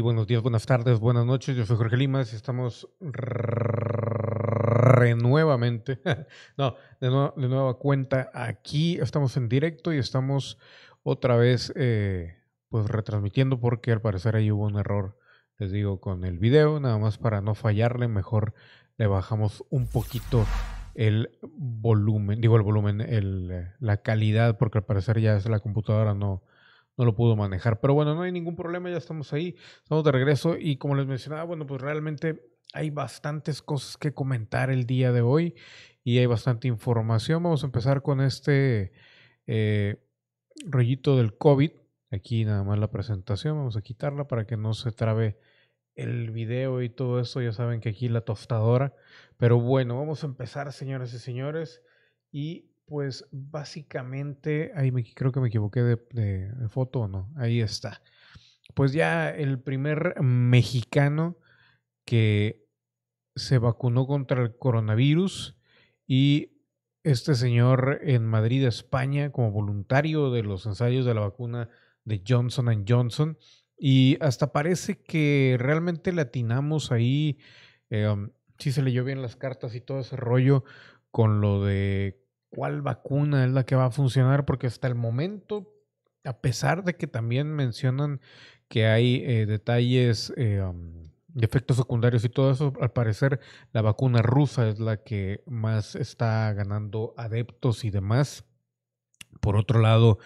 buenos días, buenas tardes, buenas noches. Yo soy Jorge Limas y estamos renuevamente, no, de, de, nueva cuenta aquí. Estamos en directo y estamos otra vez eh, pues retransmitiendo porque al parecer ahí hubo un error, les digo, con el video. Nada más para no fallarle, mejor le bajamos un poquito el volumen, digo el volumen, el, la calidad, porque al parecer ya es la computadora no no lo pudo manejar. Pero bueno, no hay ningún problema, ya estamos ahí, estamos de regreso y como les mencionaba, bueno, pues realmente hay bastantes cosas que comentar el día de hoy y hay bastante información. Vamos a empezar con este eh, rollito del COVID. Aquí nada más la presentación, vamos a quitarla para que no se trabe el video y todo eso. Ya saben que aquí la tostadora. Pero bueno, vamos a empezar, señores y señores. Y pues básicamente, ahí me, creo que me equivoqué de, foto o no, ahí está. Pues ya el primer mexicano que se vacunó contra el coronavirus y este señor en Madrid, España, como voluntario de los ensayos de la vacuna de Johnson Johnson. Y hasta parece que realmente latinamos ahí, eh, sí se leyó bien las cartas y todo ese rollo con lo de cuál vacuna es la que va a funcionar, porque hasta el momento, a pesar de que también mencionan que hay eh, detalles eh, de efectos secundarios y todo eso, al parecer la vacuna rusa es la que más está ganando adeptos y demás. Por otro lado,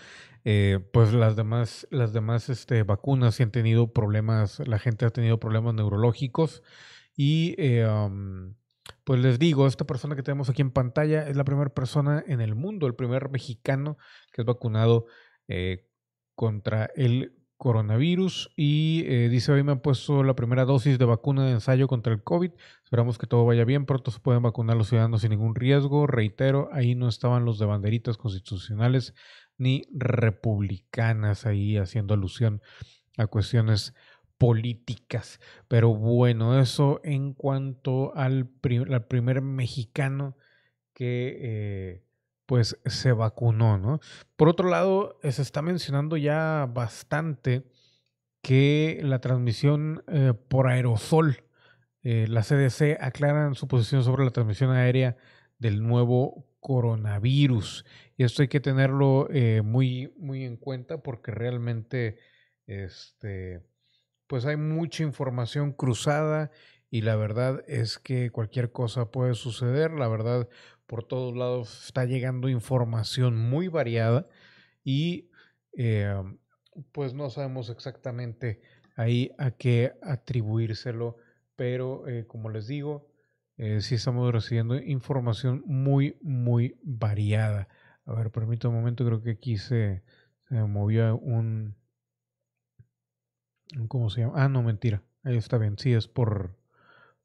eh, pues las demás, las demás este, vacunas sí han tenido problemas, la gente ha tenido problemas neurológicos y pues les digo, esta persona que tenemos aquí en pantalla es la primera persona en el mundo, el primer mexicano que es vacunado eh, contra el coronavirus y eh, dice hoy me han puesto la primera dosis de vacuna de ensayo contra el COVID. Esperamos que todo vaya bien, pronto se pueden vacunar los ciudadanos sin ningún riesgo. Reitero, ahí no estaban los de banderitas constitucionales ni republicanas ahí haciendo alusión a cuestiones políticas. Pero bueno, eso en cuanto al, primer mexicano que eh, pues se vacunó, ¿no? Por otro lado, se está mencionando ya bastante que la transmisión eh, por aerosol, eh, la CDC aclaran su posición sobre la transmisión aérea del nuevo coronavirus. Y esto hay que tenerlo muy, muy en cuenta porque realmente este, pues hay mucha información cruzada y la verdad es que cualquier cosa puede suceder. La verdad, por todos lados está llegando información muy variada y eh, pues no sabemos exactamente ahí a qué atribuírselo, pero eh, como les digo, eh, sí estamos recibiendo información muy, muy variada. A ver, permítame un momento, creo que aquí se, se movió un, ¿Cómo se llama? Ah, no, mentira. Ahí está bien. Sí, es por,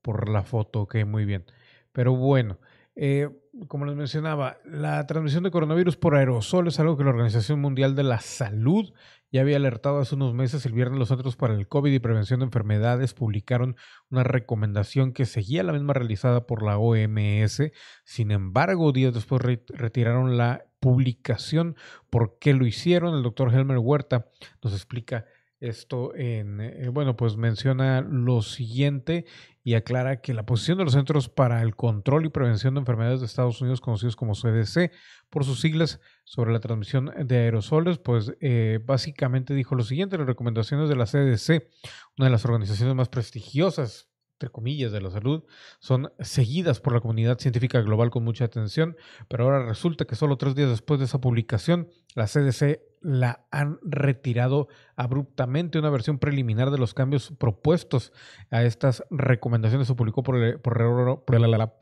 por la foto. Ok, muy bien. Pero bueno, eh, como les mencionaba, la transmisión de coronavirus por aerosol es algo que la Organización Mundial de la Salud ya había alertado hace unos meses. El viernes los Centros para el COVID y Prevención de Enfermedades publicaron una recomendación que seguía la misma realizada por la OMS. Sin embargo, días después retiraron la publicación. ¿Por qué lo hicieron? El doctor Helmer Huerta nos explica esto en, eh, bueno, pues menciona lo siguiente y aclara que la posición de los Centros para el Control y Prevención de Enfermedades de Estados Unidos, conocidos como CDC, por sus siglas sobre la transmisión de aerosoles, pues eh, básicamente dijo lo siguiente, las recomendaciones de la CDC, una de las organizaciones más prestigiosas entre comillas, de la salud, son seguidas por la comunidad científica global con mucha atención, pero ahora resulta que solo tres días después de esa publicación, la CDC la han retirado abruptamente. Una versión preliminar de los cambios propuestos a estas recomendaciones se publicó por, por, error,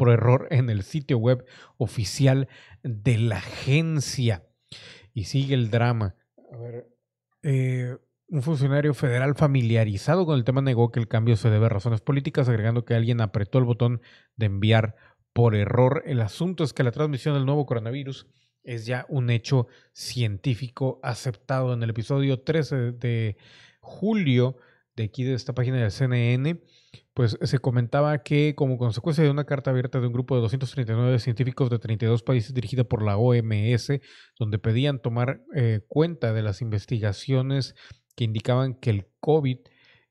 error, en el sitio web oficial de la agencia. Y sigue el drama. A ver, eh, un funcionario federal familiarizado con el tema negó que el cambio se debe a razones políticas, agregando que alguien apretó el botón de enviar por error. El asunto es que la transmisión del nuevo coronavirus es ya un hecho científico aceptado. En el episodio 13 de julio de aquí de esta página del CNN, pues se comentaba que como consecuencia de una carta abierta de un grupo de 239 científicos de 32 países dirigida por la OMS, donde pedían tomar eh, cuenta de las investigaciones que indicaban que el COVID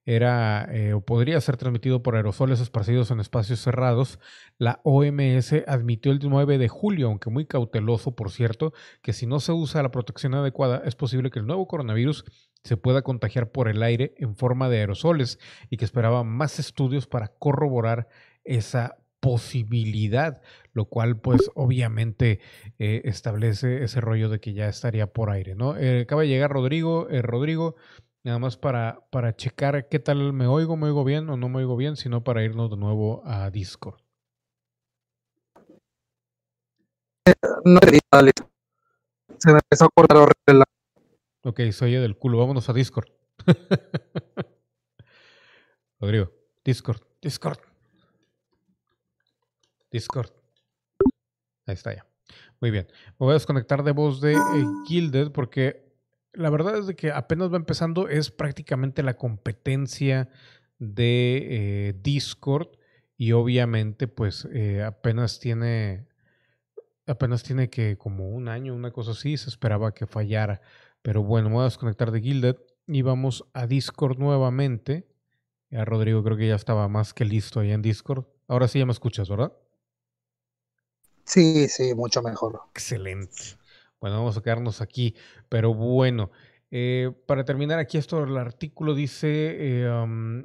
era eh, o podría ser transmitido por aerosoles esparcidos en espacios cerrados, la OMS admitió el 9 de julio, aunque muy cauteloso, por cierto, que si no se usa la protección adecuada, es posible que el nuevo coronavirus se pueda contagiar por el aire en forma de aerosoles y que esperaba más estudios para corroborar esa posibilidad, lo cual pues obviamente eh, establece ese rollo de que ya estaría por aire, ¿no? Eh, acaba de llegar Rodrigo, eh, Rodrigo, nada más para, para checar qué tal me oigo, me oigo bien o no me oigo bien, sino para irnos de nuevo a Discord. No Se me empezó a cortar la Ok, soy del culo. Vámonos a Discord. Rodrigo, Discord, Discord. Discord. Ahí está ya. Muy bien. Me voy a desconectar de voz de eh, Gilded porque la verdad es de que apenas va empezando. Es prácticamente la competencia de eh, Discord. Y obviamente, pues eh, apenas tiene. Apenas tiene que como un año, una cosa así. Se esperaba que fallara. Pero bueno, me voy a desconectar de Gilded y vamos a Discord nuevamente. Ya Rodrigo creo que ya estaba más que listo ahí en Discord. Ahora sí ya me escuchas, ¿verdad? Sí, sí, mucho mejor. Excelente. Bueno, vamos a quedarnos aquí. Pero bueno, eh, para terminar aquí esto, el artículo dice, eh,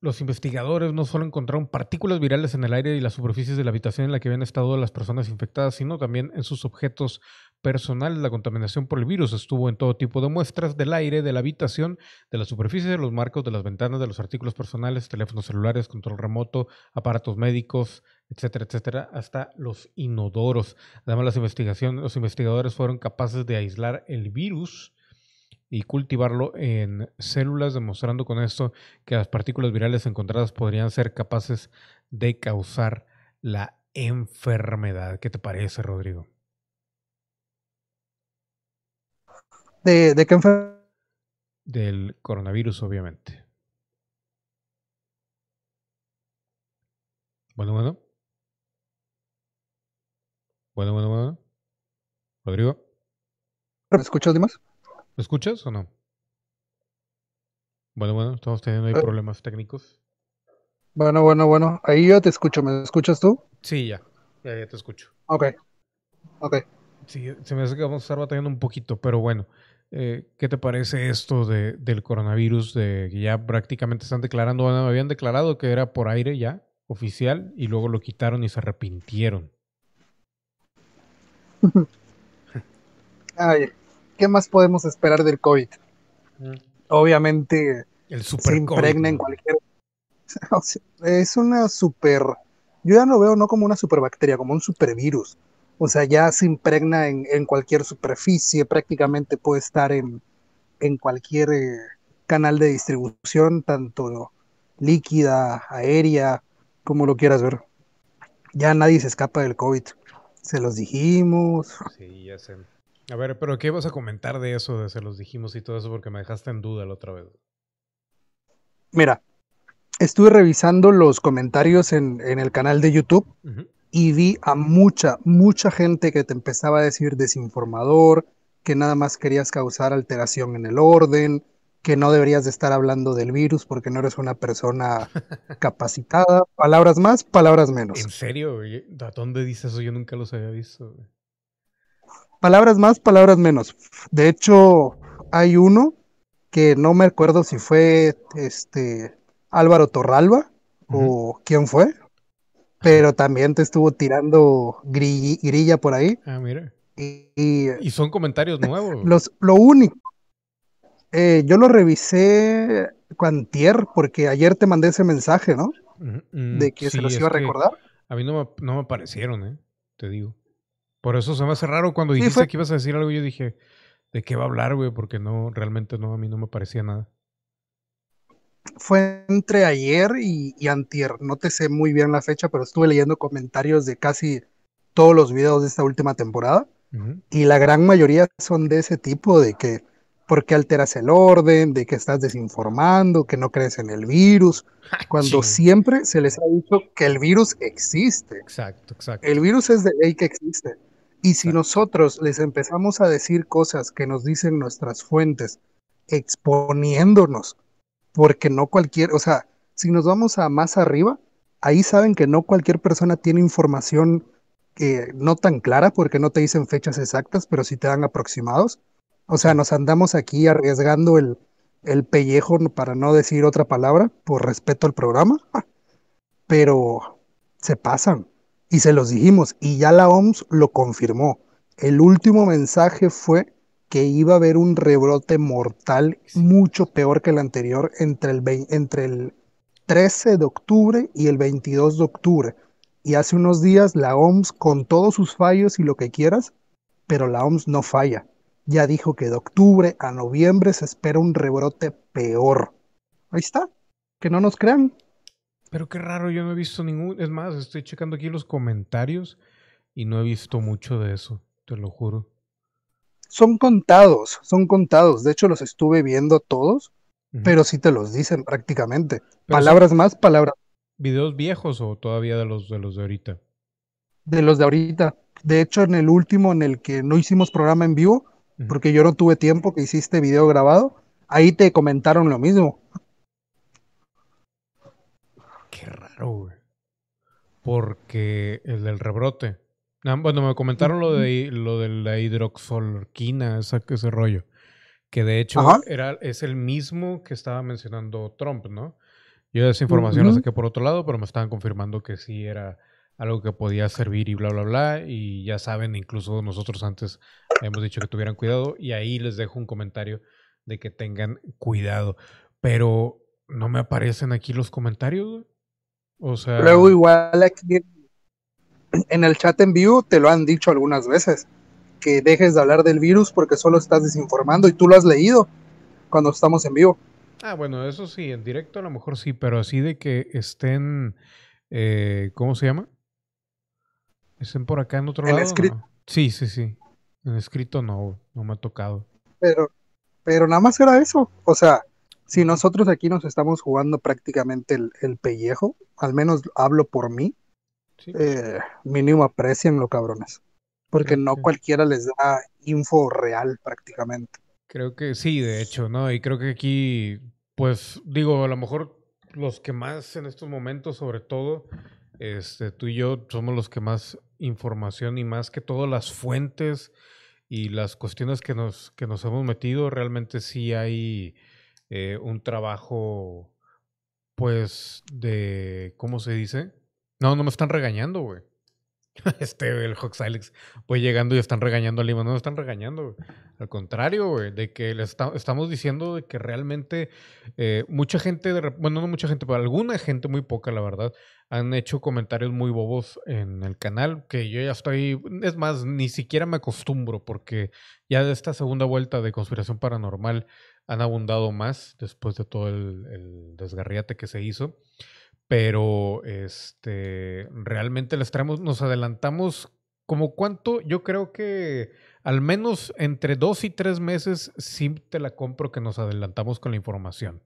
los investigadores no solo encontraron partículas virales en el aire y las superficies de la habitación en la que habían estado las personas infectadas, sino también en sus objetos personales. La contaminación por el virus estuvo en todo tipo de muestras del aire, de la habitación, de la superficie, de los marcos, de las ventanas, de los artículos personales, teléfonos celulares, control remoto, aparatos médicos, etcétera, etcétera, hasta los inodoros. Además, las investigaciones, los investigadores fueron capaces de aislar el virus y cultivarlo en células, demostrando con esto que las partículas virales encontradas podrían ser capaces de causar la enfermedad. ¿Qué te parece, Rodrigo? ¿De, qué enfermedad? Del coronavirus, obviamente. Bueno, bueno. Bueno, bueno, bueno. Rodrigo. ¿Me escuchas, Dimas? ¿Me escuchas o no? Bueno, bueno, estamos teniendo ahí eh. problemas técnicos. Bueno, bueno, bueno. Ahí yo te escucho. ¿Me escuchas tú? Sí, ya. Ya, ya te escucho. Ok. Ok. Sí, se me hace que vamos a estar batallando un poquito, pero bueno. Eh, ¿Qué te parece esto de, del coronavirus? De que ya prácticamente están declarando, bueno, habían declarado que era por aire ya, oficial, y luego lo quitaron y se arrepintieron. Ay, ¿qué más podemos esperar del COVID? Mm. Obviamente El super se impregna en cualquier... es una super... Yo ya lo veo no como una superbacteria, como un supervirus. O sea, ya se impregna en, en cualquier superficie, prácticamente puede estar en, en cualquier eh, canal de distribución, tanto líquida, aérea, como lo quieras ver. Ya nadie se escapa del COVID. Se los dijimos. Sí, ya sé. A ver, pero ¿qué vas a comentar de eso, de se los dijimos y todo eso? Porque me dejaste en duda la otra vez. Mira, estuve revisando los comentarios en, el canal de YouTube y vi a mucha, mucha gente que te empezaba a decir desinformador, que nada más querías causar alteración en el orden, que no deberías de estar hablando del virus porque no eres una persona capacitada. Palabras más, palabras menos. ¿En serio? ¿A dónde dices eso? Yo nunca los había visto. Palabras más, palabras menos. De hecho, hay uno que no me acuerdo si fue este Álvaro Torralba o quién fue, pero también te estuvo tirando grilla, por ahí. Ah, mira. Y, son comentarios nuevos. Los, lo único. Eh, yo lo revisé cuantier porque ayer te mandé ese mensaje, ¿no? Mm, de que se los iba a recordar. A mí no me, no me aparecieron, ¿eh? Te digo. Por eso se me hace raro cuando dijiste que ibas a decir algo. Yo dije, ¿de qué va a hablar, güey? Porque no, realmente no, a mí no me parecía nada. Fue entre ayer y, antier. No te sé muy bien la fecha, pero estuve leyendo comentarios de casi todos los videos de esta última temporada. Y la gran mayoría son de ese tipo, de que por qué alteras el orden, de que estás desinformando, que no crees en el virus, cuando siempre se les ha dicho que el virus existe. Exacto, exacto. El virus es de ley que existe. Y si nosotros les empezamos a decir cosas que nos dicen nuestras fuentes, exponiéndonos, porque no cualquier, o sea, si nos vamos a más arriba, ahí saben que no cualquier persona tiene información que no tan clara, porque no te dicen fechas exactas, pero sí te dan aproximados. O sea, nos andamos aquí arriesgando el, el pellejo para no decir otra palabra por respeto al programa, pero se pasan y se los dijimos y ya la OMS lo confirmó. El último mensaje fue que iba a haber un rebrote mortal mucho peor que el anterior entre el, entre el 13 de octubre y el 22 de octubre. Y hace unos días la OMS, con todos sus fallos y lo que quieras, pero la OMS no falla ya dijo que de octubre a noviembre se espera un rebrote peor. Ahí está, que no nos crean. Pero qué raro, yo no he visto ningún, es más, estoy checando aquí los comentarios y no he visto mucho de eso, te lo juro. Son contados, son contados, de hecho los estuve viendo todos, pero sí te los dicen prácticamente. palabras más, palabras. ¿Videos viejos o todavía de los de los de ahorita? De los de ahorita. De hecho, en el último en el que no hicimos programa en vivo, porque yo no tuve tiempo que hiciste video grabado, ahí te comentaron lo mismo. Qué raro, güey. Porque el del rebrote. Ah, bueno, me comentaron lo de lo de la hidroxolquina, esa, ese rollo. Que de hecho era, es el mismo que estaba mencionando Trump, ¿no? Yo esa información la saqué por otro lado, pero me estaban confirmando que sí era algo que podía servir y bla, bla, bla. Y ya saben, incluso nosotros antes hemos dicho que tuvieran cuidado y ahí les dejo un comentario de que tengan cuidado. Pero no me aparecen aquí los comentarios. O sea... Luego igual aquí en el chat en vivo te lo han dicho algunas veces, que dejes de hablar del virus porque solo estás desinformando y tú lo has leído cuando estamos en vivo. Ah, bueno, eso sí, en directo a lo mejor sí, pero así de que estén, eh, ¿cómo se llama? ¿Estén por acá en otro lado? Escrito. Sí, sí, sí. En escrito no, no me ha tocado. Pero, pero nada más era eso. O sea, si nosotros aquí nos estamos jugando prácticamente el, pellejo, al menos hablo por mí, eh, mínimo aprecienlo, cabrones. Porque no cualquiera les da info real prácticamente. Creo que sí, de hecho, ¿no? Y creo que aquí, pues, digo, a lo mejor los que más en estos momentos, sobre todo, este, tú y yo somos los que más información y más que todo las fuentes y las cuestiones que nos, que nos hemos metido, realmente sí hay eh, un trabajo, pues, de, ¿cómo se dice? No, no me están regañando, güey. Este, el Hawks Alex, voy llegando y están regañando a Lima. No, están regañando, Al contrario, güey, de que le estamos diciendo de que realmente eh, mucha gente, bueno, no mucha gente, pero alguna gente, muy poca, la verdad, han hecho comentarios muy bobos en el canal, que yo ya estoy, es más, ni siquiera me acostumbro, porque ya de esta segunda vuelta de conspiración paranormal han abundado más después de todo el, el desgarriate que se hizo pero este realmente les traemos, nos adelantamos como cuánto, yo creo que al menos entre dos y tres meses sí te la compro que nos adelantamos con la información.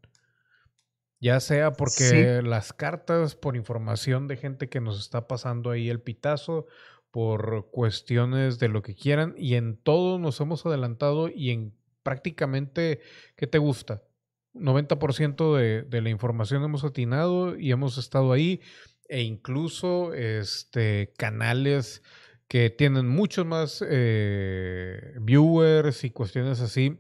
Ya sea porque las cartas, por información de gente que nos está pasando ahí el pitazo, por cuestiones de lo que quieran, y en todo nos hemos adelantado y en prácticamente, ¿qué te gusta? 90% de, de, la información hemos atinado y hemos estado ahí e incluso este, canales que tienen muchos más eh, viewers y cuestiones así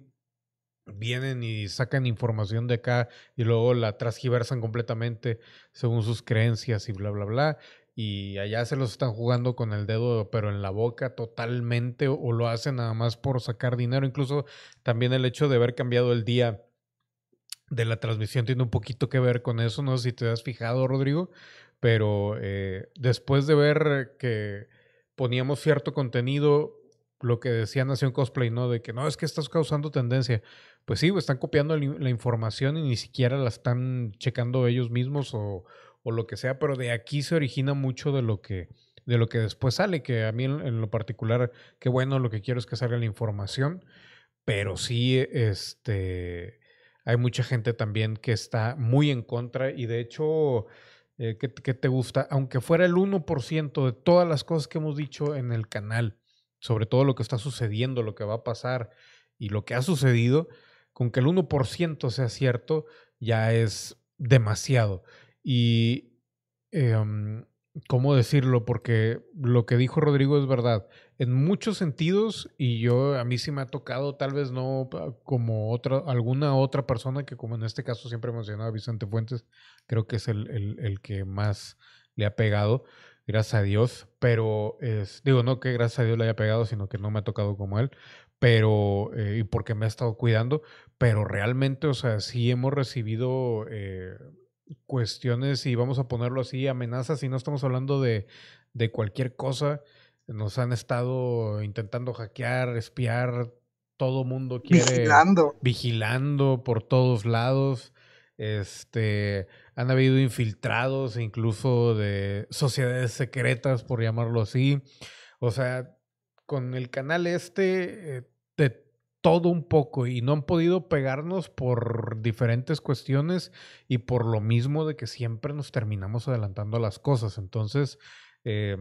vienen y sacan información de acá y luego la transgiversan completamente según sus creencias y bla, bla, bla. Y allá se los están jugando con el dedo, pero en la boca totalmente, o lo hacen nada más por sacar dinero. Incluso también el hecho de haber cambiado el día de la transmisión tiene un poquito que ver con eso, no sé si te has fijado, Rodrigo, pero eh, después de ver que poníamos cierto contenido, lo que decía Nación Cosplay, ¿no? De que no, es que estás causando tendencia. Pues sí, están copiando la información y ni siquiera la están checando ellos mismos o, o, lo que sea, pero de aquí se origina mucho de lo que, de lo que después sale, que a mí en, en lo particular, qué bueno, lo que quiero es que salga la información pero sí, este, hay mucha gente también que está muy en contra y de hecho, eh, ¿qué, te gusta? Aunque fuera el 1% de todas las cosas que hemos dicho en el canal, sobre todo lo que está sucediendo, lo que va a pasar y lo que ha sucedido, con que el 1% sea cierto, ya es demasiado. Y, em, ¿cómo decirlo? Porque lo que dijo Rodrigo es verdad. En muchos sentidos, y yo a mí sí me ha tocado, tal vez no como otra, alguna otra persona que como en este caso siempre mencionaba Vicente Fuentes, creo que es el, el, que más le ha pegado, gracias a Dios, pero es, digo, no que gracias a Dios le haya pegado, sino que no me ha tocado como él, pero, eh, y porque me ha estado cuidando, pero realmente, o sea, sí hemos recibido eh, cuestiones, y vamos a ponerlo así, amenazas, y no estamos hablando de, de cualquier cosa. Nos han estado intentando hackear, espiar, todo mundo quiere. Vigilando. Vigilando por todos lados. Este, han habido infiltrados, incluso de sociedades secretas, por llamarlo así. O sea, con el canal este, eh, de todo un poco y no han podido pegarnos por diferentes cuestiones y por lo mismo de que siempre nos terminamos adelantando a las cosas. Entonces, eh,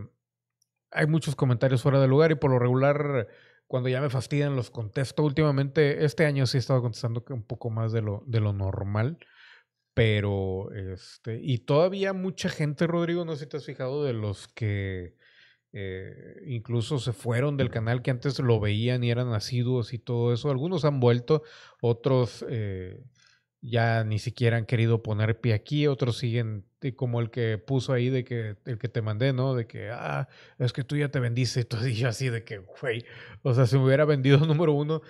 hay muchos comentarios fuera de lugar y por lo regular, cuando ya me fastidian, los contesto. Últimamente, este año sí he estado contestando un poco más de lo, de lo normal. Pero, este, y todavía mucha gente, Rodrigo, no sé si te has fijado, de los que eh, incluso se fueron del canal que antes lo veían y eran asiduos y todo eso. Algunos han vuelto, otros eh, ya ni siquiera han querido poner pie aquí, otros siguen como el que puso ahí de que el que te mandé, ¿no? De que, ah, es que tú ya te vendiste y tú así de que, güey, o sea, si me hubiera vendido número uno,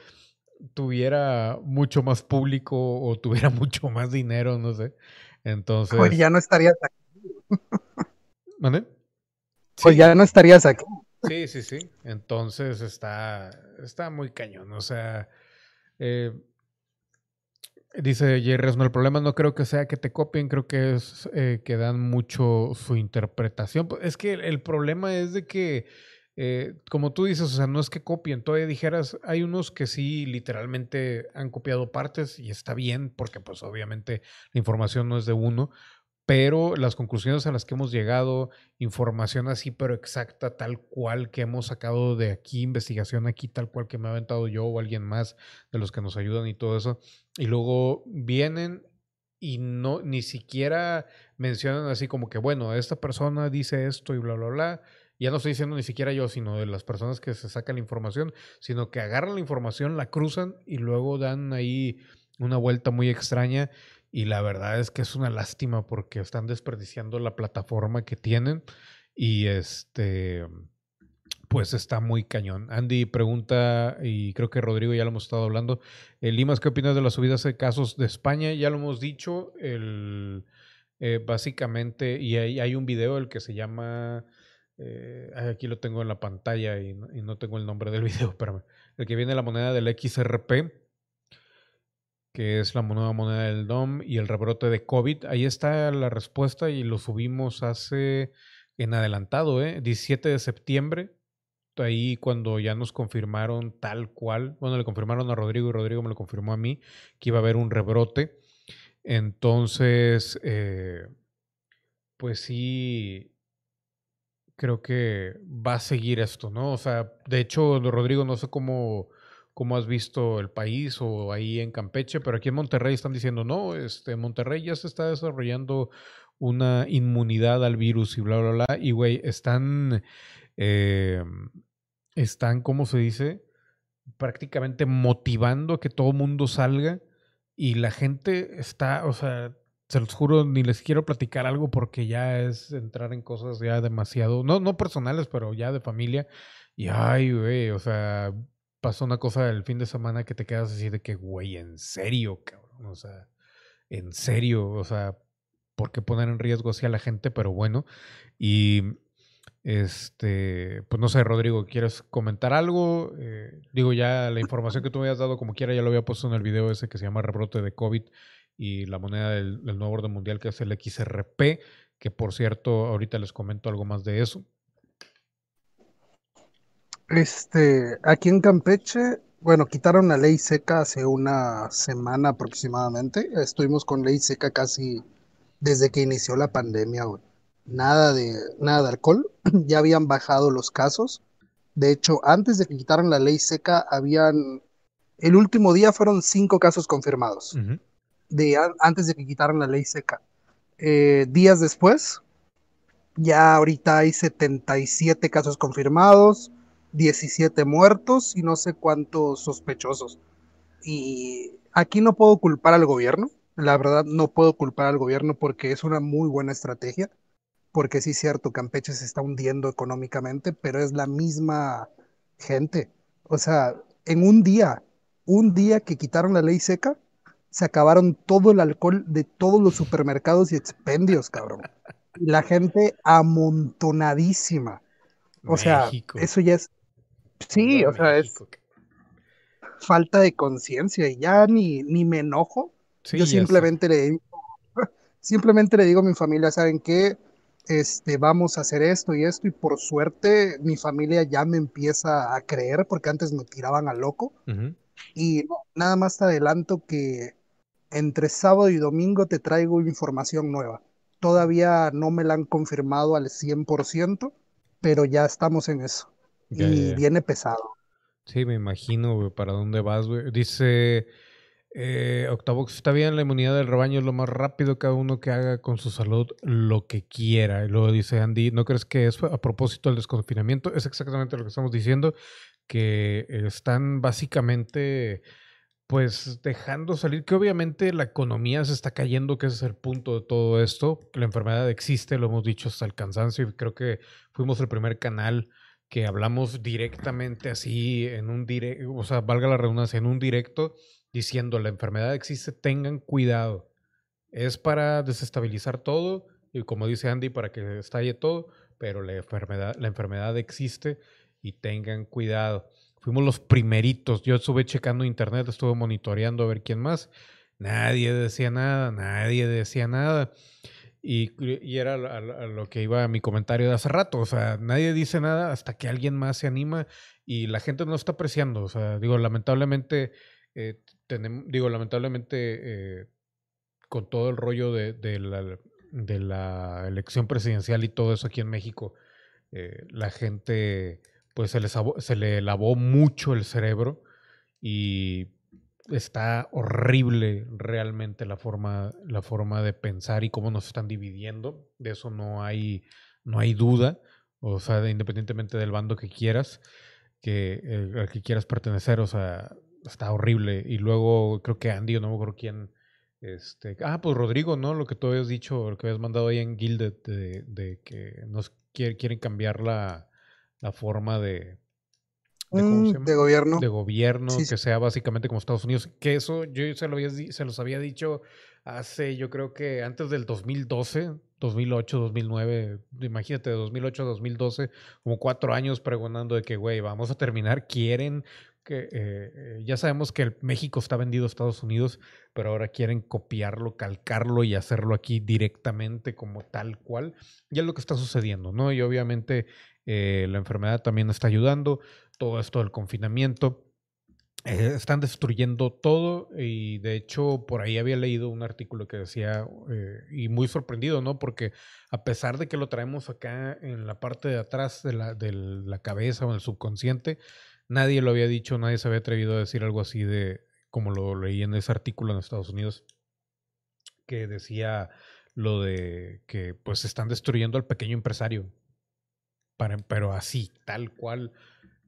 tuviera mucho más público o tuviera mucho más dinero, no sé. Entonces... Pues ya no estarías aquí. ¿Mande? Pues ya no estarías aquí. Sí, sí, sí. Entonces está, está muy cañón. O sea, eh, dice Jerry no, el problema no creo que sea que te copien, creo que es eh, que dan mucho su interpretación. Es que el, problema es de que, eh, como tú dices, o sea, no es que copien, todavía dijeras, hay unos que sí literalmente han copiado partes y está bien, porque pues obviamente la información no es de uno, pero las conclusiones a las que hemos llegado, información así, pero exacta, tal cual que hemos sacado de aquí, investigación aquí, tal cual que me ha aventado yo o alguien más de los que nos ayudan y todo eso, y luego vienen y no ni siquiera mencionan así como que, bueno, esta persona dice esto y bla, bla, bla. Ya no estoy diciendo ni siquiera yo, sino de las personas que se sacan la información, sino que agarran la información, la cruzan y luego dan ahí una vuelta muy extraña y la verdad es que es una lástima porque están desperdiciando la plataforma que tienen y este pues está muy cañón. Andy pregunta, y creo que Rodrigo ya lo hemos estado hablando, eh, Limas, ¿qué opinas de las subidas de casos de España? Ya lo hemos dicho, el, eh, básicamente, y hay, hay, un video, el que se llama, eh, aquí lo tengo en la pantalla y, y, no tengo el nombre del video, espérame, el que viene la moneda del XRP, que es la nueva moneda del DOM y el rebrote de COVID. Ahí está la respuesta y lo subimos hace en adelantado, ¿eh? 17 de septiembre. Ahí cuando ya nos confirmaron tal cual, bueno, le confirmaron a Rodrigo y Rodrigo me lo confirmó a mí, que iba a haber un rebrote. Entonces, eh, pues sí, creo que va a seguir esto, ¿no? O sea, de hecho, Rodrigo, no sé cómo cómo has visto el país o ahí en Campeche, pero aquí en Monterrey están diciendo, no, este, Monterrey ya se está desarrollando una inmunidad al virus y bla, bla, bla. Y, güey, están, eh, están, ¿cómo se dice? Prácticamente motivando que todo mundo salga y la gente está, o sea, se los juro, ni les quiero platicar algo porque ya es entrar en cosas ya demasiado, no, no personales, pero ya de familia. Y ay, güey, o sea, pasó una cosa el fin de semana que te quedas así de que, güey, en serio, cabrón. O sea, en serio, o sea, ¿por qué poner en riesgo así a la gente? Pero bueno, y este, pues no sé, Rodrigo, ¿quieres comentar algo? Eh, digo, ya la información que tú me habías dado, como quiera, ya lo había puesto en el video ese que se llama Rebrote de COVID y la moneda del, del nuevo orden mundial, que es el XRP, que por cierto, ahorita les comento algo más de eso. Este, aquí en Campeche bueno, quitaron la ley seca hace una semana aproximadamente. Estuvimos con ley seca casi desde que inició la pandemia, güey. Nada de, nada de alcohol. ya habían bajado los casos. De hecho, antes de que quitaran la ley seca, habían. El último día fueron cinco casos confirmados. de, antes de que quitaran la ley seca. Eh, días después, ya ahorita hay 77 casos confirmados, 17 muertos y no sé cuántos sospechosos. Y aquí no puedo culpar al gobierno, la verdad no puedo culpar al gobierno porque es una muy buena estrategia, porque sí es cierto, Campeche se está hundiendo económicamente, pero es la misma gente. O sea, en un día, un día que quitaron la ley seca, se acabaron todo el alcohol de todos los supermercados y expendios, cabrón. La gente amontonadísima. O sea, eso ya es Sí, o sea, es falta de conciencia y ya ni, ni me enojo. Yo simplemente le digo, simplemente le digo a mi familia, ¿saben qué? Este, vamos a hacer esto y esto y por suerte mi familia ya me empieza a creer porque antes me tiraban a loco. Y nada más te adelanto que entre sábado y domingo te traigo información nueva. Todavía no me la han confirmado al 100%, pero ya estamos en eso y viene pesado. Sí, me imagino, para dónde vas, güey. Dice eh, Octavox, está bien, la inmunidad del rebaño es lo más rápido, cada uno que haga con su salud lo que quiera. Y luego dice Andy, ¿no crees que es a propósito del desconfinamiento? Es exactamente lo que estamos diciendo, que están básicamente pues dejando salir que obviamente la economía se está cayendo, que ese es el punto de todo esto, que la enfermedad existe, lo hemos dicho hasta el cansancio y creo que fuimos el primer canal que hablamos directamente así en un directo, o sea, valga la redundancia, en un directo diciendo la enfermedad existe, tengan cuidado. Es para desestabilizar todo y como dice Andy, para que estalle todo, pero la enfermedad, la enfermedad existe y tengan cuidado. Fuimos los primeritos. Yo estuve checando internet, estuve monitoreando a ver quién más. Nadie decía nada, nadie decía nada. Y, era a, lo que iba mi comentario de hace rato. O sea, nadie dice nada hasta que alguien más se anima y la gente no está apreciando. O sea, digo, lamentablemente, eh, digo, lamentablemente, eh, con todo el rollo de, de, la, elección presidencial y todo eso aquí en México, eh, la gente, pues se, les, se le lavó mucho el cerebro y está horrible realmente la forma, la forma de pensar y cómo nos están dividiendo. De eso no hay, no hay duda. O sea, independientemente del bando que quieras, que, eh, al que quieras pertenecer, o sea, está horrible. Y luego creo que Andy, o no me acuerdo quién. Este, ah, pues Rodrigo, ¿no? Lo que tú habías dicho, lo que habías mandado ahí en Gilded, de, que nos quieren cambiar la, la forma de, Mm, de, gobierno. De gobierno, que sea básicamente como Estados Unidos. Que eso yo se, lo había, se los había dicho hace, yo creo que antes del 2012, 2008, 2009, imagínate, de 2008 a 2012, como cuatro años pregonando de que, güey, vamos a terminar, quieren que, eh, eh, ya sabemos que México está vendido a Estados Unidos, pero ahora quieren copiarlo, calcarlo y hacerlo aquí directamente como tal cual. Y es lo que está sucediendo, ¿no? Y obviamente eh, la enfermedad también está ayudando todo esto del confinamiento. Eh, están destruyendo todo y de hecho por ahí había leído un artículo que decía eh, y muy sorprendido, ¿no? Porque a pesar de que lo traemos acá en la parte de atrás de la, de la cabeza o en el subconsciente, nadie lo había dicho, nadie se había atrevido a decir algo así de como lo leí en ese artículo en Estados Unidos que decía lo de que pues están destruyendo al pequeño empresario, para, pero así, tal cual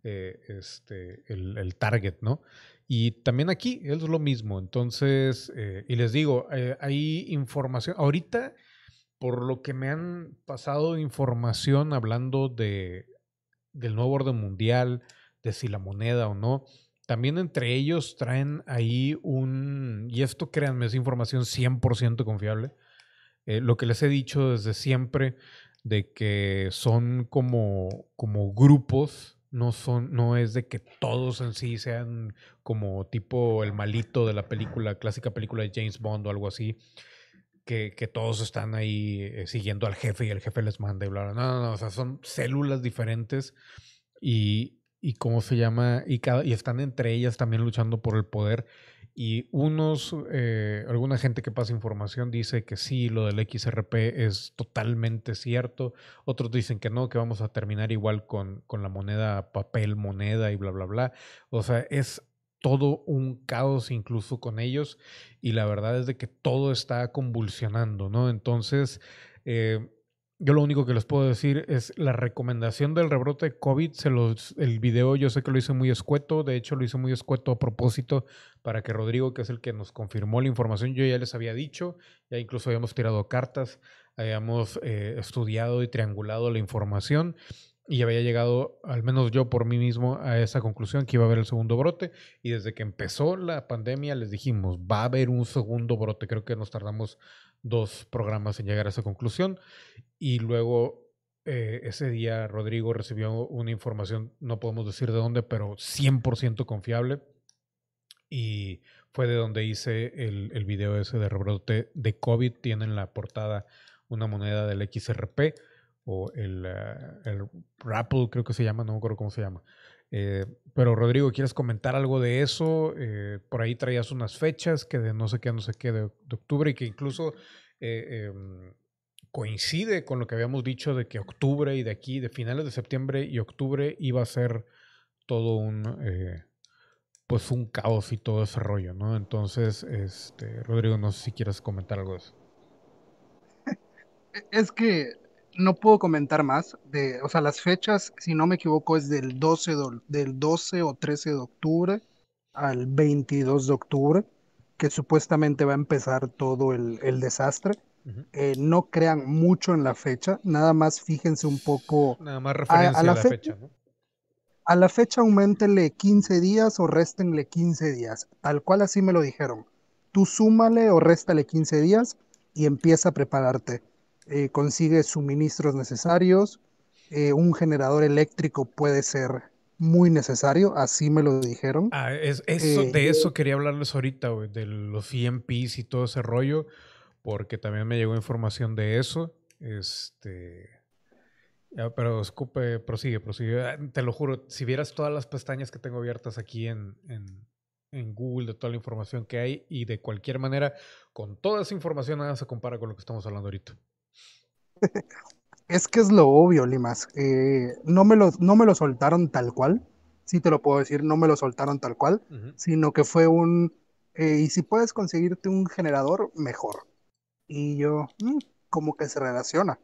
eh, este, el, target, ¿no? Y también aquí es lo mismo. Entonces, eh, y les digo, eh, hay información. Ahorita, por lo que me han pasado información hablando de, del nuevo orden mundial, de si la moneda o no, también entre ellos traen ahí un, y esto créanme, es información 100% confiable. lo que les he dicho desde siempre, de que son como, como grupos no son, no es de que todos en sí sean como tipo el malito de la película, clásica película de James Bond o algo así, que, que todos están ahí eh, siguiendo al jefe y el jefe les manda y bla, bla. No, no, no, o sea, son células diferentes y, y cómo se llama, y, cada, y están entre ellas también luchando por el poder. Y unos, eh, alguna gente que pasa información dice que sí, lo del XRP es totalmente cierto. Otros dicen que no, que vamos a terminar igual con, con la moneda, papel, moneda y bla, bla, bla. O sea, es todo un caos incluso con ellos y la verdad es de que todo está convulsionando, ¿no? Entonces, eh, yo lo único que les puedo decir es la recomendación del rebrote COVID. Se los, el video yo sé que lo hice muy escueto. De hecho, lo hice muy escueto a propósito para que Rodrigo, que es el que nos confirmó la información, yo ya les había dicho. Ya incluso habíamos tirado cartas, habíamos eh, estudiado y triangulado la información. Y había llegado, al menos yo por mí mismo, a esa conclusión que iba a haber el segundo brote. Y desde que empezó la pandemia les dijimos, va a haber un segundo brote. Creo que nos tardamos dos programas en llegar a esa conclusión. Y luego eh, ese día Rodrigo recibió una información, no podemos decir de dónde, pero 100% confiable. Y fue de donde hice el, el video ese de rebrote de COVID. Tiene en la portada una moneda del XRP o el, uh, el creo que se llama, no me acuerdo cómo se llama. Eh, pero Rodrigo, ¿quieres comentar algo de eso? Eh, por ahí traías unas fechas que de no sé qué, no sé qué, de, octubre y que incluso eh, eh, coincide con lo que habíamos dicho de que octubre y de aquí, de finales de septiembre y octubre iba a ser todo un, pues un caos y todo ese rollo, ¿no? Entonces, este, Rodrigo, no sé si quieres comentar algo de eso. Es que no puedo comentar más de, o sea, las fechas, si no me equivoco, es del 12, de, del 12 o 13 de octubre al 22 de octubre, que supuestamente va a empezar todo el, el desastre. Uh -huh. eh, no crean mucho en la fecha, nada más fíjense un poco. Nada más referencia a, a, la, a la, fecha, fecha ¿no? A la fecha aumentenle 15 días o réstenle 15 días, tal cual así me lo dijeron. Tú súmale o réstale 15 días y empieza a prepararte eh, consigue suministros necesarios, eh, un generador eléctrico puede ser muy necesario, así me lo dijeron. Ah, es, eso, eh, de eso quería hablarles ahorita, wey, de los EMPs y todo ese rollo, porque también me llegó información de eso. Este. Ya, pero escupe, prosigue, prosigue. Ah, te lo juro, si vieras todas las pestañas que tengo abiertas aquí en, en, en Google de toda la información que hay y de cualquier manera, con toda esa información nada se compara con lo que estamos hablando ahorita. Es que es lo obvio, Limas. Eh, no, me lo, no me lo soltaron tal cual. Sí te lo puedo decir, no me lo soltaron tal cual, uh -huh. sino que fue un... Eh, y si puedes conseguirte un generador, mejor. Y yo, mmm, como que se relaciona.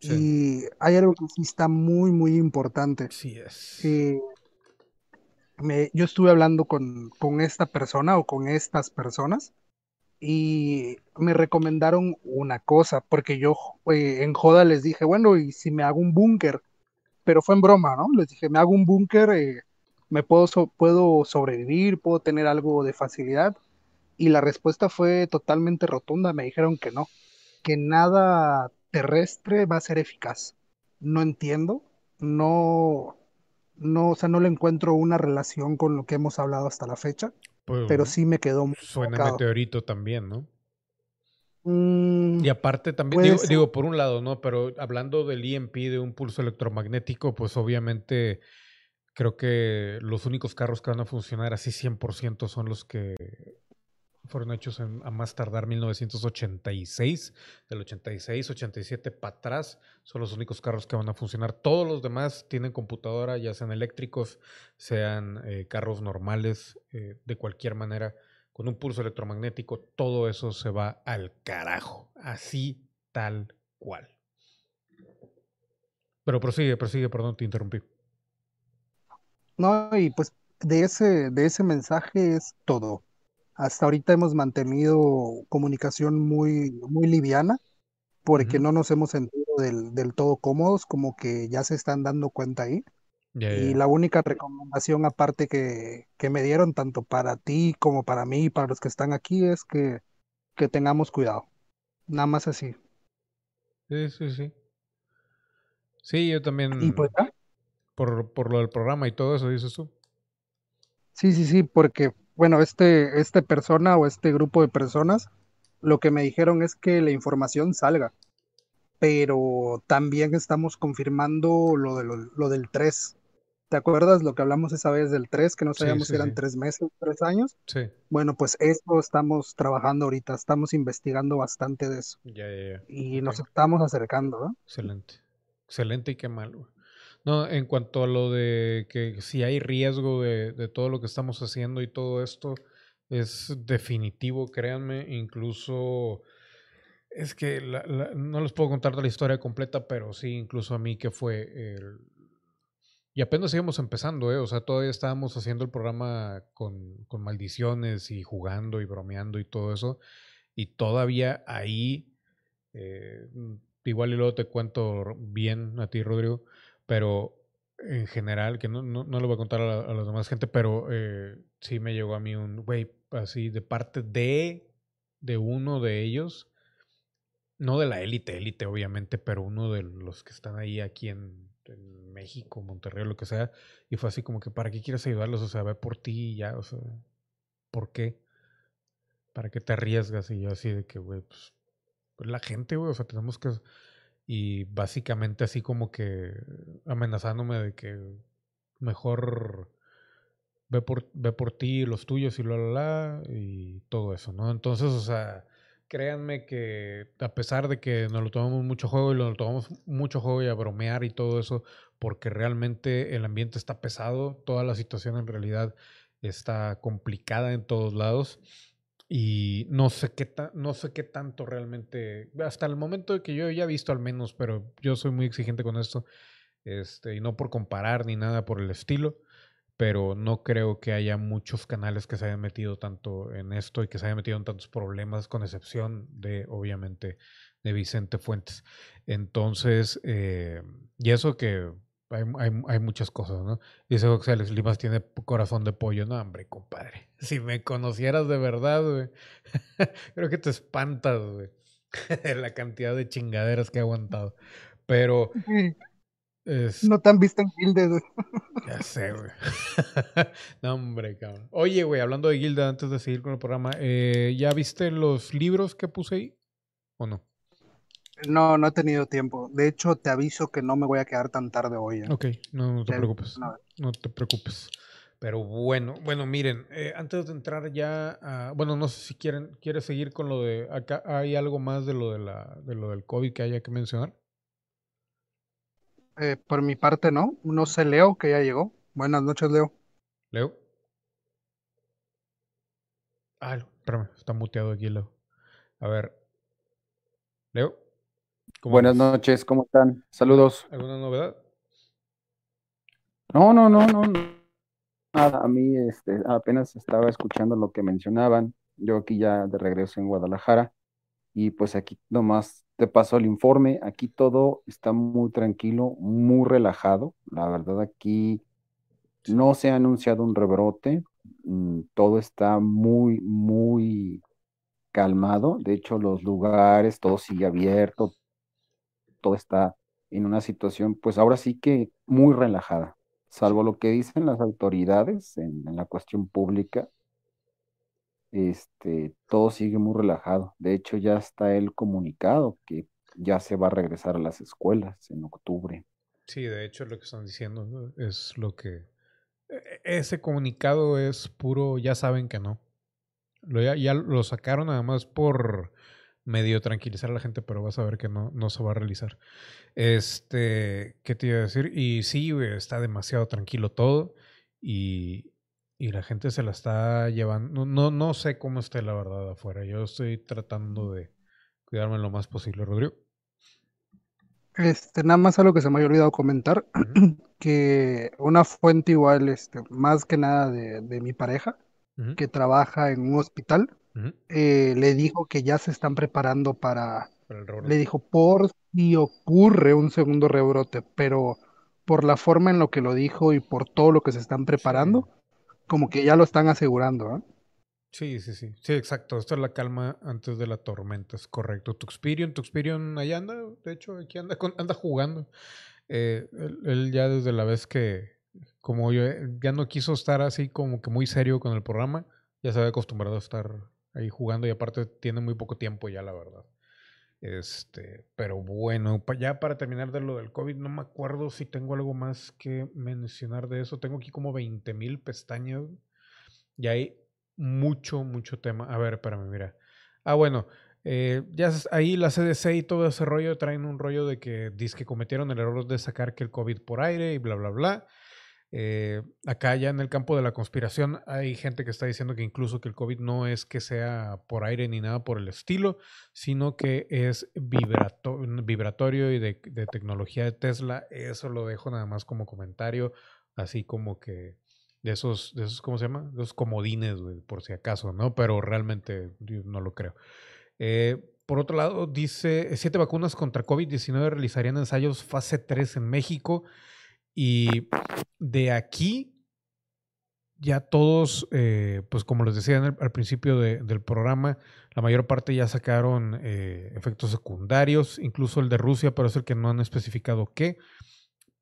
Sí. Y hay algo que sí está muy, muy importante. Sí es. Eh, me, yo estuve hablando con, con esta persona o con estas personas y me recomendaron una cosa, porque yo eh, en joda les dije, bueno, y si me hago un búnker, pero fue en broma, ¿no? Les dije, me hago un búnker, eh, me puedo, puedo sobrevivir, puedo tener algo de facilidad, y la respuesta fue totalmente rotunda, me dijeron que no, que nada terrestre va a ser eficaz. No entiendo, no, no, o sea, no le encuentro una relación con lo que hemos hablado hasta la fecha. Pues, pero sí me quedó muy Suena marcado. meteorito también, ¿no? Mm, y aparte también, digo, digo, por un lado, ¿no? Pero hablando del EMP, de un pulso electromagnético, pues obviamente creo que los únicos carros que van a funcionar así 100% son los que fueron hechos en, a más tardar 1986, del 86, 87 para atrás, son los únicos carros que van a funcionar. Todos los demás tienen computadora, ya sean eléctricos, sean eh, carros normales, eh, de cualquier manera, con un pulso electromagnético, todo eso se va al carajo, así tal cual. Pero prosigue, prosigue, perdón, te interrumpí. No, y pues de ese, de ese mensaje es todo hasta ahorita hemos mantenido comunicación muy, muy liviana porque uh -huh. no nos hemos sentido del, del, todo cómodos, como que ya se están dando cuenta ahí. Yeah, y la única recomendación aparte que, que, me dieron, tanto para ti como para mí y para los que están aquí, es que, que tengamos cuidado. Nada más así. Sí, sí, sí. Sí, yo también. ¿Y pues, por, por lo del programa y todo eso, dices tú. Sí, sí, sí, porque bueno, este, este persona o este grupo de personas, lo que me dijeron es que la información salga, pero también estamos confirmando lo, de lo, lo del 3, ¿Te acuerdas lo que hablamos esa vez del 3, que no sabíamos sí, si eran sí. tres meses, tres años? Sí, Bueno, pues eso estamos trabajando ahorita, estamos investigando bastante de eso ya, ya, ya. y nos estamos acercando, ¿no? Excelente. Excelente y qué mal, güey. No, en cuanto a lo de que si hay riesgo de, todo lo que estamos haciendo y todo esto, es definitivo, créanme. Incluso es que la- la- no les puedo contar la historia completa, pero sí, incluso a mí que fue el... Y apenas íbamos empezando, ¿eh? O sea, todavía estábamos haciendo el programa con, con maldiciones y jugando y bromeando y todo eso. Y todavía ahí eh, igual y luego te cuento bien a ti, Rodrigo, pero en general, que no, no, no le voy a contar a la, demás gente, pero eh, sí me llegó a mí un, güey, así de parte de, de uno de ellos, no de la élite, élite obviamente, pero uno de los que están ahí aquí en, en México, Monterrey, lo que sea, y fue así como que, ¿para qué quieres ayudarlos? O sea, ve por ti y ya, o sea, ¿por qué? ¿Para qué te arriesgas? Y yo así de que, güey, pues pues, la gente, güey, o sea, tenemos que... Y básicamente así como que amenazándome de que mejor ve por, ve por ti, los tuyos y la, la, la, y todo eso, ¿no? Entonces, o sea, créanme que a pesar de que nos lo tomamos mucho juego y nos lo tomamos mucho juego y a bromear y todo eso, porque realmente el ambiente está pesado, toda la situación en realidad está complicada en todos lados y no sé qué no sé qué tanto realmente hasta el momento de que yo ya he visto al menos pero yo soy muy exigente con esto este y no por comparar ni nada por el estilo pero no creo que haya muchos canales que se hayan metido tanto en esto y que se hayan metido en tantos problemas con excepción de obviamente de Vicente Fuentes. Entonces eh, y eso que hay, hay- hay muchas cosas, ¿no? Dice Alex Limas tiene corazón de pollo. No, hombre, compadre. Si me conocieras de verdad, güey. Creo que te espantas, güey. la cantidad de chingaderas que he aguantado. Pero, es, No te han visto en Gilde, güey. ya sé, güey. no, hombre, cabrón. Oye, güey, hablando de Gilda, antes de seguir con el programa, eh, ¿ya viste los libros que puse ahí? ¿O no? No, no he tenido tiempo. De hecho, te aviso que no me voy a quedar tan tarde hoy. ¿eh? Ok, no, no te Te- preocupes. no. No te preocupes. Pero bueno, bueno, miren, eh, antes de entrar ya a, bueno, no sé si quieren, quieres seguir con lo de, acá hay algo más de lo de la, de lo del COVID que haya que mencionar. Eh, por mi parte, no. No sé, Leo, que ya llegó. Buenas noches, Leo. Leo. Ah, espérame, está muteado aquí, Leo. A ver. Leo. ¿Cómo Buenas noches, ¿cómo están? Saludos. ¿Alguna novedad? No, no, no, no. Nada, a mí este, apenas estaba escuchando lo que mencionaban. Yo aquí ya de regreso en Guadalajara y pues aquí nomás te paso el informe. Aquí todo está muy tranquilo, muy relajado. La verdad aquí no se ha anunciado un rebrote. mm, Todo está muy, muy calmado. De hecho, los lugares, todo sigue abierto, todo está en una situación, pues ahora sí que muy relajada, salvo lo que dicen las autoridades en, en la cuestión pública, este, todo sigue muy relajado. De hecho, ya está el comunicado que ya se va a regresar a las escuelas en octubre. Sí, de hecho lo que están diciendo ¿no? es lo que... e- Ese comunicado es puro, ya saben que no. Lo, ya, ya lo sacaron nada más por medio tranquilizar a la gente, pero vas a ver que no, no se va a realizar. Este, ¿qué te iba a decir? Y sí, güey, está demasiado tranquilo todo y, y la gente se la está llevando. No, no, no sé cómo esté la verdad afuera. Yo estoy tratando de cuidarme lo más posible, Rodrigo. Este, nada más algo que se me había olvidado comentar, que una fuente igual, este, más que nada de, de mi pareja, que trabaja en un hospital, eh, le dijo que ya se están preparando para, le dijo, por si ocurre un segundo rebrote, pero por la forma en lo que lo dijo y por todo lo que se están preparando, como que ya lo están asegurando, ¿eh? Sí, sí, sí. Sí, exacto. Esto es la calma antes de la tormenta, es correcto. Tuxperion, Tuxperion allá anda, de hecho, aquí anda, con- anda jugando. Eh, él, él ya desde la vez que, como yo, eh, ya no quiso estar así como que muy serio con el programa, ya se había acostumbrado a estar ahí jugando y aparte tiene muy poco tiempo ya, la verdad. Este, pero bueno, ya para terminar de lo del COVID, no me acuerdo si tengo algo más que mencionar de eso. Tengo aquí como 20 mil pestañas y hay mucho, mucho tema. A ver, espérame, mira. Ah, bueno, eh, ya ahí la CDC y todo ese rollo traen un rollo de que dice que cometieron el error de sacar que el COVID por aire y bla, bla, bla. Eh, acá ya en el campo de la conspiración hay gente que está diciendo que incluso que el COVID no es que sea por aire ni nada por el estilo, sino que es vibratorio y de, tecnología de Tesla. Eso lo dejo nada más como comentario, así como que de esos, de esos ¿cómo se llama? Esos comodines, por si acaso, ¿no? Pero realmente no lo creo. Eh, por otro lado, dice, siete vacunas contra COVID-19 realizarían ensayos fase 3 en México y de aquí ya todos, eh, pues como les decía al principio del programa, la mayor parte ya sacaron eh, efectos secundarios, incluso el de Rusia, pero es el que no han especificado qué,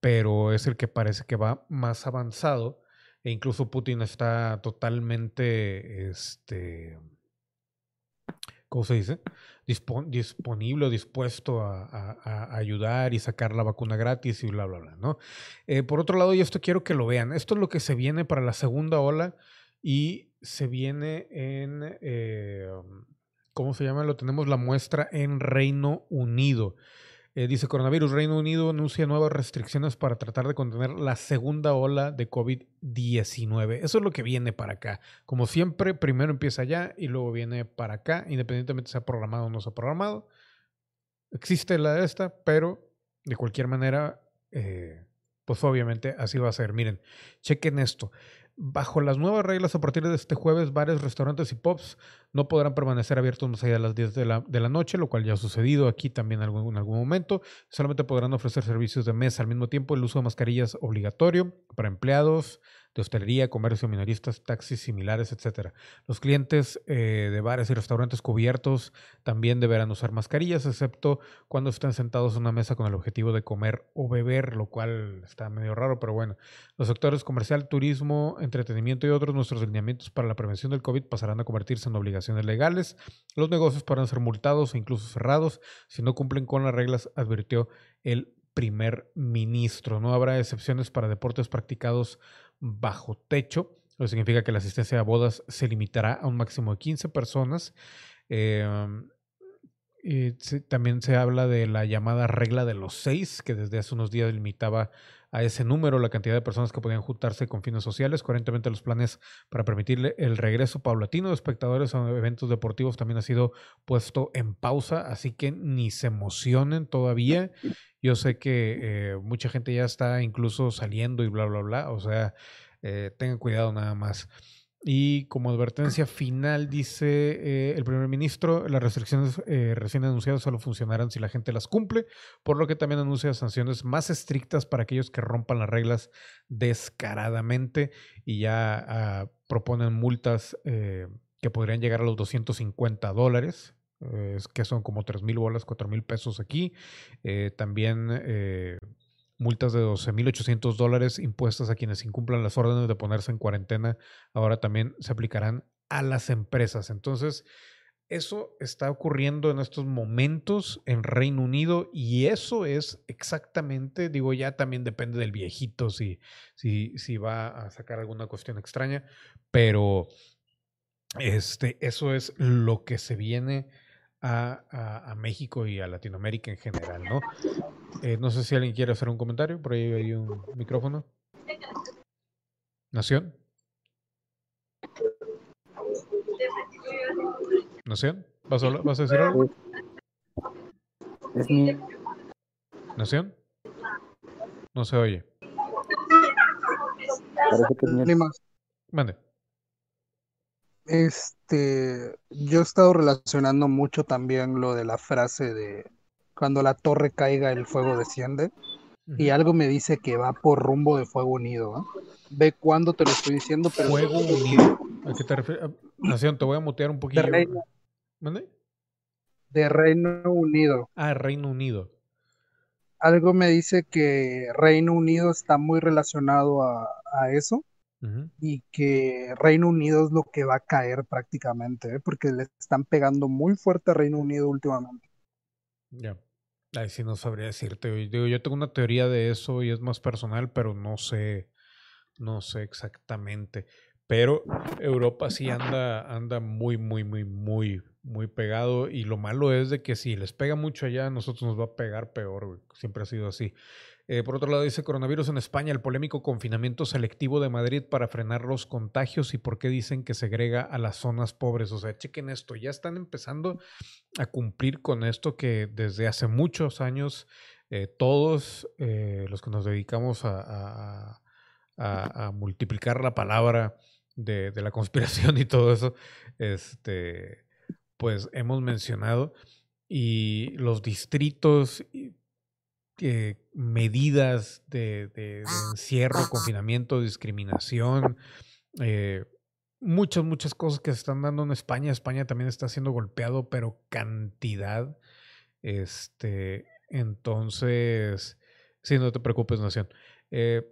pero es el que parece que va más avanzado e incluso Putin está totalmente, este, ¿cómo se dice? Disponible o dispuesto a, ayudar y sacar la vacuna gratis y bla, bla, bla, ¿no? Eh, por otro lado, y esto quiero que lo vean, esto es lo que se viene para la segunda ola y se viene en, eh, ¿cómo se llama? Lo tenemos la muestra en Reino Unido. Eh, dice coronavirus, Reino Unido anuncia nuevas restricciones para tratar de contener la segunda ola de COVID-19. Eso es lo que viene para acá. Como siempre, primero empieza allá y luego viene para acá, independientemente sea programado o no sea programado. Existe la de esta, pero de cualquier manera, eh, pues obviamente así va a ser. Miren, chequen esto. Bajo las nuevas reglas, a partir de este jueves, bares, restaurantes y pubs no podrán permanecer abiertos más allá de las 10 de la, de la noche, lo cual ya ha sucedido aquí también en algún, en algún momento. Solamente podrán ofrecer servicios de mesa al mismo tiempo. El uso de mascarillas obligatorio para empleados, de hostelería, comercio, minoristas, taxis similares, etc. Los clientes eh, de bares y restaurantes cubiertos también deberán usar mascarillas, excepto cuando estén sentados en una mesa con el objetivo de comer o beber, lo cual está medio raro, pero bueno. Los sectores comercial, turismo, entretenimiento y otros, nuestros lineamientos para la prevención del COVID pasarán a convertirse en obligaciones legales. Los negocios podrán ser multados e incluso cerrados si no cumplen con las reglas, advirtió el primer ministro. No habrá excepciones para deportes practicados bajo techo. Que significa que la asistencia a bodas se limitará a un máximo de 15 personas. Em, también se habla de la llamada regla de los seis, que desde hace unos días limitaba a ese número la cantidad de personas que podían juntarse con fines sociales. Coherentemente, los planes para permitirle el regreso paulatino de espectadores a eventos deportivos también ha sido puesto en pausa, así que ni se emocionen todavía. Yo sé que eh, mucha gente ya está incluso saliendo y bla, bla, bla. O sea, eh, tengan cuidado nada más. Y como advertencia final, dice eh, el primer ministro, las restricciones eh, recién anunciadas solo funcionarán si la gente las cumple, por lo que también anuncia sanciones más estrictas para aquellos que rompan las reglas descaradamente y ya ah, proponen multas eh, que podrían llegar a los 250 dólares, que son como 3 mil bolas, 4 mil pesos aquí. también multas de 12.800 dólares impuestas a quienes incumplan las órdenes de ponerse en cuarentena, ahora también se aplicarán a las empresas. Entonces, eso está ocurriendo en estos momentos en Reino Unido y eso es exactamente, digo, ya también depende del viejito si, si, si va a sacar alguna cuestión extraña, pero este, eso es lo que se viene a, México y a Latinoamérica en general, ¿no? Eh, no sé si alguien quiere hacer un comentario, por ahí hay un micrófono. Nación. Nación, ¿vas a, vas a decir algo? Nación. No se oye. Mande. Este, yo he estado relacionando mucho también lo de la frase de cuando la torre caiga el fuego desciende y algo me dice que va por rumbo de fuego unido. ¿eh? Ve cuándo te lo estoy diciendo, pero fuego unido. ¿A qué te refieres? Ah, Nación, te voy a mutear un poquito. De Reino, de Reino Unido. Ah, Reino Unido. Algo me dice que Reino Unido está muy relacionado a, a eso y que Reino Unido es lo que va a caer prácticamente, ¿eh? porque le están pegando muy fuerte a Reino Unido últimamente. Ya. Ahí sí no sabría decirte. Digo, yo tengo una teoría de eso y es más personal, pero no sé, no sé exactamente. Pero Europa sí anda, anda muy, muy, muy, muy, muy pegado. Y lo malo es de que si les pega mucho allá, a nosotros nos va a pegar peor. Siempre ha sido así. Eh, por otro lado, dice coronavirus en España, el polémico confinamiento selectivo de Madrid para frenar los contagios y por qué dicen que segrega a las zonas pobres. O sea, chequen esto, ya están empezando a cumplir con esto que desde hace muchos años eh, todos eh, los que nos dedicamos a, multiplicar la palabra de, de, la conspiración y todo eso, este, pues hemos mencionado. Y los distritos medidas de, encierro, confinamiento, discriminación, eh, muchas, muchas cosas que se están dando en España. España también está siendo golpeado, pero cantidad. Este, entonces, sí, no te preocupes, Nación. Eh,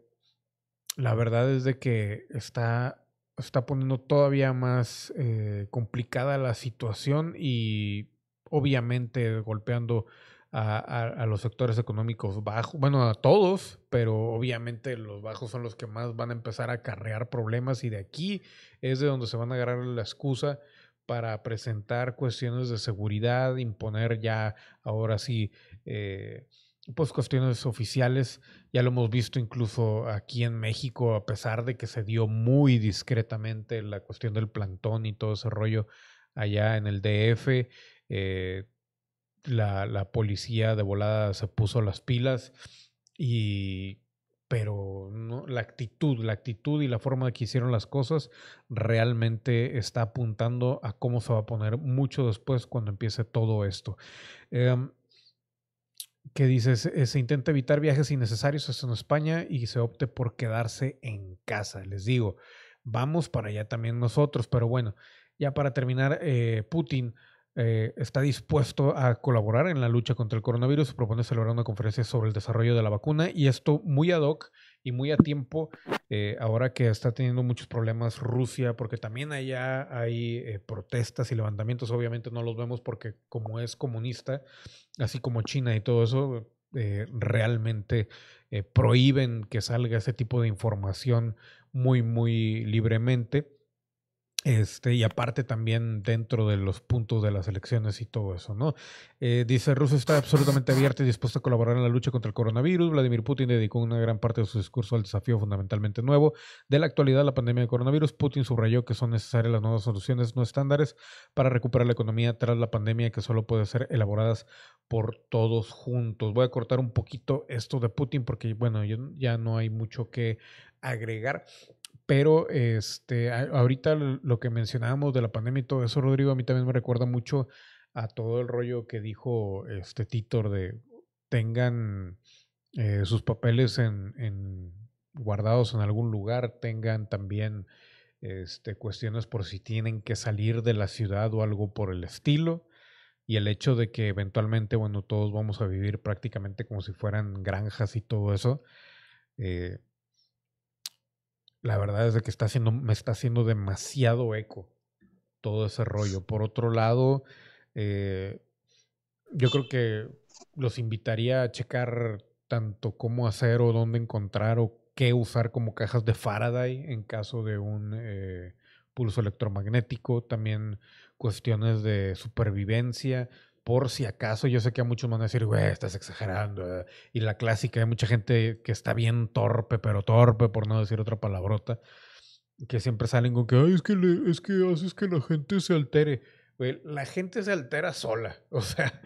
la verdad es de que está, está poniendo todavía más eh, complicada la situación y obviamente golpeando a, los sectores económicos bajos, bueno, a todos, pero obviamente los bajos son los que más van a empezar a acarrear problemas y de aquí es de donde se van a agarrar la excusa para presentar cuestiones de seguridad, imponer ya ahora sí, eh, pues cuestiones oficiales. Ya lo hemos visto incluso aquí en México, a pesar de que se dio muy discretamente la cuestión del plantón y todo ese rollo allá en el DF. Eh, la, la, policía de volada se puso las pilas y pero la actitud, la actitud y la forma de que hicieron las cosas realmente está apuntando a cómo se va a poner mucho después cuando empiece todo esto. Eh, que dice, se intenta evitar viajes innecesarios en España y se opte por quedarse en casa. Les digo, vamos para allá también nosotros, pero bueno, ya para terminar, eh, Putin eh, está dispuesto a colaborar en la lucha contra el coronavirus. Propone celebrar una conferencia sobre el desarrollo de la vacuna y esto muy ad hoc y muy a tiempo, eh, ahora que está teniendo muchos problemas Rusia, porque también allá hay eh, protestas y levantamientos. Obviamente no los vemos porque como es comunista, así como China y todo eso, realmente prohíben que salga ese tipo de información muy, muy libremente. Este, y aparte también dentro de los puntos de las elecciones y todo eso, ¿no? Eh, dice, Rusia está absolutamente abierta y dispuesta a colaborar en la lucha contra el coronavirus. Vladimir Putin dedicó una gran parte de su discurso al desafío fundamentalmente nuevo de la actualidad, la pandemia de coronavirus. Putin subrayó que son necesarias las nuevas soluciones no estándares para recuperar la economía tras la pandemia que solo puede ser elaboradas por todos juntos. Voy a cortar un poquito esto de Putin porque, bueno, ya no hay mucho que agregar. Pero este, ahorita lo que mencionábamos de la pandemia y todo eso, Rodrigo, a mí también me recuerda mucho a todo el rollo que dijo este Titor de tengan eh, sus papeles en, en, guardados en algún lugar, tengan también este, cuestiones por si tienen que salir de la ciudad o algo por el estilo. Y el hecho de que eventualmente, bueno, todos vamos a vivir prácticamente como si fueran granjas y todo eso. Eh, la verdad es que está haciendo, me está haciendo demasiado eco todo ese rollo. Por otro lado, eh, yo creo que los invitaría a checar tanto cómo hacer o dónde encontrar o qué usar como cajas de Faraday en caso de un eh, pulso electromagnético. También cuestiones de supervivencia por si acaso, yo sé que a muchos van a decir, güey, estás exagerando. Eh". Y la clásica, hay mucha gente que está bien torpe, pero torpe, por no decir otra palabrota, que siempre salen con que, ay, es que, es que haces que la gente se altere. La gente se altera sola. O sea,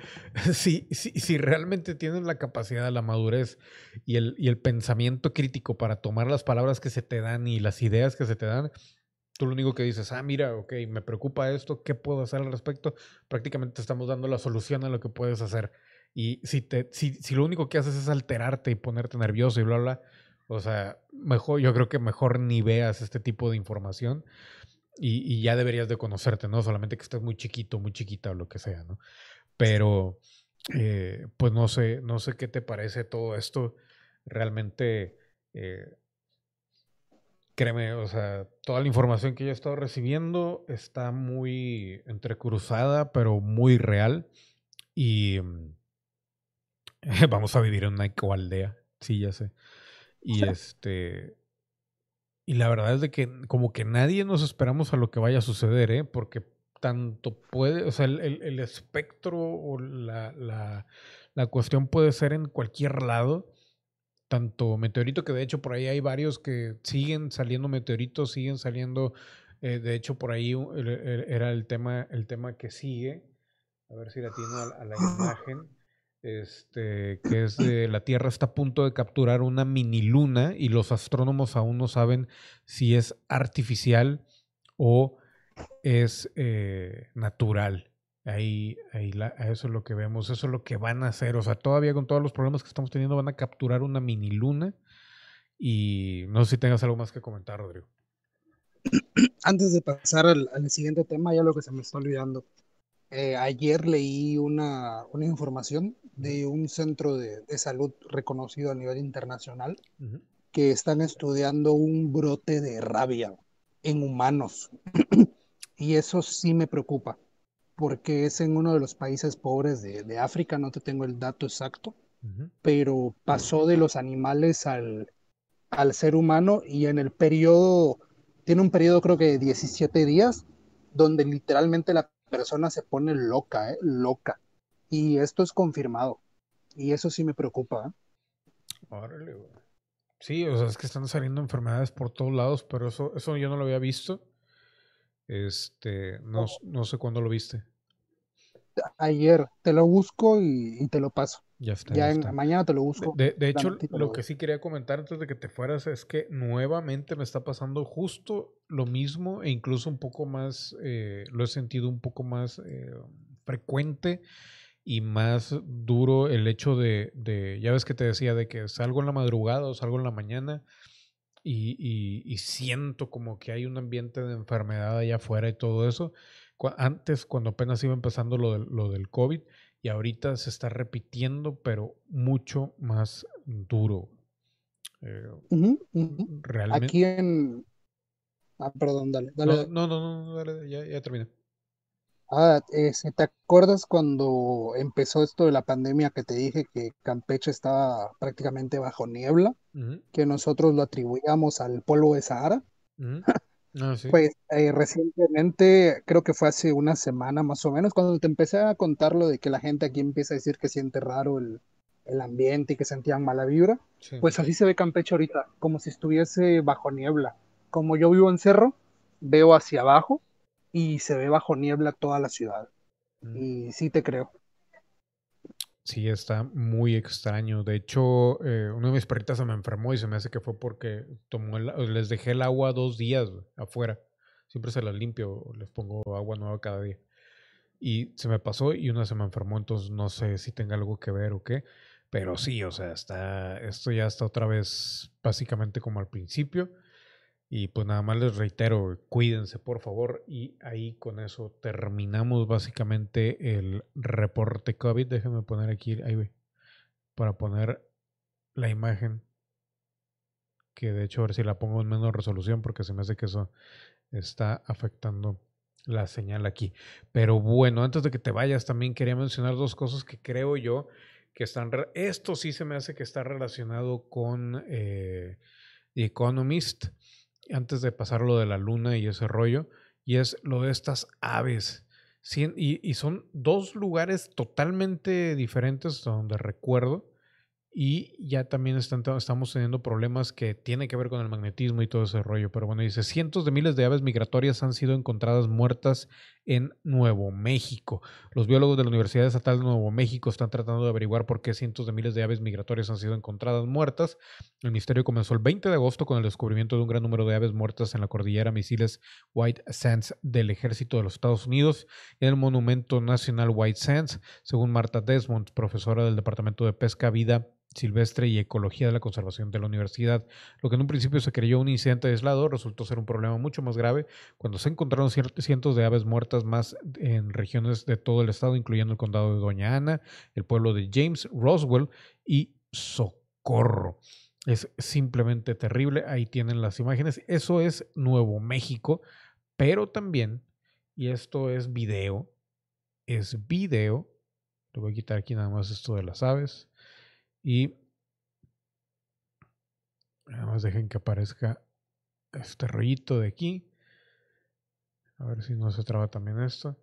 si, si, si realmente tienes la capacidad, la madurez y el, y el pensamiento crítico para tomar las palabras que se te dan y las ideas que se te dan, Tú lo único que dices, ah, mira, ok, me preocupa esto, ¿qué puedo hacer al respecto? Prácticamente te estamos dando la solución a lo que puedes hacer. Y si, te, si, si lo único que haces es alterarte y ponerte nervioso y bla, bla, o sea, mejor, yo creo que mejor ni veas este tipo de información y, y ya deberías de conocerte, ¿no? Solamente que estés muy chiquito, muy chiquita o lo que sea, ¿no? Pero, eh, pues no sé, no sé qué te parece todo esto. Realmente, eh, créeme, o sea, toda la información que yo he estado recibiendo está muy entrecruzada, pero muy real. Y, Vamos a vivir en una ecoaldea. Sí, ya sé. Y este. Y la verdad es de que como que nadie nos esperamos a lo que vaya a suceder, ¿eh? Porque tanto puede, o sea, el, el, espectro o la, la, la, cuestión puede ser en cualquier lado. Tanto meteorito, que de hecho por ahí hay varios que siguen saliendo meteoritos, siguen saliendo. Eh, de hecho, por ahí era el tema, el tema que sigue. A ver si la tiene a la imagen este, que es de la Tierra está a punto de capturar una mini luna y los astrónomos aún no saben si es artificial o es eh, natural. Ahí, ahí eso es lo que vemos, eso es lo que van a hacer. O sea, todavía con todos los problemas que estamos teniendo van a capturar una mini luna. Y no sé si tengas algo más que comentar, Rodrigo. Antes de pasar al, al siguiente tema, ya lo que se me está olvidando. Eh, ayer leí una, una, información de un centro de, de, salud reconocido a nivel internacional que están estudiando un brote de rabia en humanos. y eso sí me preocupa, porque es en uno de los países pobres de, de África, no te tengo el dato exacto, pero pasó de los animales al, al ser humano y en el periodo, tiene un periodo creo que de 17 días, donde literalmente la persona se pone loca, ¿eh? loca. Y esto es confirmado. Y eso sí me preocupa. ¿eh? Órale, güey. Sí, o sea, es que están saliendo enfermedades por todos lados, pero eso, eso yo no lo había visto. Este, no, no sé cuándo lo viste. Ayer, te lo busco y te lo paso. Ya está. Ya, en, mañana te lo busco. De, hecho, lo que sí quería comentar antes de que te fueras es que nuevamente me está pasando justo lo mismo e incluso un poco más, eh, lo he sentido un poco más eh, frecuente y más duro el hecho de, de, ya ves que te decía, de que salgo en la madrugada o salgo en la mañana y, y, siento como que hay un ambiente de enfermedad allá afuera y todo eso. Antes, cuando apenas iba empezando lo, lo del COVID, y ahorita se está repitiendo, pero mucho más duro. Eh, realmente. Aquí en. Ah, perdón, dale. dale no, no, no, dale, ya, ya terminé. Ah, eh, ¿te acuerdas cuando empezó esto de la pandemia que te dije que Campeche estaba prácticamente bajo niebla? Que nosotros lo atribuíamos al polvo de Sahara. Ah, pues eh, recientemente, creo que fue hace una semana más o menos, cuando te empecé a contar lo de que la gente aquí empieza a decir que siente raro el, ambiente y que sentían mala vibra, pues así se ve Campeche ahorita, como si estuviese bajo niebla. Como yo vivo en cerro, veo hacia abajo y se ve bajo niebla toda la ciudad. Mm. Y sí te creo. Sí, está muy extraño. De hecho, eh, una de mis perritas se me enfermó y se me hace que fue porque tomó les dejé el agua dos días afuera. Siempre se las limpio, les pongo agua nueva cada día. Y se me pasó y una se me enfermó, entonces no sé si tenga algo que ver o qué. Pero sí, o sea, está, esto ya está otra vez básicamente como al principio. Y pues nada más les reitero, cuídense por favor. Y ahí con eso terminamos básicamente el reporte COVID. Déjenme poner aquí, ahí para poner la imagen. Que de hecho a ver si la pongo en menos resolución porque se me hace que eso está afectando la señal aquí. Pero bueno, antes de que te vayas también quería mencionar dos cosas que creo yo que están... Esto sí se me hace que está relacionado con eh, The Economist antes de pasar lo de la luna y ese rollo, y es lo de estas aves. y, y, son dos lugares totalmente diferentes donde recuerdo y ya también estamos teniendo problemas que tienen que ver con el magnetismo y todo ese rollo. Pero bueno, dice, cientos de miles de aves migratorias han sido encontradas muertas en Nuevo México. Los biólogos de la Universidad Estatal de Nuevo México están tratando de averiguar por qué cientos de miles de aves migratorias han sido encontradas muertas. El misterio comenzó el 20 de agosto con el descubrimiento de un gran número de aves muertas en la cordillera Misiles White Sands del ejército de los Estados Unidos en el monumento nacional White Sands, según Marta Desmond, profesora del Departamento de Pesca, Vida silvestre y ecología de la conservación de la universidad. Lo que en un principio se creyó un incidente aislado resultó ser un problema mucho más grave cuando se encontraron cientos de aves muertas más en regiones de todo el estado, incluyendo el condado de Doña Ana, el pueblo de James, Roswell y Socorro. Es simplemente terrible. Ahí tienen las imágenes. Eso es Nuevo México, pero también, y esto es video, es video. Le voy a quitar aquí nada más esto de las aves Y Además dejen que aparezca este rollito de aquí. A ver si no se traba también esto.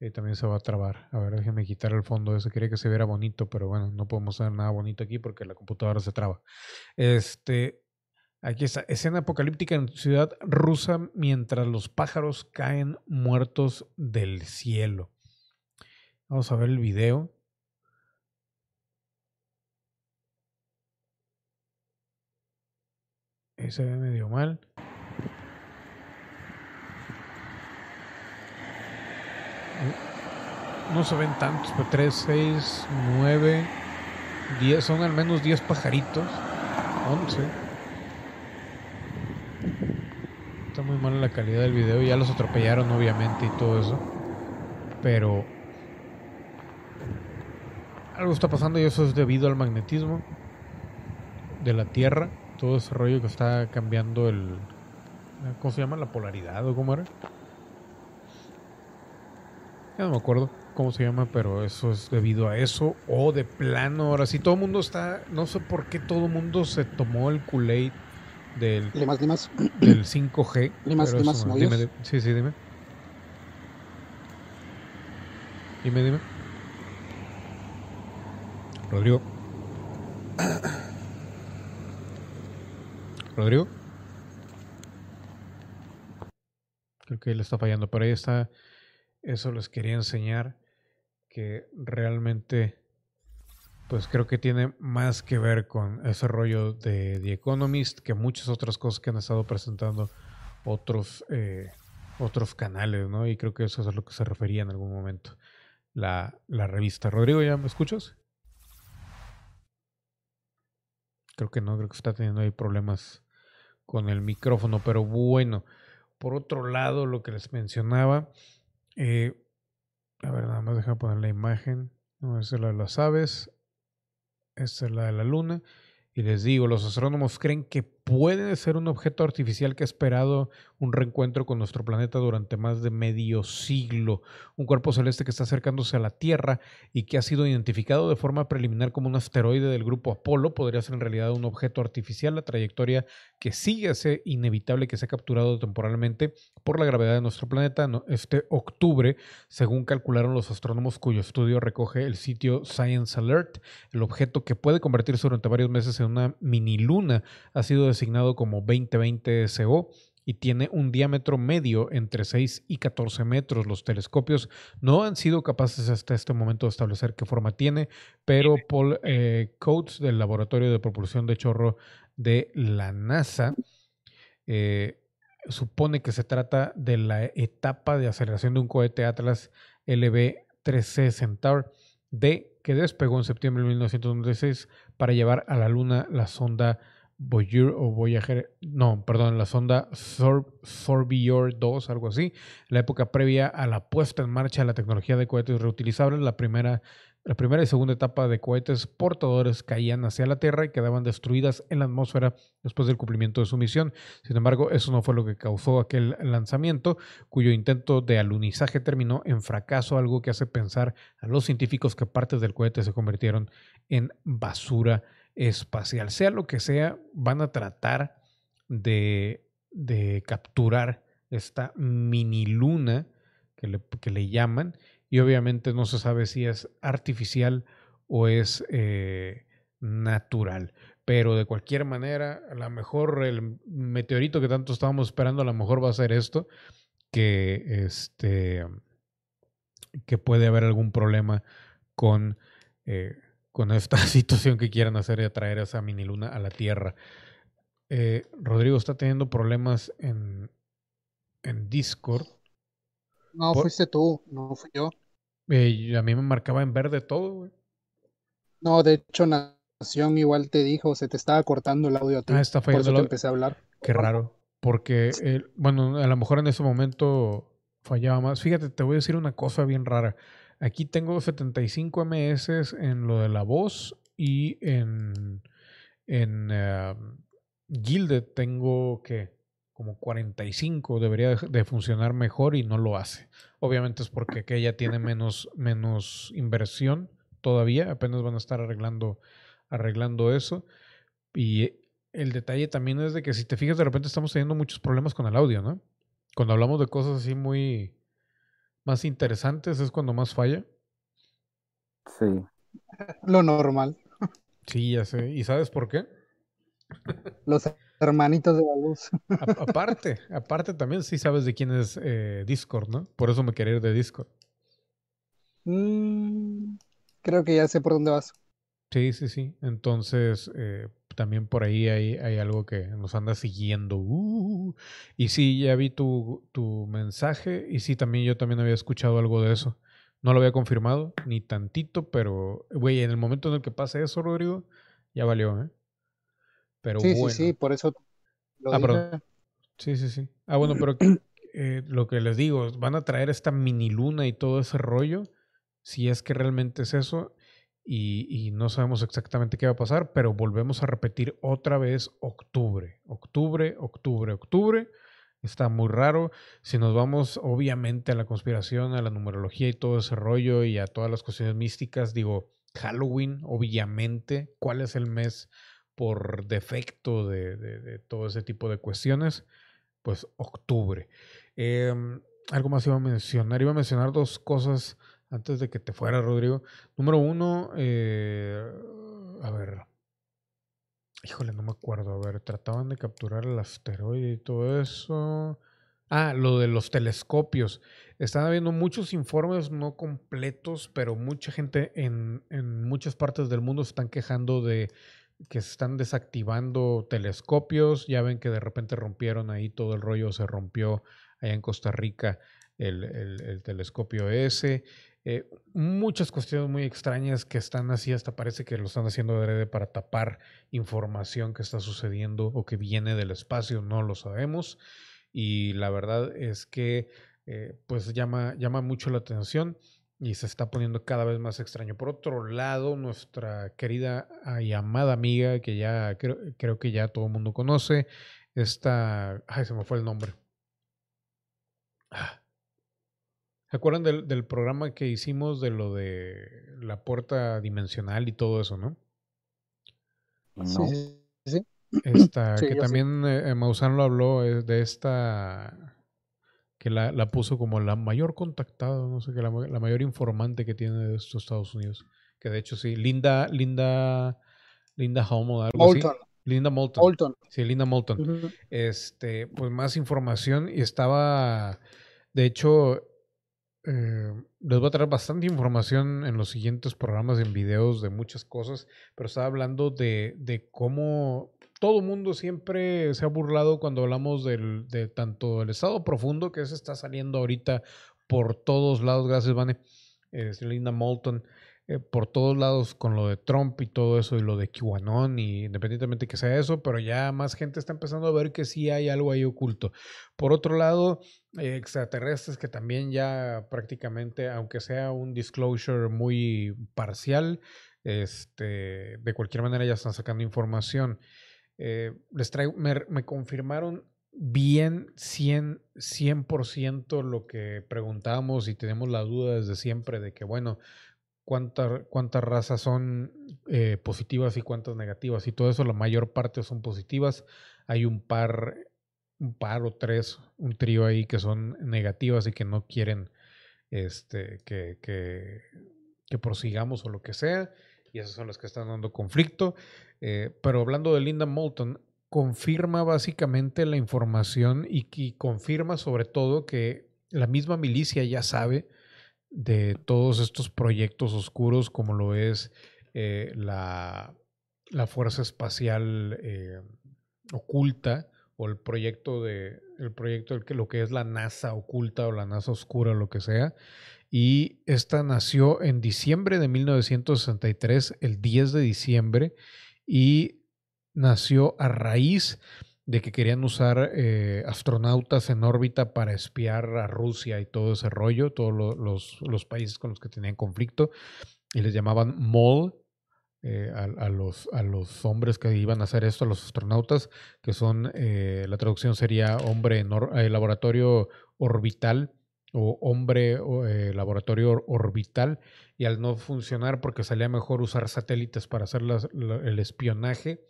Y también se va a trabar. A ver, déjenme quitar el fondo ese. Quería que se viera bonito, pero bueno, no podemos hacer nada bonito aquí porque la computadora se traba. Este, aquí está. Escena apocalíptica en ciudad rusa mientras los pájaros caen muertos del cielo. Vamos a ver el video. Se ve medio mal. No se ven tantos, pero 3, 6, 9, 10, son al menos 10 pajaritos. 11. Está muy mala la calidad del video, ya los atropellaron obviamente y todo eso. Pero algo está pasando y eso es debido al magnetismo de la Tierra todo ese rollo que está cambiando el. ¿Cómo se llama? ¿La polaridad o cómo era? Ya no me acuerdo cómo se llama, pero eso es debido a eso. O de plano, ahora sí, todo el mundo está. No sé por qué todo el mundo se tomó el Kool-Aid del, del 5G. dime, sí, sí, dime. Dime, dime. Rodrigo. Rodrigo. Creo que él está fallando, pero ahí está. Eso les quería enseñar que realmente, pues creo que tiene más que ver con ese rollo de The Economist que muchas otras cosas que han estado presentando otros, eh, otros canales, ¿no? Y creo que eso es a lo que se refería en algún momento la, la revista. Rodrigo, ¿ya me escuchas? Creo que no, creo que está teniendo ahí problemas con el micrófono. Pero bueno, por otro lado, lo que les mencionaba, eh, a ver, nada más deja poner la imagen. No, es la de las aves, esta es la de la luna. Y les digo, los astrónomos creen que puede ser un objeto artificial que ha esperado un reencuentro con nuestro planeta durante más de medio siglo. Un cuerpo celeste que está acercándose a la Tierra y que ha sido identificado de forma preliminar como un asteroide del grupo Apolo podría ser en realidad un objeto artificial. La trayectoria que sigue ese inevitable que se ha capturado temporalmente por la gravedad de nuestro planeta este octubre, según calcularon los astrónomos cuyo estudio recoge el sitio Science Alert. El objeto que puede convertirse durante varios meses en una mini luna ha sido designado como 2020 SO y tiene un diámetro medio entre 6 y 14 metros. Los telescopios no han sido capaces hasta este momento de establecer qué forma tiene, pero Paul eh, Coates del Laboratorio de Propulsión de Chorro de la NASA eh, supone que se trata de la etapa de aceleración de un cohete Atlas LB-3C Centaur D que despegó en septiembre de 1996 para llevar a la Luna la sonda Voyager o Voyager, no, perdón, la sonda Sorbior 2, algo así, la época previa a la puesta en marcha de la tecnología de cohetes reutilizables, la primera, la primera y segunda etapa de cohetes portadores caían hacia la Tierra y quedaban destruidas en la atmósfera después del cumplimiento de su misión. Sin embargo, eso no fue lo que causó aquel lanzamiento, cuyo intento de alunizaje terminó en fracaso, algo que hace pensar a los científicos que partes del cohete se convirtieron en basura espacial. Sea lo que sea, van a tratar de, capturar esta mini luna que le, que le, llaman y obviamente no se sabe si es artificial o es eh, natural. Pero de cualquier manera, a lo mejor el meteorito que tanto estábamos esperando, a lo mejor va a ser esto, que, este, que puede haber algún problema con eh, con esta situación que quieran hacer de traer esa mini luna a la Tierra. Eh, Rodrigo está teniendo problemas en, en Discord. No, fuiste tú, no fui yo. Eh, a mí me marcaba en verde todo, güey. No, de hecho, Nación igual te dijo, se te estaba cortando el audio a ti. Ah, está fallando. Por eso empecé a hablar. Qué raro. Porque, bueno, a lo mejor en ese momento fallaba más. Fíjate, te voy a decir una cosa bien rara. Aquí tengo 75 ms en lo de la voz y en, en Gilded tengo que como 45 debería de funcionar mejor y no lo hace. Obviamente es porque aquella tiene menos, menos inversión todavía, apenas van a estar arreglando arreglando eso. Y el detalle también es de que si te fijas, de repente estamos teniendo muchos problemas con el audio, ¿no? Cuando hablamos de cosas así muy más interesantes es cuando más falla. Sí. Lo normal. Sí, ya sé. ¿Y sabes por qué? Los hermanitos de la luz. aparte, aparte también sí sabes de quién es eh, Discord, ¿no? Por eso me quería ir de Discord. Mm, creo que ya sé por dónde vas. Sí, sí, sí. Entonces, eh, también por ahí hay, hay, algo que nos anda siguiendo. Uh, y sí, ya vi tu, tu mensaje y sí, también yo también había escuchado algo de eso. No lo había confirmado, ni tantito, pero, güey, en el momento en el que pase eso, Rodrigo, ya valió, ¿eh? Pero sí, sí, sí, por eso lo ah, perdón. Sí, sí, sí. Ah, bueno, pero eh, lo que les digo, van a traer esta mini luna y todo ese rollo, si es que realmente es eso, y, no sabemos exactamente qué va a pasar, pero volvemos a repetir otra vez octubre, octubre, octubre, octubre. Está muy raro. Si nos vamos obviamente a la conspiración, a la numerología y todo ese rollo y a todas las cuestiones místicas, digo, Halloween, obviamente, ¿cuál es el mes por defecto de, todo ese tipo de cuestiones, pues octubre. Em, algo más iba a mencionar, iba a mencionar dos cosas antes de que te fuera, Rodrigo. Número uno, eh, a ver, híjole, no me acuerdo, a ver, trataban de capturar el asteroide y todo eso. Ah, lo de los telescopios. Están habiendo muchos informes no completos, pero mucha gente en, en muchas partes del mundo se están quejando de que se están desactivando telescopios. Ya ven que de repente rompieron ahí todo el rollo, se rompió allá en Costa Rica el, telescopio ese. Eh, muchas cuestiones muy extrañas que están así, hasta parece que lo están haciendo adrede para tapar información que está sucediendo o que viene del espacio, no lo sabemos. Y la verdad es que eh, pues llama, llama mucho la atención y se está poniendo cada vez más extraño. Por otro lado, nuestra querida y amada amiga, que ya creo, creo que ya todo el mundo conoce, esta... Ay, se me fue el nombre. Ah. ¿Se acuerdan del, del, programa que hicimos de lo de la puerta dimensional y todo eso, no? Sí, sí. Esta, que también eh, Maussan lo habló, es de esta que la, la, puso como la mayor contactada, no sé qué, la, la, mayor informante que tiene de estos Estados Unidos. Que de hecho sí, Linda, Linda, Linda Homo, algo Moulton. así. Linda Moulton. Moulton. Sí, Linda Moulton. Este, pues más información y estaba, de hecho, eh, les voy a traer bastante información en los siguientes programas, en videos de muchas cosas, pero estaba hablando de, de cómo todo mundo siempre se ha burlado cuando hablamos del, de tanto el estado profundo que se está saliendo ahorita por todos lados, gracias Vane, es Linda Moulton, eh, por todos lados con lo de Trump y todo eso y lo de QAnon y independientemente que sea eso, pero ya más gente está empezando a ver que sí hay algo ahí oculto. Por otro lado, eh, extraterrestres que también ya prácticamente, aunque sea un disclosure muy parcial, este, de cualquier manera ya están sacando información. Eh, les traigo, me, confirmaron bien 100, 100% lo que preguntábamos y tenemos la duda desde siempre de que, bueno, cuántas razas son eh, positivas y cuántas negativas y todo eso, la mayor parte son positivas. Hay un par, un par o tres, un trío ahí que son negativas y que no quieren este, que, que, que prosigamos o lo que sea. Y esas son las que están dando conflicto. Eh, pero hablando de Linda Moulton, confirma básicamente la información y, confirma sobre todo que la misma milicia ya sabe de todos estos proyectos oscuros como lo es eh, la, la, Fuerza Espacial eh, Oculta o el proyecto de el proyecto que lo que es la NASA oculta o la NASA oscura lo que sea. Y esta nació en diciembre de 1963 el 10 de diciembre y nació a raíz que querían usar eh, astronautas en órbita para espiar a Rusia y todo ese rollo, todos los, países con los que tenían conflicto, y les llamaban MOL, eh, a, los, a los hombres que iban a hacer esto, a los astronautas, que son, eh, la traducción sería hombre en laboratorio orbital, o hombre eh, laboratorio orbital y al no funcionar porque salía mejor usar satélites para hacer el espionaje,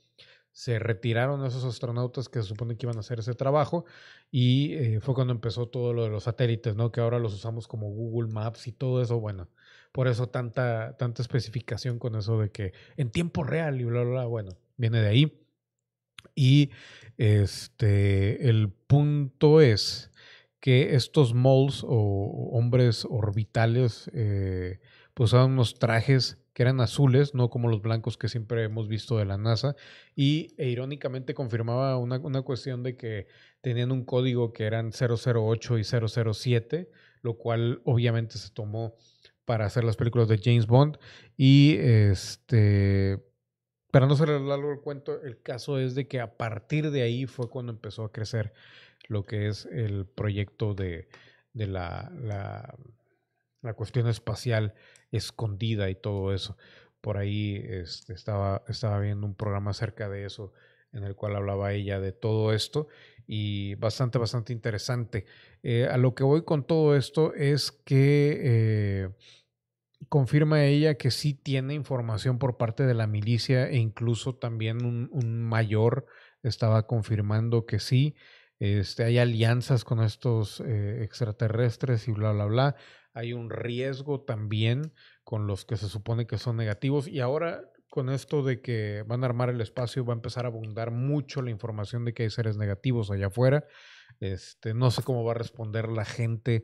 se retiraron esos astronautas que se supone que iban a hacer ese trabajo y eh, fue cuando empezó todo lo de los satélites, ¿no? Que ahora los usamos como Google Maps y todo eso, bueno, por eso tanta, tanta especificación con eso de que en tiempo real y bla, bla, bla, bueno, viene de ahí. Y este, el punto es que estos moles o hombres orbitales eh, pues usaban unos trajes que eran azules, no como los blancos que siempre hemos visto de la NASA, y e irónicamente confirmaba una, una, cuestión de que tenían un código que eran 008 y 007, lo cual obviamente se tomó para hacer las películas de James Bond, y este... Para no ser largo el cuento, el caso es de que a partir de ahí fue cuando empezó a crecer lo que es el proyecto de, la, la, cuestión espacial escondida y todo eso. Por ahí este, estaba, estaba viendo un programa acerca de eso en el cual hablaba ella de todo esto y bastante, bastante interesante. Eh, a lo que voy con todo esto es que eh, confirma ella que sí tiene información por parte de la milicia e incluso también un, mayor estaba confirmando que sí. Este, hay alianzas con estos eh, extraterrestres y bla, bla, bla. Hay un riesgo también con los que se supone que son negativos. Y ahora con esto de que van a armar el espacio, va a empezar a abundar mucho la información de que hay seres negativos allá afuera. Este, no sé cómo va a responder la gente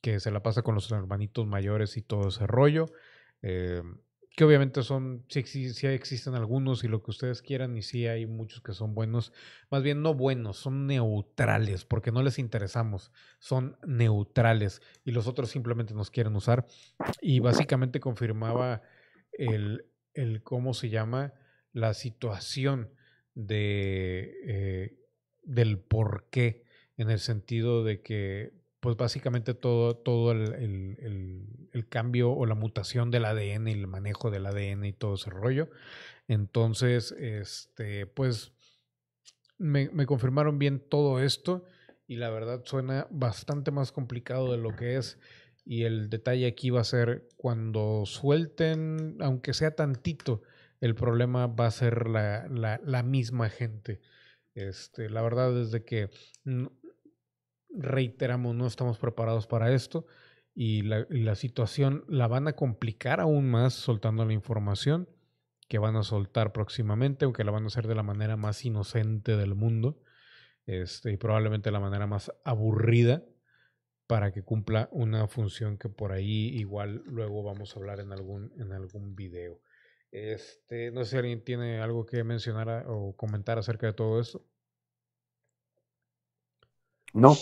que se la pasa con los hermanitos mayores y todo ese rollo. Eh, que obviamente son, sí, sí, existen algunos y lo que ustedes quieran, y sí hay muchos que son buenos, más bien no buenos, son neutrales, porque no les interesamos, son neutrales y los otros simplemente nos quieren usar. Y básicamente confirmaba el, el cómo se llama la situación de, eh, del por qué, en el sentido de que pues básicamente todo, todo el, cambio o la mutación del ADN y el manejo del ADN y todo ese rollo. Entonces, este, pues me, me, confirmaron bien todo esto y la verdad suena bastante más complicado de lo que es. Y el detalle aquí va a ser cuando suelten, aunque sea tantito, el problema va a ser la, la, la misma gente. Este, la verdad es de que reiteramos, no estamos preparados para esto y la, situación la van a complicar aún más soltando la información que van a soltar próximamente, aunque la van a hacer de la manera más inocente del mundo este, y probablemente la manera más aburrida para que cumpla una función que por ahí igual luego vamos a hablar en algún, en algún video. Este, no sé si alguien tiene algo que mencionar o comentar acerca de todo esto. No,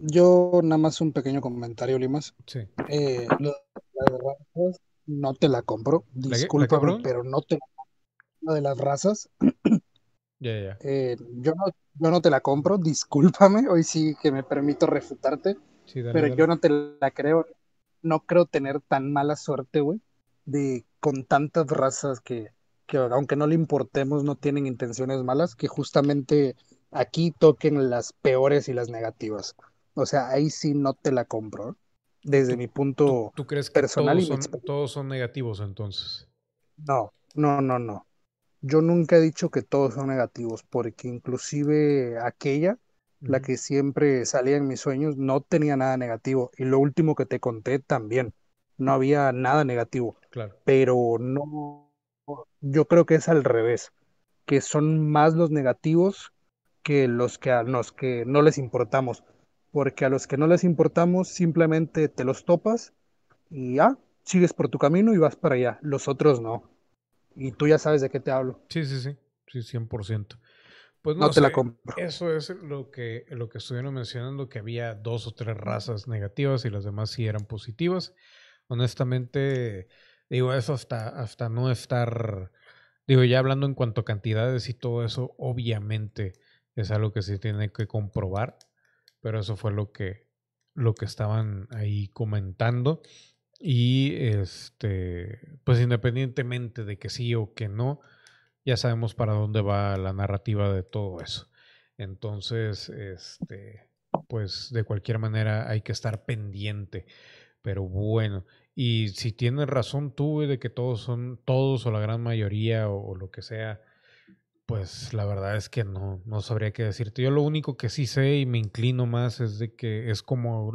yo nada más un pequeño comentario, Limas. Sí. Eh, la de razas no te la compro, disculpa, pero no te la de las razas. Ya, ya. Eh, yo, no, yo no te la compro, discúlpame, hoy sí que me permito refutarte, pero yo no te la creo, no creo tener tan mala suerte, güey, de con tantas razas que, que aunque no le importemos, no tienen intenciones malas, que justamente aquí toquen las peores y las negativas. O sea, ahí sí no te la compro. Desde mi punto ¿tú, crees que personal todos, son, todos son negativos entonces? No, no, no, no. Yo nunca he dicho que todos son negativos, porque inclusive aquella, la que siempre salía en mis sueños, no tenía nada negativo. Y lo último que te conté también, no había nada negativo. Claro. Pero no, yo creo que es al revés, que son más los negativos que los que a los que no les importamos porque a los que no les importamos simplemente te los topas y ya, sigues por tu camino y vas para allá, los otros no. Y tú ya sabes de qué te hablo. Sí, sí, sí, sí, 100%. Pues no, te la compro. Eso es lo que, lo que estuvieron mencionando, que había dos o tres razas negativas y las demás sí eran positivas. Honestamente, digo, eso hasta, hasta no estar, digo, ya hablando en cuanto a cantidades y todo eso, obviamente es algo que se tiene que comprobar pero eso fue lo que, lo que estaban ahí comentando. Y este, pues independientemente de que sí o que no, ya sabemos para dónde va la narrativa de todo eso. Entonces, este, pues de cualquier manera hay que estar pendiente. Pero bueno, y si tienes razón tú de que todos son, todos o la gran mayoría o, lo que sea, pues la verdad es que no, no sabría qué decirte. Yo lo único que sí sé y me inclino más es de que es como,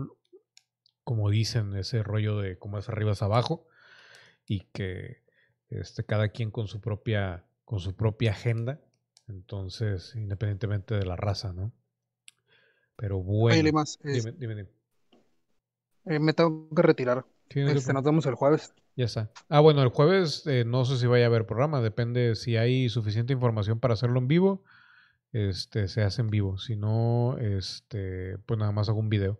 como dicen, ese rollo de como es arriba es abajo y que este, cada quien con su propia, con su propia agenda. Entonces, independientemente de la raza, ¿no? Pero bueno. más, dime, dime, eh, me tengo que retirar. este, nos vemos el jueves. Ya está. Ah, bueno, el jueves eh, no sé si vaya a haber programa, depende si hay suficiente información para hacerlo en vivo, este, se hace en vivo. Si no, este, pues nada más hago un video.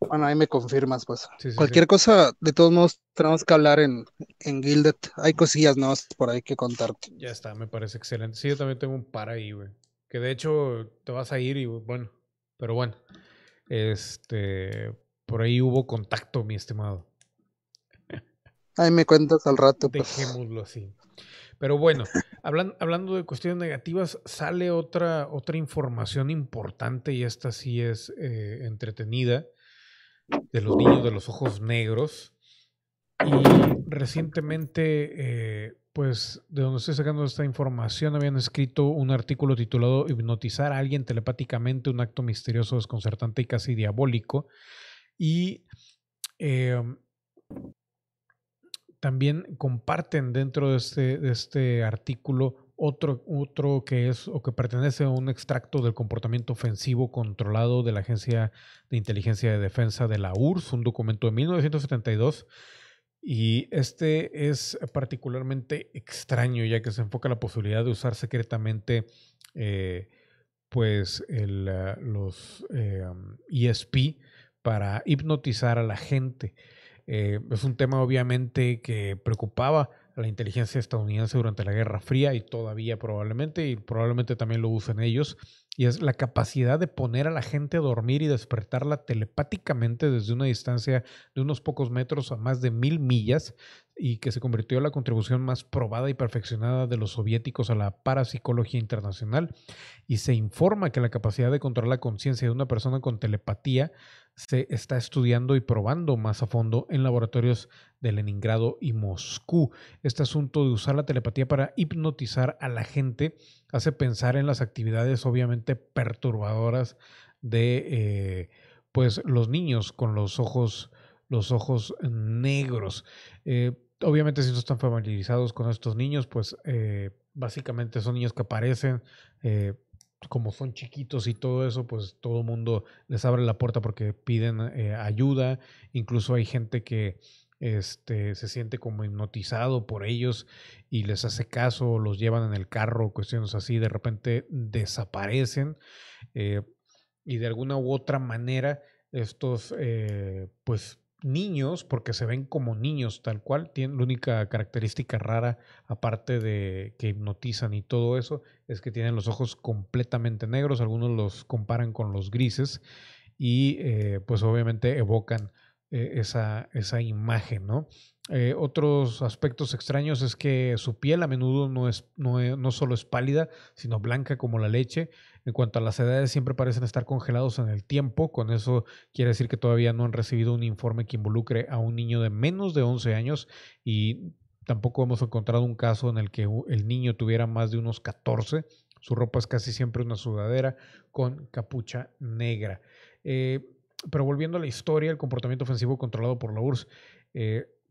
Bueno, ahí me confirmas, pues. Cualquier cosa, de todos modos, tenemos que hablar en, en Gilded. Hay cosillas no por ahí que contarte. Ya está, me parece excelente. Sí, yo también tengo un par ahí, güey. Que de hecho te vas a ir y bueno, pero bueno. Este, por ahí hubo contacto, mi estimado. Ahí me cuentas al rato. Pues. Dejémoslo así. Pero bueno, hablando de cuestiones negativas, sale otra, otra información importante y esta sí es eh, entretenida de los niños de los ojos negros. Y recientemente, eh, pues de donde estoy sacando esta información, habían escrito un artículo titulado Hipnotizar a alguien telepáticamente, un acto misterioso, desconcertante y casi diabólico. Y em, también comparten dentro de este, este artículo otro, otro que es o que pertenece a un extracto del comportamiento ofensivo controlado de la Agencia de Inteligencia de Defensa de la URSS, un documento de 1972. Y este es particularmente extraño, ya que se enfoca la posibilidad de usar secretamente eh, pues el, ah, los ESP eh, e para hipnotizar a la gente. Eh, es un tema obviamente que preocupaba la inteligencia estadounidense durante la Guerra Fría y todavía probablemente, y probablemente también lo usen ellos, y es la capacidad de poner a la gente a dormir y despertarla telepáticamente desde una distancia de unos pocos metros a más de mil millas y que se convirtió en la contribución más probada y perfeccionada de los soviéticos a la parapsicología internacional. Y se informa que la capacidad de controlar la conciencia de una persona con telepatía se está estudiando y probando más a fondo en laboratorios de Leningrado y Moscú. Este asunto de usar la telepatía para hipnotizar a la gente hace pensar en las actividades obviamente perturbadoras de eh, pues los niños con los ojos los ojos negros. Eh, obviamente si no están familiarizados con estos niños, pues eh, básicamente son niños que aparecen, como son chiquitos y todo eso, pues todo el mundo les abre la puerta porque piden eh, ayuda. Incluso hay gente que este, se siente como hipnotizado por ellos y les hace caso, los llevan en el carro, cuestiones así, de repente desaparecen y de alguna u otra manera estos pues niños, porque se ven como niños tal cual, tienen la única característica rara, aparte de que hipnotizan y todo eso, es que tienen los ojos completamente negros, algunos los comparan con los grises y eh, pues obviamente evocan eh, esa, esa imagen, ¿no? Eh, otros aspectos extraños es que su piel a menudo no, es, no, no, solo es pálida, sino blanca como la leche. En cuanto a las edades, siempre parecen estar congelados en el tiempo. Con eso quiere decir que todavía no han recibido un informe que involucre a un niño de menos de 11 años y tampoco hemos encontrado un caso en el que el niño tuviera más de unos 14. Su ropa es casi siempre una sudadera con capucha negra. Eh, pero volviendo a la historia, el comportamiento ofensivo controlado por la URSS.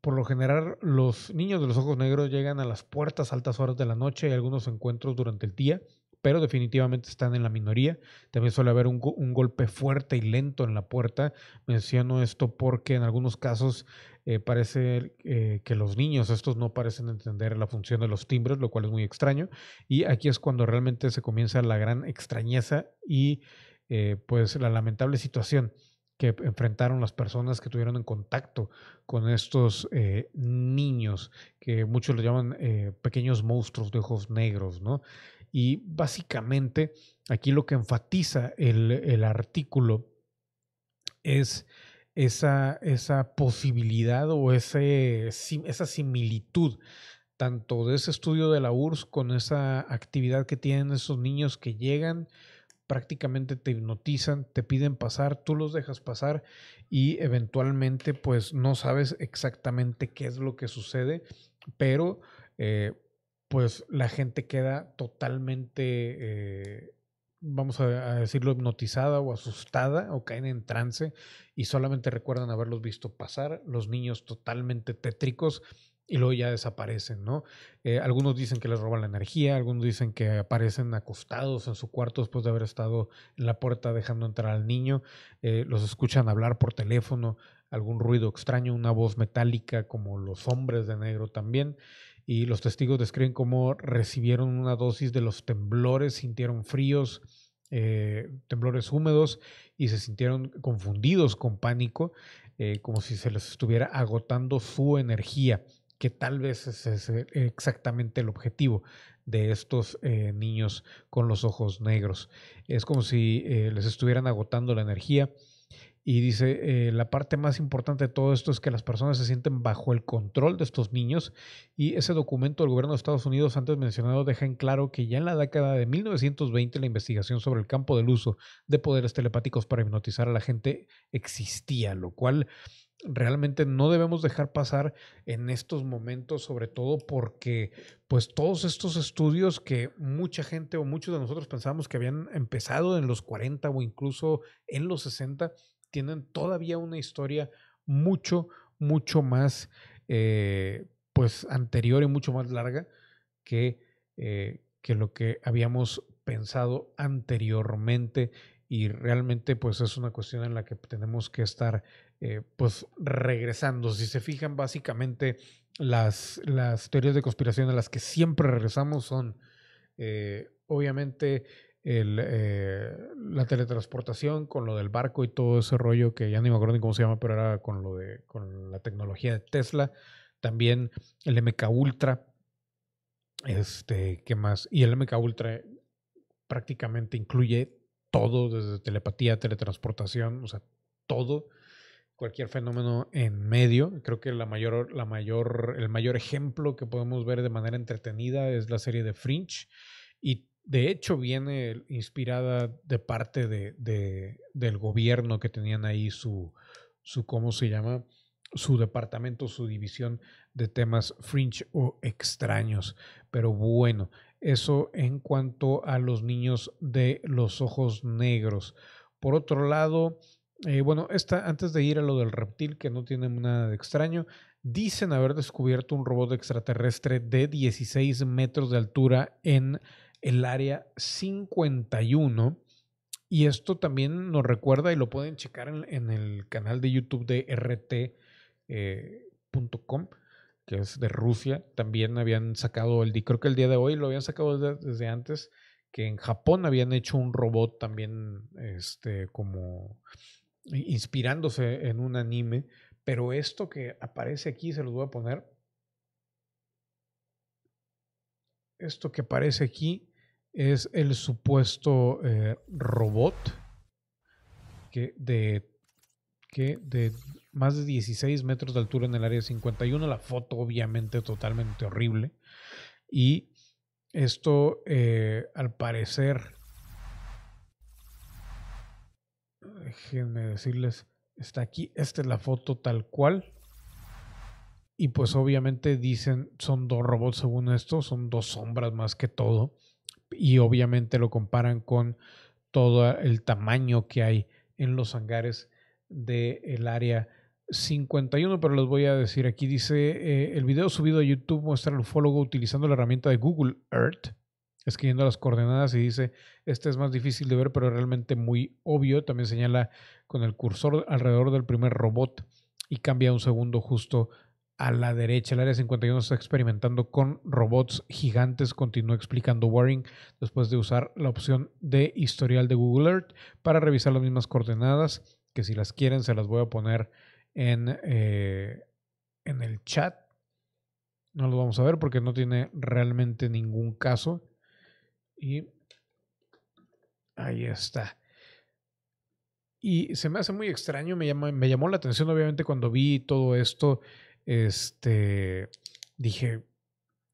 Por lo general, los niños de los ojos negros llegan a las puertas a altas horas de la noche y algunos encuentros durante el día, pero definitivamente están en la minoría. También suele haber un, golpe fuerte y lento en la puerta. Menciono esto porque en algunos casos eh, parece eh, que los niños, estos no parecen entender la función de los timbres, lo cual es muy extraño. Y aquí es cuando realmente se comienza la gran extrañeza y eh, pues la lamentable situación que enfrentaron las personas que tuvieron en contacto con estos eh, niños, que muchos lo llaman eh, pequeños monstruos de ojos negros, ¿no? Y básicamente aquí lo que enfatiza el, artículo es esa, esa posibilidad o ese, esa similitud tanto de ese estudio de la URSS con esa actividad que tienen esos niños que llegan prácticamente te hipnotizan, te piden pasar, tú los dejas pasar y eventualmente pues no sabes exactamente qué es lo que sucede, pero eh, pues la gente queda totalmente, eh, vamos a, decirlo, hipnotizada o asustada o caen en trance y solamente recuerdan haberlos visto pasar, los niños totalmente tétricos y luego ya desaparecen, ¿no? Eh, algunos dicen que les roban la energía, algunos dicen que aparecen acostados en su cuarto después de haber estado en la puerta dejando entrar al niño, eh, los escuchan hablar por teléfono, algún ruido extraño, una voz metálica como los hombres de negro también, y los testigos describen cómo recibieron una dosis de los temblores, sintieron fríos, eh, temblores húmedos y se sintieron confundidos con pánico, como si se les estuviera agotando su energía que tal vez es, exactamente el objetivo de estos eh, niños con los ojos negros. Es como si eh, les estuvieran agotando la energía. Y dice, eh, la parte más importante de todo esto es que las personas se sienten bajo el control de estos niños y ese documento del gobierno de Estados Unidos antes mencionado deja en claro que ya en la década de 1920 la investigación sobre el campo del uso de poderes telepáticos para hipnotizar a la gente existía, lo cual realmente no debemos dejar pasar en estos momentos, sobre todo porque pues todos estos estudios que mucha gente o muchos de nosotros pensábamos que habían empezado en los 40 o incluso en los 60, tienen todavía una historia mucho, mucho más eh, pues anterior y mucho más larga que, eh, que lo que habíamos pensado anteriormente y realmente pues es una cuestión en la que tenemos que estar eh, pues regresando. Si se fijan, básicamente las, las teorías de conspiración a las que siempre regresamos son obviamente eh, la teletransportación con lo del barco y todo ese rollo que ya ni me acuerdo ni cómo se llama, pero era con lo de con la tecnología de Tesla. También el MK Ultra. Este, ¿qué más? Y el MK Ultra prácticamente incluye todo, desde telepatía, teletransportación, o sea, todo cualquier fenómeno en medio. Creo que la mayor, la mayor, el mayor ejemplo que podemos ver de manera entretenida es la serie de Fringe. Y de hecho viene inspirada de parte de, de, del gobierno que tenían ahí su, su, ¿cómo se llama? Su departamento, su división de temas fringe o extraños. Pero bueno, eso en cuanto a los niños de los ojos negros. Por otro lado, eh, bueno, esta, antes de ir a lo del reptil, que no tiene nada de extraño, dicen haber descubierto un robot extraterrestre de 16 metros de altura en el área 51. Y esto también nos recuerda, y lo pueden checar en, el canal de YouTube de rt.com, que es de Rusia. También habían sacado el, creo que el día de hoy lo habían sacado desde, desde antes, que en Japón habían hecho un robot también, este, como inspirándose en un anime, pero esto que aparece aquí, se los voy a poner. Esto que aparece aquí es el supuesto eh, robot que de, que de más de 16 metros de altura en el área 51. La foto obviamente totalmente horrible. Y esto eh, al parecer déjenme decirles, está aquí, esta es la foto tal cual. Y pues obviamente dicen, son dos robots según esto, son dos sombras más que todo. Y obviamente lo comparan con todo el tamaño que hay en los hangares del área 51, pero les voy a decir aquí, dice, eh, el video subido a YouTube muestra al ufólogo utilizando la herramienta de Google Earth escribiendo las coordenadas y dice, este es más difícil de ver, pero realmente muy obvio. También señala con el cursor alrededor del primer robot y cambia un segundo justo a la derecha. El área 51 está experimentando con robots gigantes, continúa explicando Waring después de usar la opción de historial de Google Earth para revisar las mismas coordenadas, que si las quieren se las voy a poner en, eh, en el chat. No lo vamos a ver porque no tiene realmente ningún caso. Y ahí está. Y se me hace muy extraño, me, me llamó la atención obviamente cuando vi todo esto, este, dije,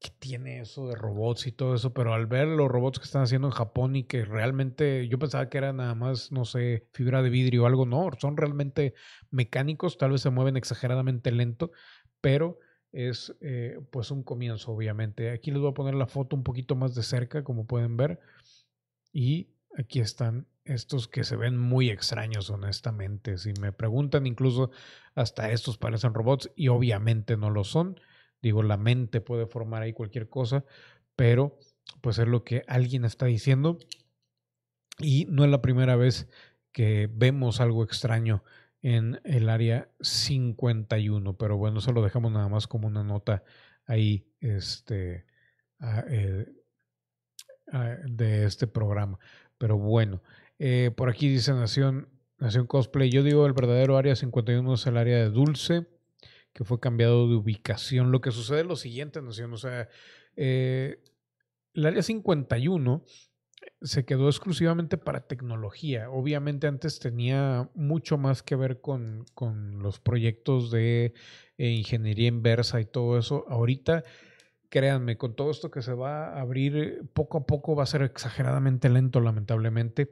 ¿qué tiene eso de robots y todo eso? Pero al ver los robots que están haciendo en Japón y que realmente yo pensaba que era nada más, no sé, fibra de vidrio o algo, no, son realmente mecánicos, tal vez se mueven exageradamente lento, pero es eh, pues un comienzo, obviamente. Aquí les voy a poner la foto un poquito más de cerca, como pueden ver. Y aquí están estos que se ven muy extraños, honestamente. Si me preguntan, incluso hasta estos parecen robots y obviamente no lo son. Digo, la mente puede formar ahí cualquier cosa, pero pues es lo que alguien está diciendo. Y no es la primera vez que vemos algo extraño en el área 51, pero bueno, eso lo dejamos nada más como una nota ahí este, ah, eh, ah, de este programa. Pero bueno, eh, por aquí dice Nación, Nación Cosplay, yo digo el verdadero área 51 es el área de Dulce que fue cambiado de ubicación. Lo que sucede es lo siguiente, Nación, o sea, eh, el área 51 se quedó exclusivamente para tecnología. Obviamente antes tenía mucho más que ver con, con los proyectos de eh, ingeniería inversa y todo eso. Ahorita, créanme, con todo esto que se va a abrir, poco a poco va a ser exageradamente lento, lamentablemente.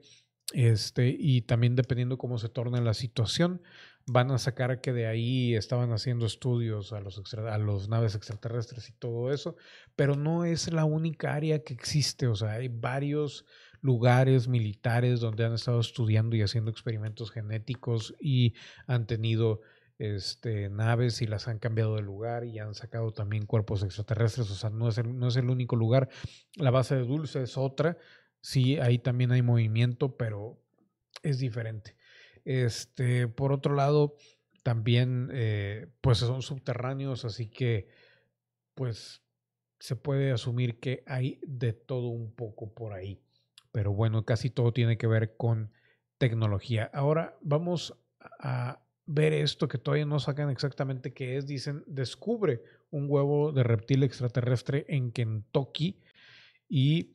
Este, y también dependiendo cómo se torne la situación, van a sacar que de ahí estaban haciendo estudios a los, a los naves extraterrestres y todo eso, pero no es la única área que existe, o sea, hay varios lugares militares donde han estado estudiando y haciendo experimentos genéticos y han tenido este, naves y las han cambiado de lugar y han sacado también cuerpos extraterrestres, o sea, no es el, no es el único lugar. La base de Dulce es otra, sí, ahí también hay movimiento, pero es diferente. Este, por otro lado, también eh, pues son subterráneos, así que pues se puede asumir que hay de todo un poco por ahí. Pero bueno, casi todo tiene que ver con tecnología. Ahora vamos a ver esto que todavía no sacan exactamente qué es. Dicen, descubre un huevo de reptil extraterrestre en Kentucky y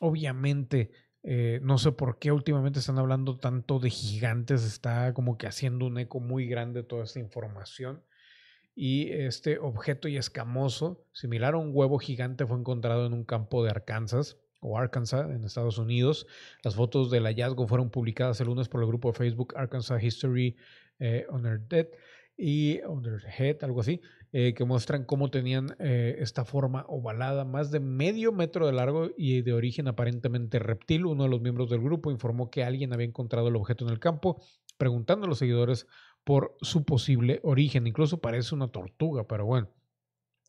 obviamente eh, no sé por qué últimamente están hablando tanto de gigantes, está como que haciendo un eco muy grande toda esta información. Y este objeto y escamoso, similar a un huevo gigante, fue encontrado en un campo de Arkansas o Arkansas en Estados Unidos. Las fotos del hallazgo fueron publicadas el lunes por el grupo de Facebook Arkansas History eh, Earth Dead y Under Head, algo así, eh, que muestran cómo tenían eh, esta forma ovalada, más de medio metro de largo y de origen aparentemente reptil. Uno de los miembros del grupo informó que alguien había encontrado el objeto en el campo, preguntando a los seguidores por su posible origen. Incluso parece una tortuga, pero bueno.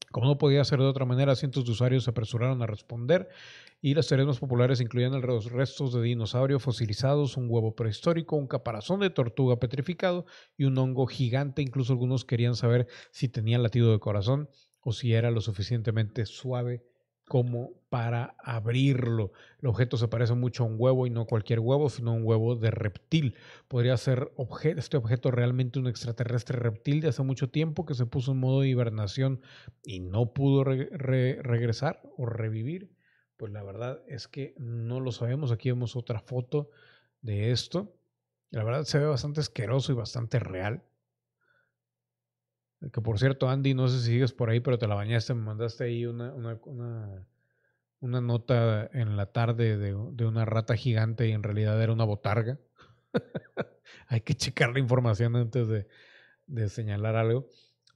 Como no podía ser de otra manera, cientos de usuarios se apresuraron a responder y las teorías más populares incluían los restos de dinosaurio fosilizados, un huevo prehistórico, un caparazón de tortuga petrificado y un hongo gigante. Incluso algunos querían saber si tenía latido de corazón o si era lo suficientemente suave como para abrirlo. El objeto se parece mucho a un huevo y no cualquier huevo, sino un huevo de reptil. Podría ser este objeto realmente un extraterrestre reptil de hace mucho tiempo que se puso en modo de hibernación y no pudo regresar o revivir. Pues la verdad es que no lo sabemos. Aquí vemos otra foto de esto. La verdad se ve bastante asqueroso y bastante real. Que por cierto, Andy, no sé si sigues por ahí, pero te la bañaste, me mandaste ahí una, una, una, nota en la tarde de, de, una rata gigante y en realidad era una botarga. Hay que checar la información antes de, de señalar algo.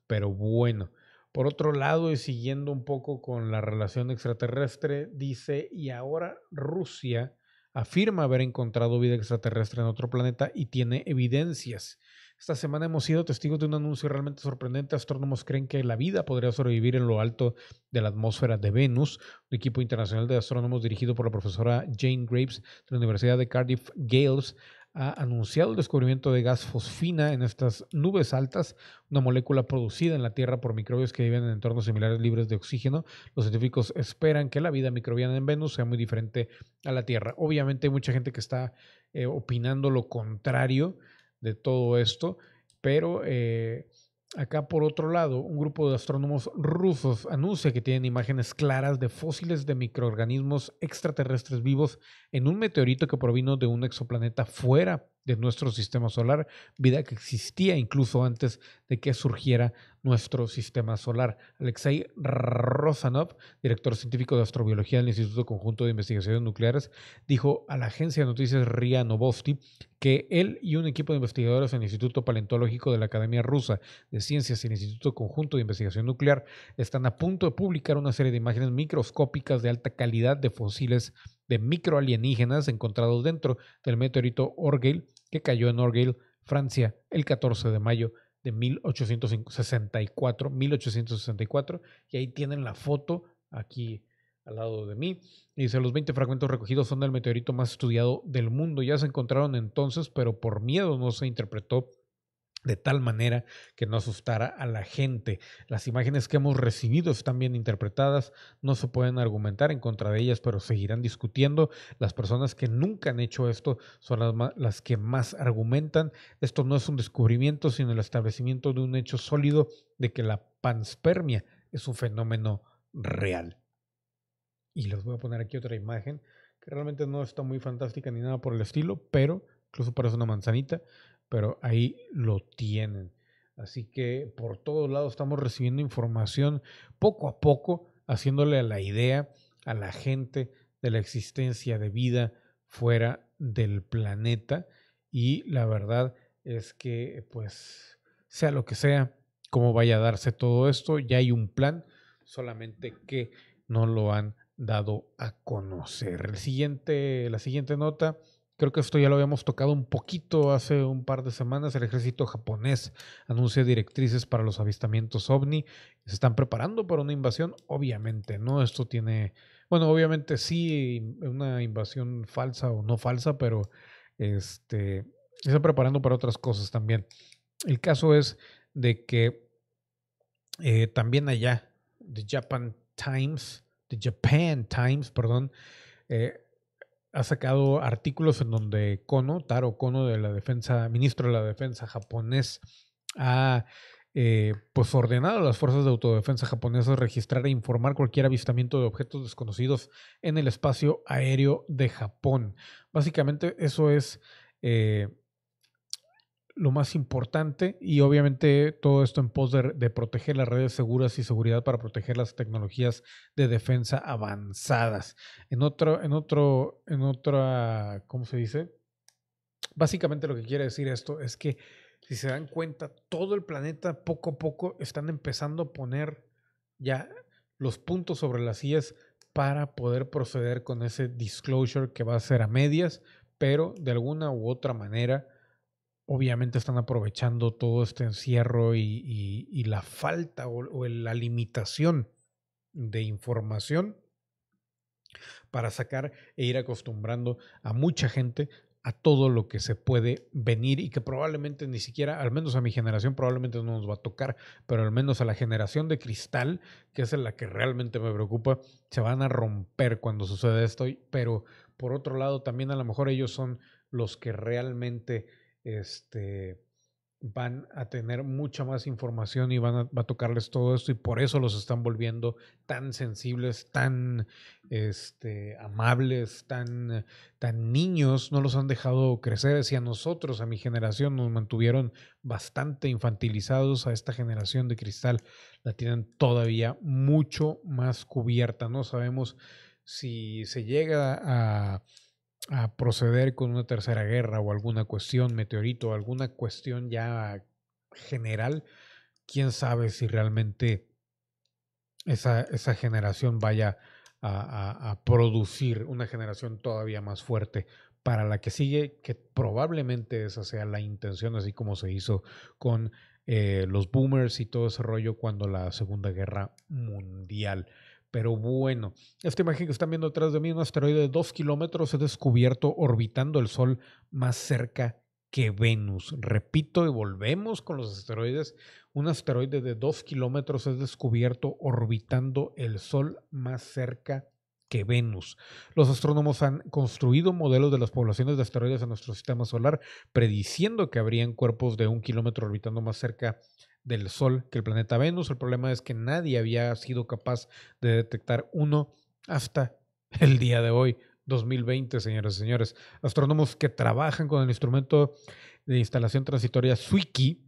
Pero bueno, por otro lado, y siguiendo un poco con la relación extraterrestre, dice, y ahora Rusia afirma haber encontrado vida extraterrestre en otro planeta y tiene evidencias. Esta semana hemos sido testigos de un anuncio realmente sorprendente. Astrónomos creen que la vida podría sobrevivir en lo alto de la atmósfera de Venus. Un equipo internacional de astrónomos dirigido por la profesora Jane Graves de la Universidad de Cardiff Gales ha anunciado el descubrimiento de gas fosfina en estas nubes altas, una molécula producida en la Tierra por microbios que viven en entornos similares libres de oxígeno. Los científicos esperan que la vida microbiana en Venus sea muy diferente a la Tierra. Obviamente hay mucha gente que está eh, opinando lo contrario de todo esto, pero eh, acá por otro lado, un grupo de astrónomos rusos anuncia que tienen imágenes claras de fósiles de microorganismos extraterrestres vivos en un meteorito que provino de un exoplaneta fuera de nuestro sistema solar, vida que existía incluso antes de que surgiera nuestro sistema solar. Alexei Rosanov, director científico de astrobiología del Instituto Conjunto de Investigaciones Nucleares, dijo a la agencia de noticias RIA Novosti que él y un equipo de investigadores en el Instituto Paleontológico de la Academia Rusa de Ciencias y el Instituto Conjunto de Investigación Nuclear están a punto de publicar una serie de imágenes microscópicas de alta calidad de fósiles de microalienígenas encontrados dentro del meteorito Orgale que cayó en Orgale, Francia, el 14 de mayo de 1864, 1864, y ahí tienen la foto aquí al lado de mí. dice, los 20 fragmentos recogidos son del meteorito más estudiado del mundo. Ya se encontraron entonces, pero por miedo no se interpretó de tal manera que no asustara a la gente. Las imágenes que hemos recibido están bien interpretadas, no se pueden argumentar en contra de ellas, pero seguirán discutiendo. Las personas que nunca han hecho esto son las, que más argumentan. Esto no es un descubrimiento, sino el establecimiento de un hecho sólido de que la panspermia es un fenómeno real. Y les voy a poner aquí otra imagen que realmente no está muy fantástica ni nada por el estilo, pero incluso parece una manzanita pero ahí lo tienen. Así que por todos lados estamos recibiendo información poco a poco, haciéndole la idea a la gente de la existencia de vida fuera del planeta. Y la verdad es que, pues, sea lo que sea, cómo vaya a darse todo esto, ya hay un plan, solamente que no lo han dado a conocer. El siguiente, la siguiente nota Creo que esto ya lo habíamos tocado un poquito hace un par de semanas. El ejército japonés anuncia directrices para los avistamientos ovni. Se están preparando para una invasión, obviamente, ¿no? Esto tiene, bueno, obviamente sí, una invasión falsa o no falsa, pero este, se está preparando para otras cosas también. El caso es de que eh, también allá, The Japan Times, The Japan Times, perdón, eh, ha sacado artículos en donde Kono, Taro Kono, de la defensa, ministro de la defensa japonés, ha eh, pues ordenado a las fuerzas de autodefensa japonesas registrar e informar cualquier avistamiento de objetos desconocidos en el espacio aéreo de Japón. Básicamente eso es eh, lo más importante y obviamente todo esto en pos de, proteger las redes seguras y seguridad para proteger las tecnologías de defensa avanzadas. En otro, en otro, en otra, ¿cómo se dice? Básicamente lo que quiere decir esto es que si se dan cuenta, todo el planeta poco a poco están empezando a poner ya los puntos sobre las sillas para poder proceder con ese disclosure que va a ser a medias, pero de alguna u otra manera obviamente están aprovechando todo este encierro y, la falta o, la limitación de información para sacar e ir acostumbrando a mucha gente a todo lo que se puede venir y que probablemente ni siquiera, al menos a mi generación, probablemente no nos va a tocar, pero al menos a la generación de cristal, que es la que realmente me preocupa, se van a romper cuando sucede esto, pero por otro lado también a lo mejor ellos son los que realmente este, van a tener mucha más información y van a, va a tocarles todo esto y por eso los están volviendo tan sensibles, tan este, amables, tan, tan niños, no los han dejado crecer. Si a nosotros, a mi generación, nos mantuvieron bastante infantilizados, a esta generación de cristal la tienen todavía mucho más cubierta. No sabemos si se llega a a proceder con una tercera guerra o alguna cuestión, meteorito, alguna cuestión ya general, quién sabe si realmente esa, esa generación vaya a, a, producir una generación todavía más fuerte para la que sigue, que probablemente esa sea la intención, así como se hizo con eh, los boomers y todo ese rollo cuando la Segunda Guerra Mundial. Pero bueno, esta imagen que están viendo detrás de mí, un asteroide de 2 kilómetros es descubierto orbitando el Sol más cerca que Venus. Repito y volvemos con los asteroides. Un asteroide de 2 kilómetros es descubierto orbitando el Sol más cerca que Venus. Los astrónomos han construido modelos de las poblaciones de asteroides en nuestro sistema solar, prediciendo que habrían cuerpos de un kilómetro orbitando más cerca del Sol que el planeta Venus. El problema es que nadie había sido capaz de detectar uno hasta el día de hoy, 2020, señores y señores. Astrónomos que trabajan con el instrumento de instalación transitoria Swiki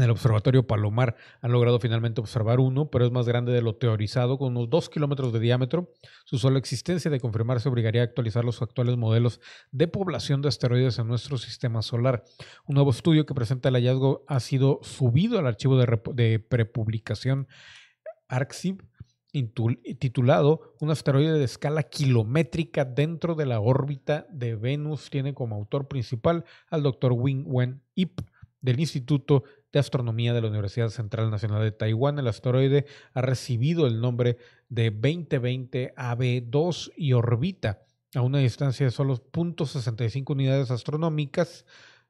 en el Observatorio Palomar han logrado finalmente observar uno, pero es más grande de lo teorizado, con unos 2 kilómetros de diámetro. Su sola existencia de confirmarse obligaría a actualizar los actuales modelos de población de asteroides en nuestro sistema solar. Un nuevo estudio que presenta el hallazgo ha sido subido al archivo de, prepublicación ArcSIB titulado Un asteroide de escala kilométrica dentro de la órbita de Venus. Tiene como autor principal al doctor Wing Wen Ip del Instituto de Astronomía de la Universidad Central Nacional de Taiwán. El asteroide ha recibido el nombre de 2020 AB2 y orbita a una distancia de solo 0.65 unidades astronómicas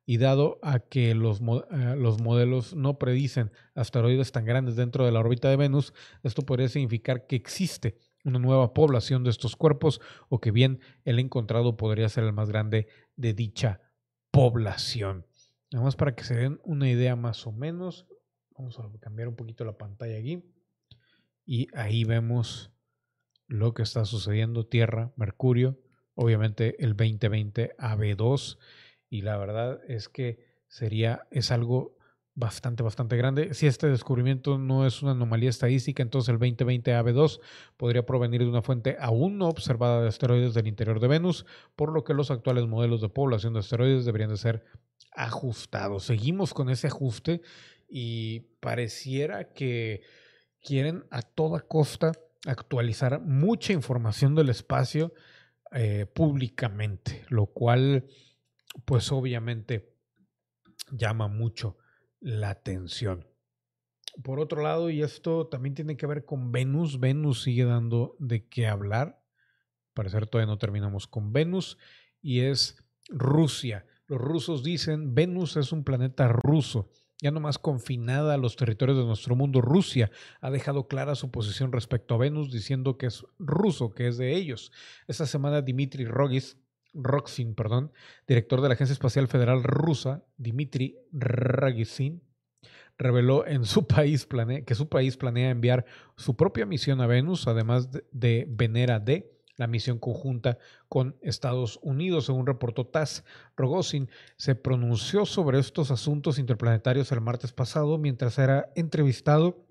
y dado a que los, eh, los, modelos no predicen asteroides tan grandes dentro de la órbita de Venus, esto podría significar que existe una nueva población de estos cuerpos o que bien el encontrado podría ser el más grande de dicha población. Nada más para que se den una idea más o menos. Vamos a cambiar un poquito la pantalla aquí. Y ahí vemos lo que está sucediendo. Tierra, Mercurio, obviamente el 2020 AB2. Y la verdad es que sería, es algo bastante, bastante grande. Si este descubrimiento no es una anomalía estadística, entonces el 2020 AB2 podría provenir de una fuente aún no observada de asteroides del interior de Venus, por lo que los actuales modelos de población de asteroides deberían de ser ajustado. Seguimos con ese ajuste y pareciera que quieren a toda costa actualizar mucha información del espacio eh, públicamente, lo cual pues obviamente llama mucho la atención. Por otro lado, y esto también tiene que ver con Venus, Venus sigue dando de qué hablar. Parecer todavía no terminamos con Venus y es Rusia. Los rusos dicen, Venus es un planeta ruso. Ya no más confinada a los territorios de nuestro mundo, Rusia ha dejado clara su posición respecto a Venus, diciendo que es ruso, que es de ellos. Esta semana Dmitry Rogis, Roxin, perdón, director de la Agencia Espacial Federal Rusa, Dmitry Ragisin, reveló en su país que su país planea enviar su propia misión a Venus, además de Venera D, la misión conjunta con Estados Unidos. Según reportó TASS, Rogozin se pronunció sobre estos asuntos interplanetarios el martes pasado mientras era entrevistado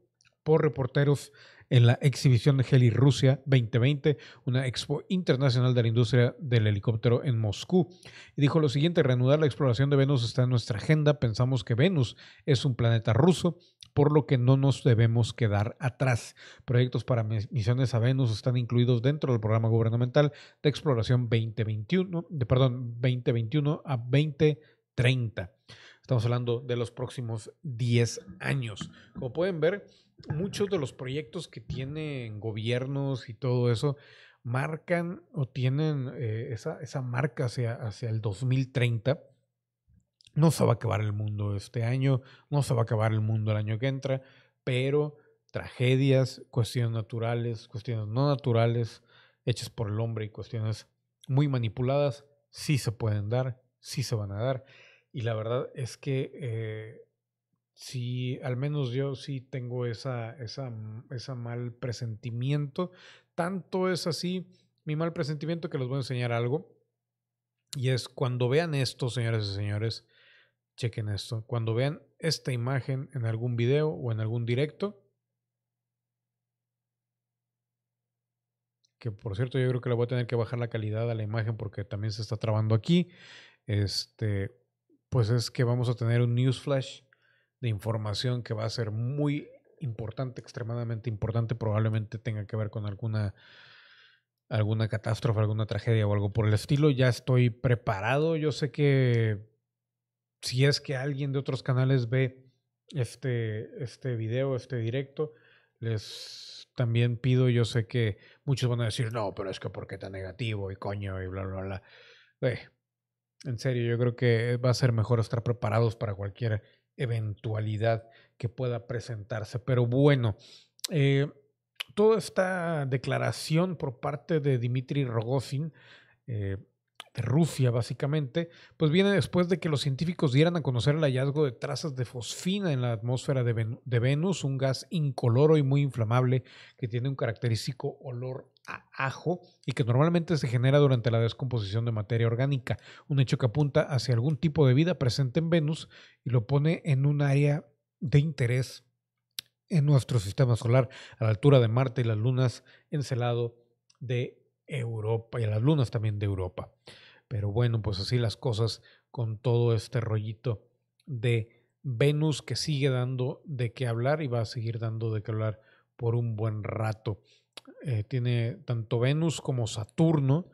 por reporteros en la exhibición de Heli Rusia 2020, una expo internacional de la industria del helicóptero en Moscú. Y dijo lo siguiente, reanudar la exploración de Venus está en nuestra agenda. Pensamos que Venus es un planeta ruso por lo que no nos debemos quedar atrás. Proyectos para misiones a Venus están incluidos dentro del programa gubernamental de exploración 2021, de, perdón, 2021 a 2030. Estamos hablando de los próximos 10 años. Como pueden ver, muchos de los proyectos que tienen gobiernos y todo eso marcan o tienen eh, esa, esa, marca hacia, hacia el 2030 no se va a acabar el mundo este año, no se va a acabar el mundo el año que entra, pero tragedias, cuestiones naturales, cuestiones no naturales, hechas por el hombre y cuestiones muy manipuladas, sí se pueden dar, sí se van a dar. Y la verdad es que eh, sí, al menos yo sí tengo esa, esa, esa mal presentimiento. Tanto es así mi mal presentimiento que les voy a enseñar algo. Y es cuando vean esto, señores y señores, Chequen esto. Cuando vean esta imagen en algún video o en algún directo, que por cierto yo creo que le voy a tener que bajar la calidad a la imagen porque también se está trabando aquí. Este, pues es que vamos a tener un news flash de información que va a ser muy importante, extremadamente importante, probablemente tenga que ver con alguna alguna catástrofe, alguna tragedia o algo por el estilo. Ya estoy preparado. Yo sé que si es que alguien de otros canales ve este, este video, este directo, les también pido, yo sé que muchos van a decir, no, pero es que ¿por qué tan negativo y coño y bla, bla, bla? En serio, yo creo que va a ser mejor estar preparados para cualquier eventualidad que pueda presentarse. Pero bueno, eh, toda esta declaración por parte de Dimitri Rogozin eh, Rusia, básicamente, pues viene después de que los científicos dieran a conocer el hallazgo de trazas de fosfina en la atmósfera de, de Venus, un gas incoloro y muy inflamable que tiene un característico olor ajo y que normalmente se genera durante la descomposición de materia orgánica, un hecho que apunta hacia algún tipo de vida presente en Venus y lo pone en un área de interés en nuestro sistema solar, a la altura de Marte y las lunas Encelado de Europa y a las lunas también de Europa. Pero bueno, pues así las cosas con todo este rollito de Venus que sigue dando de qué hablar y va a seguir dando de qué hablar por un buen rato. Eh, tiene tanto Venus como Saturno,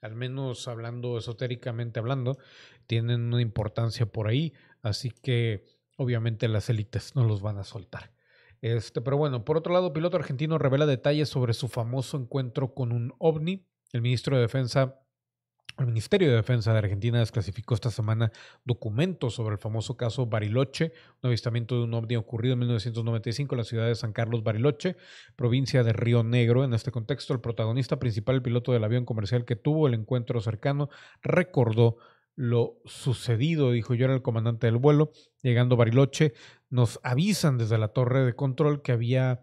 al menos hablando esotéricamente hablando, tienen una importancia por ahí, así que obviamente las élites no los van a soltar. Este, pero bueno, por otro lado, piloto argentino revela detalles sobre su famoso encuentro con un ovni. El ministro de Defensa el Ministerio de Defensa de Argentina desclasificó esta semana documentos sobre el famoso caso Bariloche, un avistamiento de un ovni ocurrido en 1995 en la ciudad de San Carlos Bariloche, provincia de Río Negro. En este contexto, el protagonista principal, el piloto del avión comercial que tuvo el encuentro cercano, recordó lo sucedido, dijo yo era el comandante del vuelo, llegando Bariloche, nos avisan desde la torre de control que había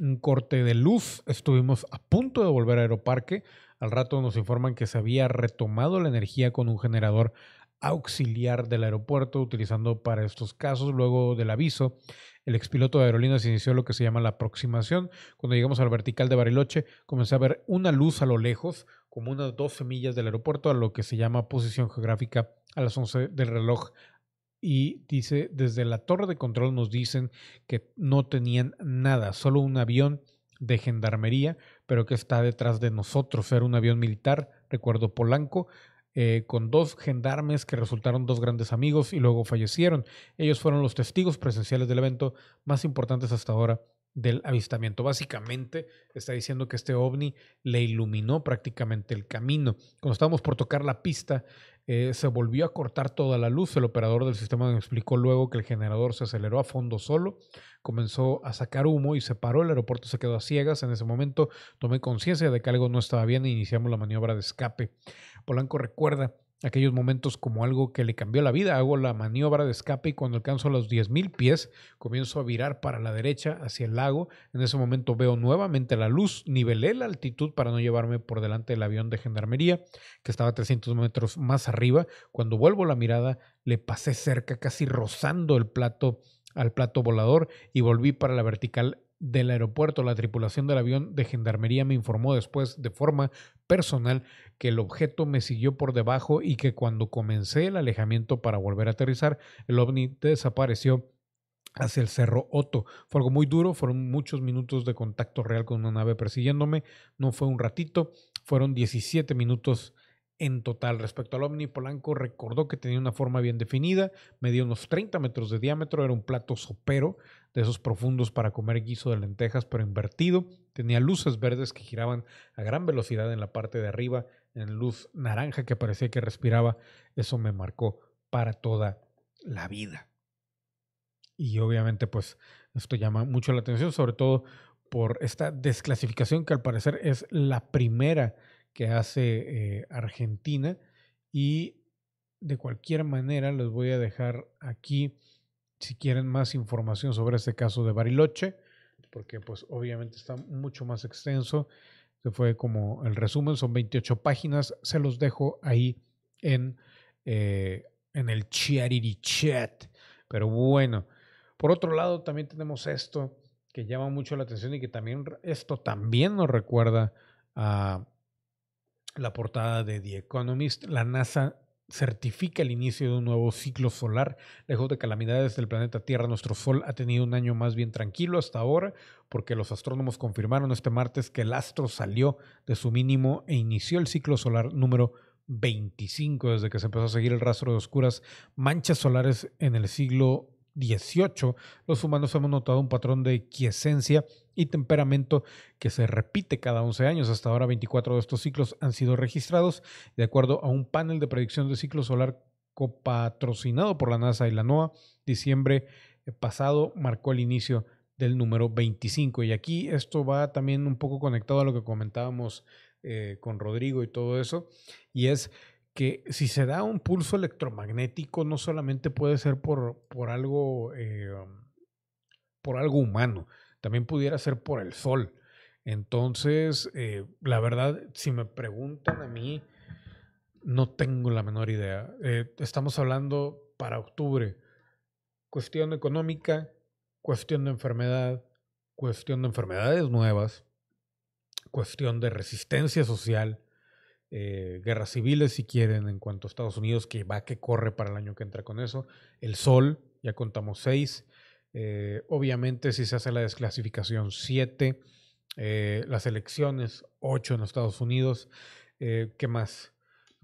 un corte de luz, estuvimos a punto de volver a Aeroparque, al rato nos informan que se había retomado la energía con un generador auxiliar del aeropuerto utilizando para estos casos. Luego del aviso, el expiloto de aerolíneas inició lo que se llama la aproximación. Cuando llegamos al vertical de Bariloche, comencé a ver una luz a lo lejos, como unas 12 millas del aeropuerto, a lo que se llama posición geográfica a las 11 del reloj. Y dice, desde la torre de control nos dicen que no tenían nada, solo un avión de gendarmería, pero que está detrás de nosotros. Era un avión militar, recuerdo Polanco, eh, con dos gendarmes que resultaron dos grandes amigos y luego fallecieron. Ellos fueron los testigos presenciales del evento más importantes hasta ahora del avistamiento. Básicamente está diciendo que este ovni le iluminó prácticamente el camino. Cuando estábamos por tocar la pista, eh, se volvió a cortar toda la luz. El operador del sistema me explicó luego que el generador se aceleró a fondo solo, comenzó a sacar humo y se paró. El aeropuerto se quedó a ciegas. En ese momento tomé conciencia de que algo no estaba bien e iniciamos la maniobra de escape. Polanco recuerda aquellos momentos como algo que le cambió la vida. Hago la maniobra de escape y cuando alcanzo los 10.000 pies comienzo a virar para la derecha hacia el lago. En ese momento veo nuevamente la luz, nivelé la altitud para no llevarme por delante del avión de gendarmería que estaba a 300 metros más arriba. Cuando vuelvo la mirada le pasé cerca, casi rozando el plato al plato volador y volví para la vertical del aeropuerto, la tripulación del avión de gendarmería me informó después de forma personal que el objeto me siguió por debajo y que cuando comencé el alejamiento para volver a aterrizar, el ovni desapareció hacia el cerro Otto. Fue algo muy duro, fueron muchos minutos de contacto real con una nave persiguiéndome, no fue un ratito, fueron 17 minutos en total. Respecto al ovni, Polanco recordó que tenía una forma bien definida, medía unos 30 metros de diámetro, era un plato sopero de esos profundos para comer guiso de lentejas, pero invertido. Tenía luces verdes que giraban a gran velocidad en la parte de arriba, en luz naranja que parecía que respiraba. Eso me marcó para toda la vida. Y obviamente, pues, esto llama mucho la atención, sobre todo por esta desclasificación que al parecer es la primera que hace eh, Argentina. Y de cualquier manera les voy a dejar aquí, si quieren más información sobre este caso de Bariloche, porque pues obviamente está mucho más extenso. Se fue como el resumen, son 28 páginas. Se los dejo ahí en, eh, en el Charity Chat. Pero bueno, por otro lado también tenemos esto que llama mucho la atención y que también esto también nos recuerda a la portada de The Economist, la NASA certifica el inicio de un nuevo ciclo solar. Lejos de calamidades del planeta Tierra, nuestro Sol ha tenido un año más bien tranquilo hasta ahora, porque los astrónomos confirmaron este martes que el astro salió de su mínimo e inició el ciclo solar número 25, desde que se empezó a seguir el rastro de oscuras manchas solares en el siglo 18, los humanos hemos notado un patrón de quiesencia y temperamento que se repite cada 11 años. Hasta ahora 24 de estos ciclos han sido registrados de acuerdo a un panel de predicción de ciclo solar copatrocinado por la NASA y la NOAA. Diciembre pasado marcó el inicio del número 25 y aquí esto va también un poco conectado a lo que comentábamos eh, con Rodrigo y todo eso y es que si se da un pulso electromagnético no solamente puede ser por, por algo eh, por algo humano, también pudiera ser por el sol. Entonces, eh, la verdad, si me preguntan a mí, no tengo la menor idea. Eh, estamos hablando para octubre. Cuestión económica, cuestión de enfermedad, cuestión de enfermedades nuevas, cuestión de resistencia social, eh, guerras civiles si quieren en cuanto a Estados Unidos, que va que corre para el año que entra con eso, el sol, ya contamos seis, eh, obviamente si se hace la desclasificación siete, eh, las elecciones ocho en Estados Unidos, ¿qué más?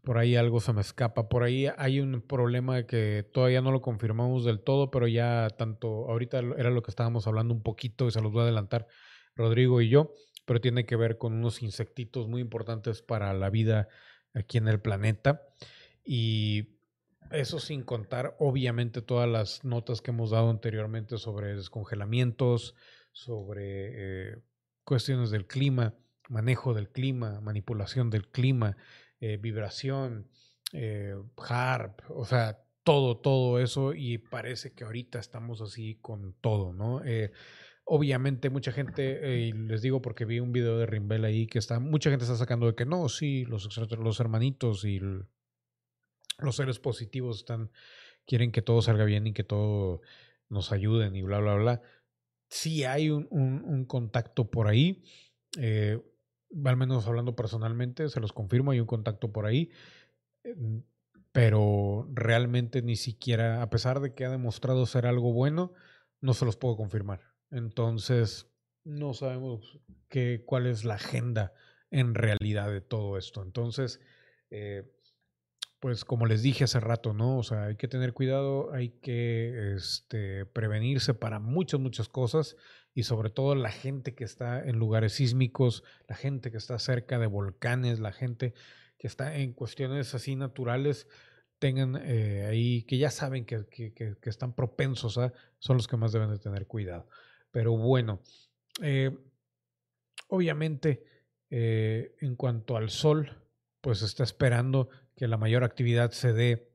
Por ahí algo se me escapa. Por ahí hay un problema que todavía no lo confirmamos del todo, pero ya tanto, ahorita era lo que estábamos hablando un poquito y se los voy a adelantar Rodrigo y yo, pero tiene que ver con unos insectitos muy importantes para la vida aquí en el planeta. Y eso sin contar, obviamente, todas las notas que hemos dado anteriormente sobre descongelamientos, sobre eh, cuestiones del clima, manejo del clima, manipulación del clima, eh, vibración, eh, harp, o sea, todo, todo eso y parece que ahorita estamos así con todo, ¿no? Eh, obviamente mucha gente, y les digo porque vi un video de Rimbel ahí que está, mucha gente está sacando de que no, sí, los, los hermanitos y los seres positivos están, quieren que todo salga bien y que todo nos ayuden y bla, bla, bla. Sí hay un, un contacto por ahí. Eh, al menos hablando personalmente, se los confirmo, hay un contacto por ahí, em, pero realmente ni siquiera, a pesar de que ha demostrado ser algo bueno, no se los puedo confirmar. Entonces, no sabemos qué, cuál es la agenda en realidad de todo esto. Entonces, eh, pues como les dije hace rato, ¿no? O sea, hay que tener cuidado, hay que este, prevenirse para muchas, muchas cosas y sobre todo la gente que está en lugares sísmicos, la gente que está cerca de volcanes, la gente que está en cuestiones así naturales, tengan eh, ahí, que ya saben que, que, están propensos a, son los que más deben de tener cuidado. Pero bueno, eh, obviamente eh, en cuanto al sol, pues está esperando que la mayor actividad se dé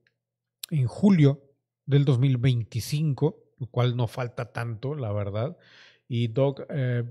en julio del 2025, lo cual no falta tanto, la verdad. Y Doug eh,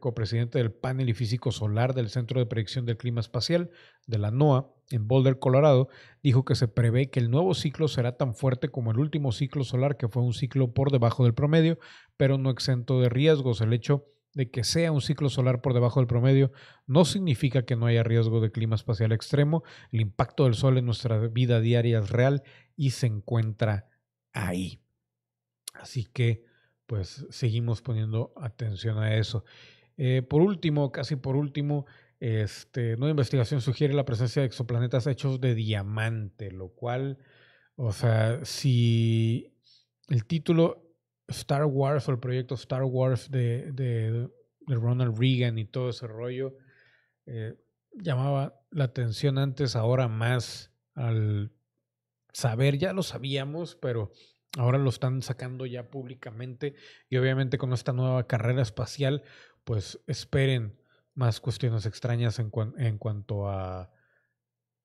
copresidente del panel y físico solar del Centro de Predicción del Clima Espacial de la NOAA en Boulder, Colorado, dijo que se prevé que el nuevo ciclo será tan fuerte como el último ciclo solar, que fue un ciclo por debajo del promedio, pero no exento de riesgos. El hecho de que sea un ciclo solar por debajo del promedio no significa que no haya riesgo de clima espacial extremo. El impacto del Sol en nuestra vida diaria es real y se encuentra ahí. Así que, pues, seguimos poniendo atención a eso. Eh, por último, casi por último, este, nueva investigación sugiere la presencia de exoplanetas hechos de diamante, lo cual, o sea, si el título Star Wars o el proyecto Star Wars de, de, Ronald Reagan y todo ese rollo eh, llamaba la atención antes, ahora más al saber, ya lo sabíamos, pero ahora lo están sacando ya públicamente y obviamente con esta nueva carrera espacial, pues esperen más cuestiones extrañas en, cuanto a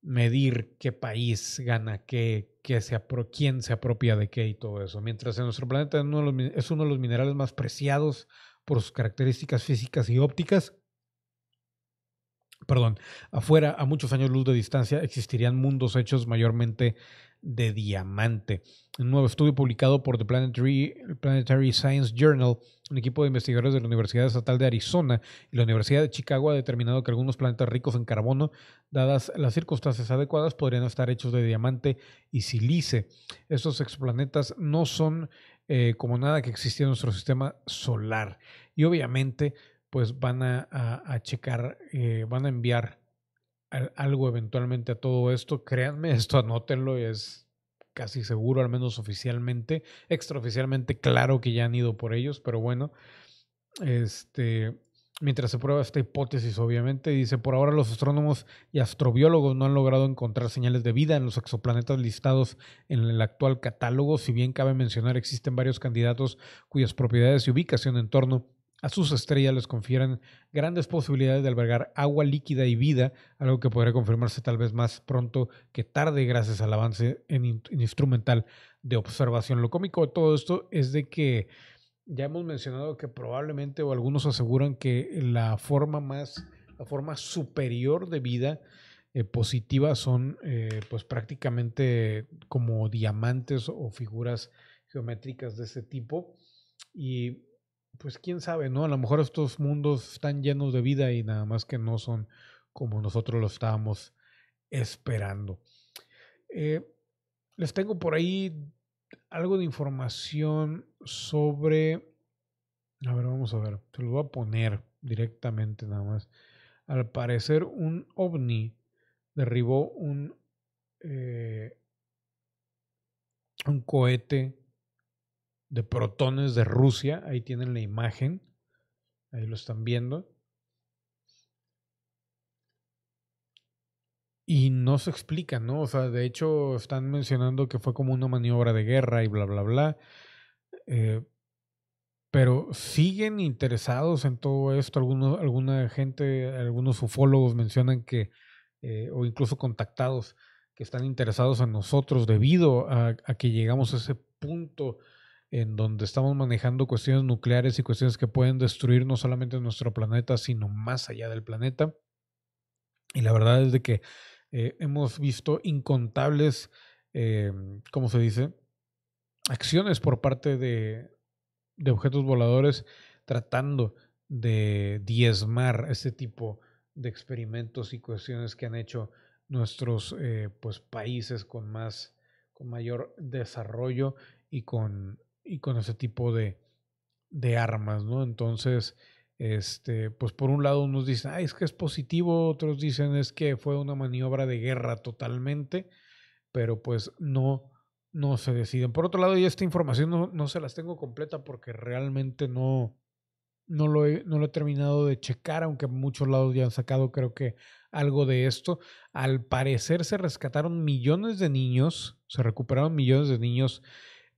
medir qué país gana qué, se quién se apropia de qué y todo eso. Mientras en nuestro planeta es uno de los minerales más preciados por sus características físicas y ópticas, perdón, afuera, a muchos años luz de distancia, existirían mundos hechos mayormente de diamante. Un nuevo estudio publicado por The Planetary, Science Journal, un equipo de investigadores de la Universidad Estatal de Arizona y la Universidad de Chicago ha determinado que algunos planetas ricos en carbono, dadas las circunstancias adecuadas, podrían estar hechos de diamante y silice. Estos exoplanetas no son eh, como nada que existía en nuestro sistema solar y obviamente pues van a, checar, eh, van a enviar algo eventualmente a todo esto. Créanme, esto anótenlo, es casi seguro, al menos oficialmente, extraoficialmente, claro que ya han ido por ellos, pero bueno, este, mientras se prueba esta hipótesis, obviamente, dice, por ahora los astrónomos y astrobiólogos no han logrado encontrar señales de vida en los exoplanetas listados en el actual catálogo, si bien cabe mencionar existen varios candidatos cuyas propiedades y ubicación en torno a sus estrellas les confieren grandes posibilidades de albergar agua líquida y vida, algo que podría confirmarse tal vez más pronto que tarde gracias al avance en, instrumental de observación. Lo cómico de todo esto es de que ya hemos mencionado que probablemente o algunos aseguran que la forma más, la forma superior de vida eh, positiva son eh, pues prácticamente como diamantes o figuras geométricas de ese tipo y pues quién sabe, ¿no? A lo mejor estos mundos están llenos de vida y nada más que no son como nosotros lo estábamos esperando. Eh, les tengo por ahí algo de información sobre... A ver, vamos a ver. Se lo voy a poner directamente nada más. Al parecer un ovni derribó un, eh, un cohete de protones de Rusia. Ahí tienen la imagen. Ahí lo están viendo. Y no se explica, ¿no? O sea, de hecho están mencionando que fue como una maniobra de guerra y bla, bla, bla. Eh, pero siguen interesados en todo esto. Algunos, alguna gente, algunos ufólogos mencionan que, eh, o incluso contactados, que están interesados en nosotros debido a, a que llegamos a ese punto en donde estamos manejando cuestiones nucleares y cuestiones que pueden destruir no solamente nuestro planeta, sino más allá del planeta. Y la verdad es de que eh, hemos visto incontables, eh, ¿cómo se dice? Acciones por parte de, de objetos voladores tratando de diezmar este tipo de experimentos y cuestiones que han hecho nuestros eh, pues, países con más con mayor desarrollo y con y con ese tipo de, de armas, ¿no? Entonces, este, pues por un lado unos dicen, Ay, es que es positivo, otros dicen es que fue una maniobra de guerra totalmente, pero pues no, no se deciden. Por otro lado, y esta información no, no se las tengo completa porque realmente no, no lo, no lo he terminado de checar, aunque muchos lados ya han sacado creo que algo de esto. Al parecer se rescataron millones de niños, se recuperaron millones de niños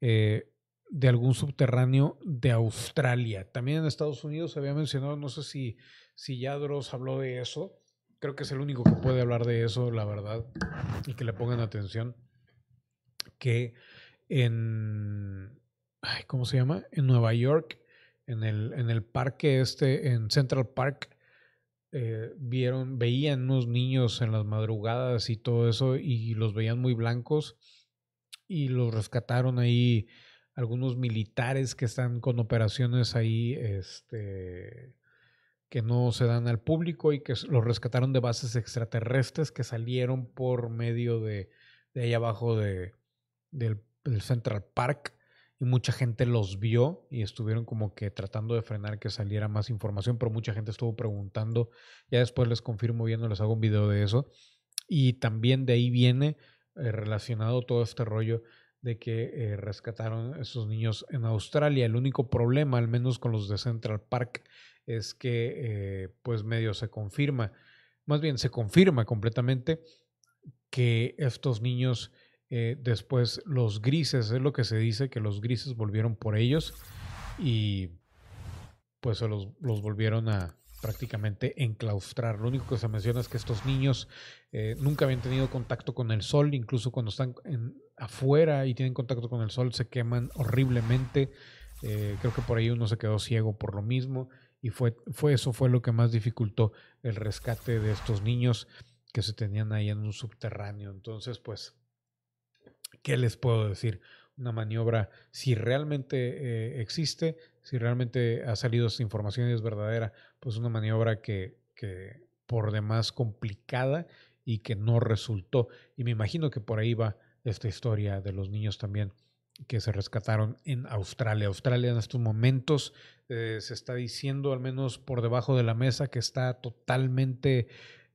eh, de algún subterráneo de Australia. También en Estados Unidos se había mencionado, no sé si, si ya Dross habló de eso. Creo que es el único que puede hablar de eso, la verdad, y que le pongan atención. Que en. ¿Cómo se llama? En Nueva York, en el, en el parque este, en Central Park, eh, vieron, veían unos niños en las madrugadas y todo eso, y los veían muy blancos, y los rescataron ahí algunos militares que están con operaciones ahí este, que no se dan al público y que los rescataron de bases extraterrestres que salieron por medio de, de ahí abajo de, del, Central Park y mucha gente los vio y estuvieron como que tratando de frenar que saliera más información, pero mucha gente estuvo preguntando, ya después les confirmo viendo, les hago un video de eso, y también de ahí viene eh, relacionado todo este rollo de que eh, rescataron esos niños en Australia. El único problema, al menos con los de Central Park, es que eh, pues medio se confirma, más bien se confirma completamente que estos niños eh, después los grises, es lo que se dice, que los grises volvieron por ellos y pues se los, los volvieron a, prácticamente enclaustrar. Lo único que se menciona es que estos niños eh, nunca habían tenido contacto con el sol, incluso cuando están afuera y tienen contacto con el sol se queman horriblemente. Eh, creo que por ahí uno se quedó ciego por lo mismo y fue, fue eso fue lo que más dificultó el rescate de estos niños que se tenían ahí en un subterráneo. Entonces, pues, ¿qué les puedo decir? Una maniobra, si realmente eh, existe, si realmente ha salido esta información y es verdadera, pues una maniobra que, que por demás complicada y que no resultó. Y me imagino que por ahí va esta historia de los niños también que se rescataron en Australia. Australia en estos momentos eh, se está diciendo, al menos por debajo de la mesa, que está totalmente,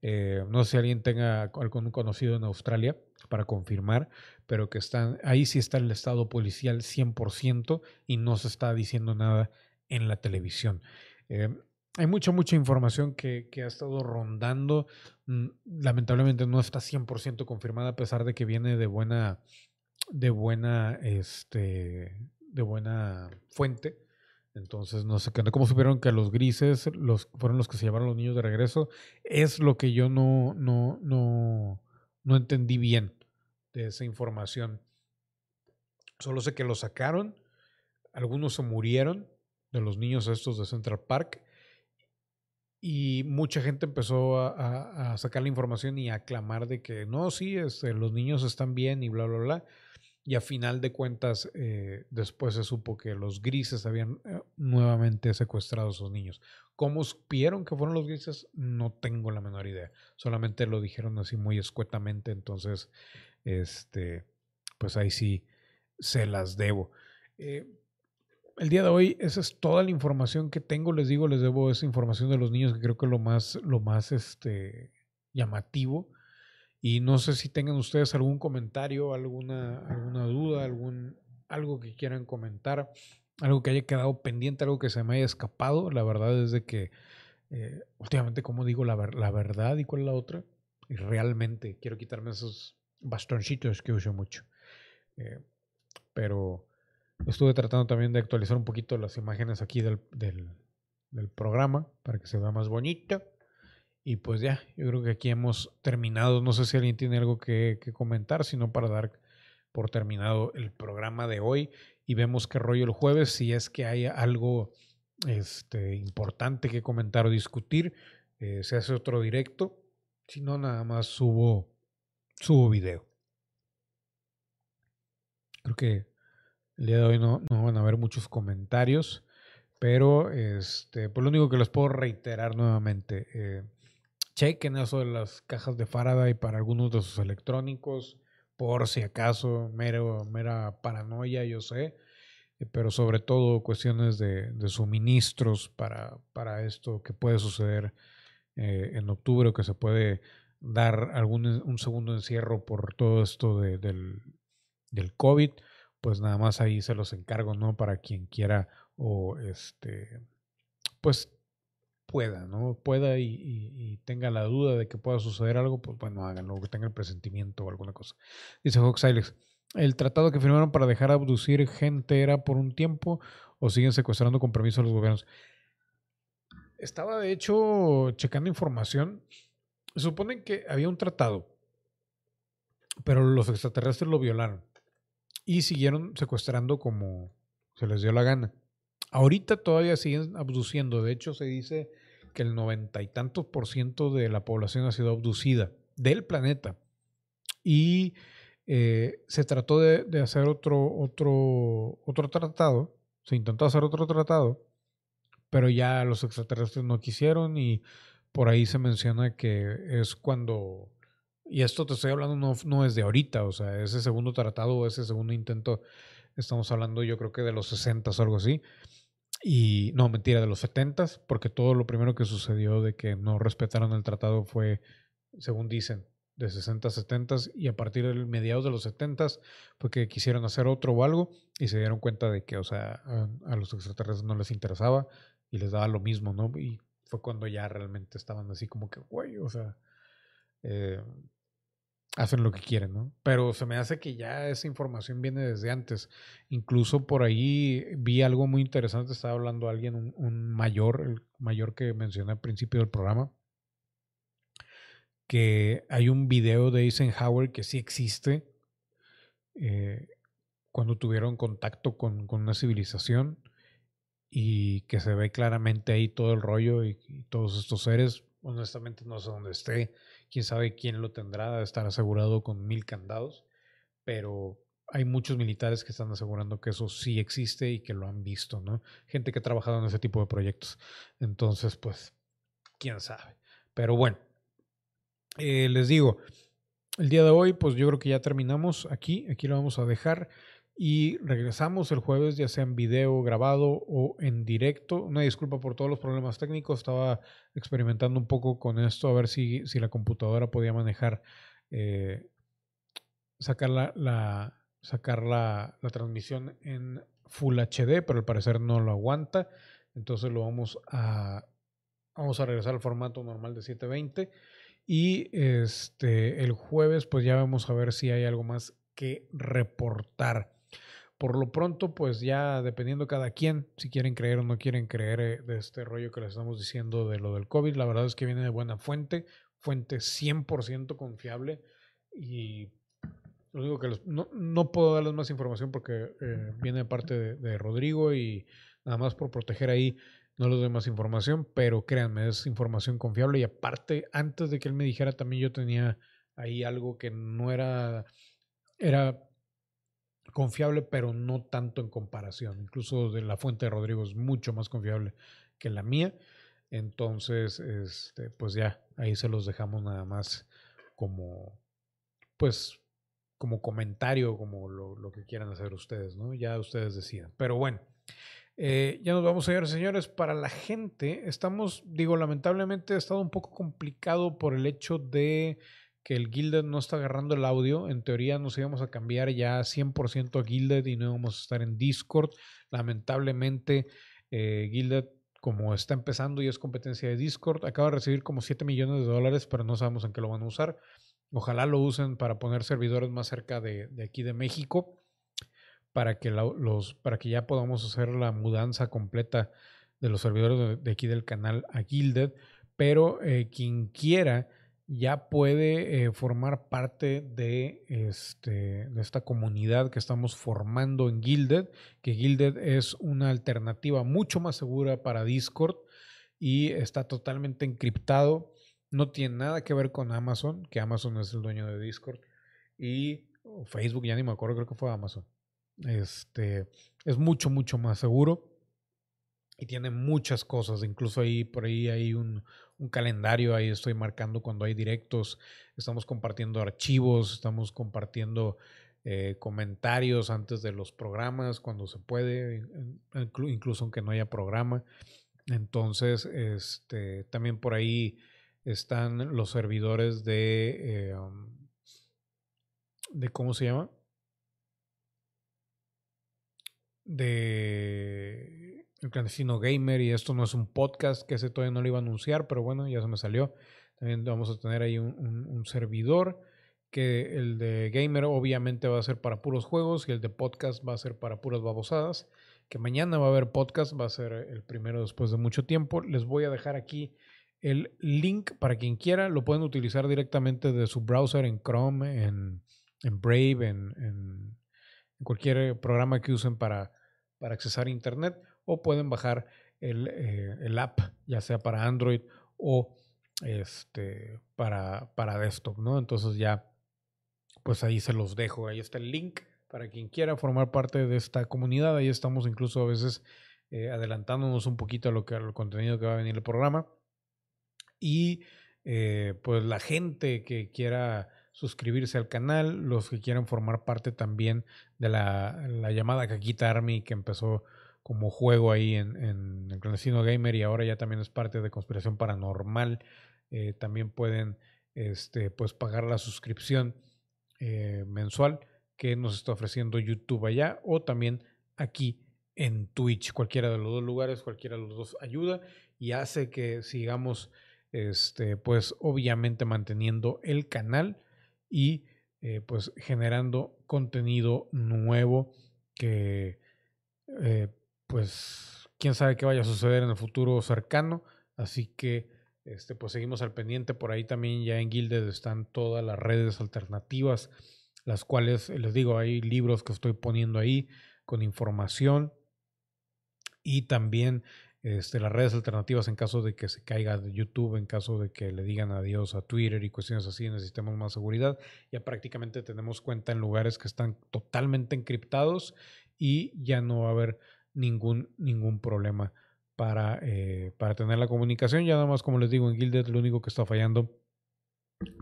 eh, no sé si alguien tenga algún conocido en Australia para confirmar, pero que están, ahí sí está el estado policial 100% y no se está diciendo nada en la televisión. Eh, hay mucha, mucha información que, que, ha estado rondando. Mm, lamentablemente no está 100% confirmada a pesar de que viene de buena, de buena, este, de buena fuente. Entonces, no sé cómo supieron que los grises los, fueron los que se llevaron los niños de regreso. Es lo que yo no, no, no, no entendí bien de esa información. Solo sé que los sacaron, algunos se murieron de los niños estos de Central Park y mucha gente empezó a, sacar la información y a clamar de que no, sí, este, los niños están bien y bla, bla, bla. Y a final de cuentas, eh, después se supo que los grises habían eh, nuevamente secuestrado a esos niños. ¿Cómo supieron que fueron los grises? No tengo la menor idea. Solamente lo dijeron así muy escuetamente. Entonces, este, pues ahí sí se las debo. Eh, el día de hoy, esa es toda la información que tengo. Les digo, les debo esa información de los niños, que creo que es lo más, lo más este, llamativo. Y no sé si tengan ustedes algún comentario, alguna, alguna duda, algún, algo que quieran comentar, algo que haya quedado pendiente, algo que se me haya escapado. La verdad es de que eh, últimamente, como digo, la, la, verdad y cuál es la otra. Y realmente quiero quitarme esos bastoncitos que uso mucho. Eh, pero estuve tratando también de actualizar un poquito las imágenes aquí del, del, del programa para que se vea más bonito. Y pues ya, yo creo que aquí hemos terminado. No sé si alguien tiene algo que, comentar, sino para dar por terminado el programa de hoy y vemos qué rollo el jueves. Si es que hay algo este, importante que comentar o discutir, eh, se hace otro directo. Si no, nada más subo, subo video. Creo que el día de hoy no, no van a haber muchos comentarios, pero este, pues lo único que les puedo reiterar nuevamente. Eh, chequen eso de las cajas de Faraday para algunos de sus electrónicos, por si acaso, mero, mera paranoia, yo sé, eh, pero sobre todo cuestiones de, suministros para, para, esto que puede suceder eh, en octubre o que se puede dar algún un segundo encierro por todo esto de, del, del COVID, pues nada más ahí se los encargo, ¿no? Para quien quiera o este, pues pueda, ¿no? Pueda y, tenga la duda de que pueda suceder algo, pues bueno, háganlo, que tenga el presentimiento o alguna cosa. Dice Fox Silex, ¿el tratado que firmaron para dejar abducir gente era por un tiempo o siguen secuestrando con permiso a los gobiernos? Estaba de hecho checando información. Suponen que había un tratado, pero los extraterrestres lo violaron y siguieron secuestrando como se les dio la gana. Ahorita todavía siguen abduciendo. De hecho, se dice que el noventa y tantos por ciento de la población ha sido abducida del planeta. Y eh, se trató de, hacer otro, otro, otro tratado. Se intentó hacer otro tratado, pero ya los extraterrestres no quisieron y por ahí se menciona que es cuando, y esto te estoy hablando no, no es de ahorita, o sea, ese segundo tratado ese segundo intento, estamos hablando yo creo que de los 60 o algo así, y no, mentira, de los 70 porque todo lo primero que sucedió de que no respetaron el tratado fue, según dicen, de 60 70 y a partir del mediados de los 70 fue que quisieron hacer otro o algo y se dieron cuenta de que, o sea, a, los extraterrestres no les interesaba y les daba lo mismo, ¿no? Y fue cuando ya realmente estaban así como que, güey, o sea, eh, hacen lo que quieren, ¿no? Pero se me hace que ya esa información viene desde antes. Incluso por ahí vi algo muy interesante, estaba hablando alguien, un, mayor, el mayor que mencioné al principio del programa, que hay un video de Eisenhower que sí existe eh, cuando tuvieron contacto con, una civilización y que se ve claramente ahí todo el rollo y todos estos seres. Honestamente no sé dónde esté quién sabe quién lo tendrá, de estar asegurado con mil candados, pero hay muchos militares que están asegurando que eso sí existe y que lo han visto, ¿no? Gente que ha trabajado en ese tipo de proyectos. Entonces, pues, quién sabe. Pero bueno, eh, les digo, el día de hoy, pues yo creo que ya terminamos aquí, aquí lo vamos a dejar y regresamos el jueves, ya sea en video grabado o en directo. Una disculpa por todos los problemas técnicos, estaba experimentando un poco con esto, a ver si, si la computadora podía manejar, eh, sacar, la, sacar la, la, transmisión en Full HD, pero al parecer no lo aguanta. Entonces lo vamos a, vamos a regresar al formato normal de 720. Y este, el jueves, pues ya vamos a ver si hay algo más que reportar. Por lo pronto, pues ya dependiendo cada quien, si quieren creer o no quieren creer eh, de este rollo que les estamos diciendo de lo del COVID, la verdad es que viene de buena fuente, fuente 100% confiable y lo digo que no, puedo darles más información porque eh, viene de parte de, de, Rodrigo y nada más por proteger ahí no les doy más información, pero créanme, es información confiable y aparte, antes de que él me dijera también yo tenía ahí algo que no era, era confiable, pero no tanto en comparación. Incluso de la fuente de Rodrigo es mucho más confiable que la mía. Entonces, este, pues ya, ahí se los dejamos nada más como, pues, como comentario, como lo, que quieran hacer ustedes, ¿no? Ya ustedes decidan. Pero bueno, eh, ya nos vamos, señores, señores. Para la gente, estamos, digo, lamentablemente ha estado un poco complicado por el hecho de que el Gilded no está agarrando el audio. En teoría nos íbamos a cambiar ya 100% a Gilded y no íbamos a estar en Discord. Lamentablemente, eh, Gilded, como está empezando y es competencia de Discord, acaba de recibir como 7 millones de dólares, pero no sabemos en qué lo van a usar. Ojalá lo usen para poner servidores más cerca de, aquí de México, para que, los, para que ya podamos hacer la mudanza completa de los servidores de, aquí del canal a Gilded. Pero eh, quien quiera ya puede eh, formar parte de, este, de esta comunidad que estamos formando en Gilded, que Gilded es una alternativa mucho más segura para Discord y está totalmente encriptado. No tiene nada que ver con Amazon, que Amazon es el dueño de Discord. Y Facebook, ya ni me acuerdo, creo que fue Amazon. Este, es mucho, mucho más seguro y tiene muchas cosas, incluso ahí por ahí hay un, calendario, ahí estoy marcando cuando hay directos, estamos compartiendo archivos, estamos compartiendo eh, comentarios antes de los programas, cuando se puede, incluso aunque no haya programa. Entonces, este, también por ahí están los servidores de, eh, um, de ¿cómo se llama? De el clandestino gamer y esto no es un podcast que ese todavía no lo iba a anunciar, pero bueno, ya se me salió. También vamos a tener ahí un, servidor que el de gamer obviamente va a ser para puros juegos y el de podcast va a ser para puras babosadas. Que mañana va a haber podcast, va a ser el primero después de mucho tiempo. Les voy a dejar aquí el link para quien quiera. Lo pueden utilizar directamente de su browser en Chrome, en, Brave, en, en, cualquier programa que usen para, para accesar a Internet o pueden bajar eh, el, app, ya sea para Android o este, para, para desktop, ¿no? Entonces ya, pues ahí se los dejo, ahí está el link para quien quiera formar parte de esta comunidad, ahí estamos incluso a veces eh, adelantándonos un poquito a lo que al contenido que va a venir el programa. Y eh, pues la gente que quiera suscribirse al canal, los que quieran formar parte también de la, la llamada Caquita Army que empezó como juego ahí en, en, el clandestino gamer y ahora ya también es parte de conspiración paranormal. Eh, también pueden este, pues pagar la suscripción eh, mensual que nos está ofreciendo YouTube allá o también aquí en Twitch. Cualquiera de los dos lugares, cualquiera de los dos ayuda y hace que sigamos este, pues obviamente manteniendo el canal y eh, pues generando contenido nuevo que pues quién sabe qué vaya a suceder en el futuro cercano. Así que este, pues seguimos al pendiente. Por ahí también ya en Gilded están todas las redes alternativas, las cuales les digo, hay libros que estoy poniendo ahí con información y también este, las redes alternativas en caso de que se caiga de YouTube, en caso de que le digan adiós a Twitter y cuestiones así, necesitemos más seguridad. Ya prácticamente tenemos cuenta en lugares que están totalmente encriptados y ya no va a haber ningún, ningún problema para, eh, para tener la comunicación. Ya nada más, como les digo, en Gilded lo único que está fallando,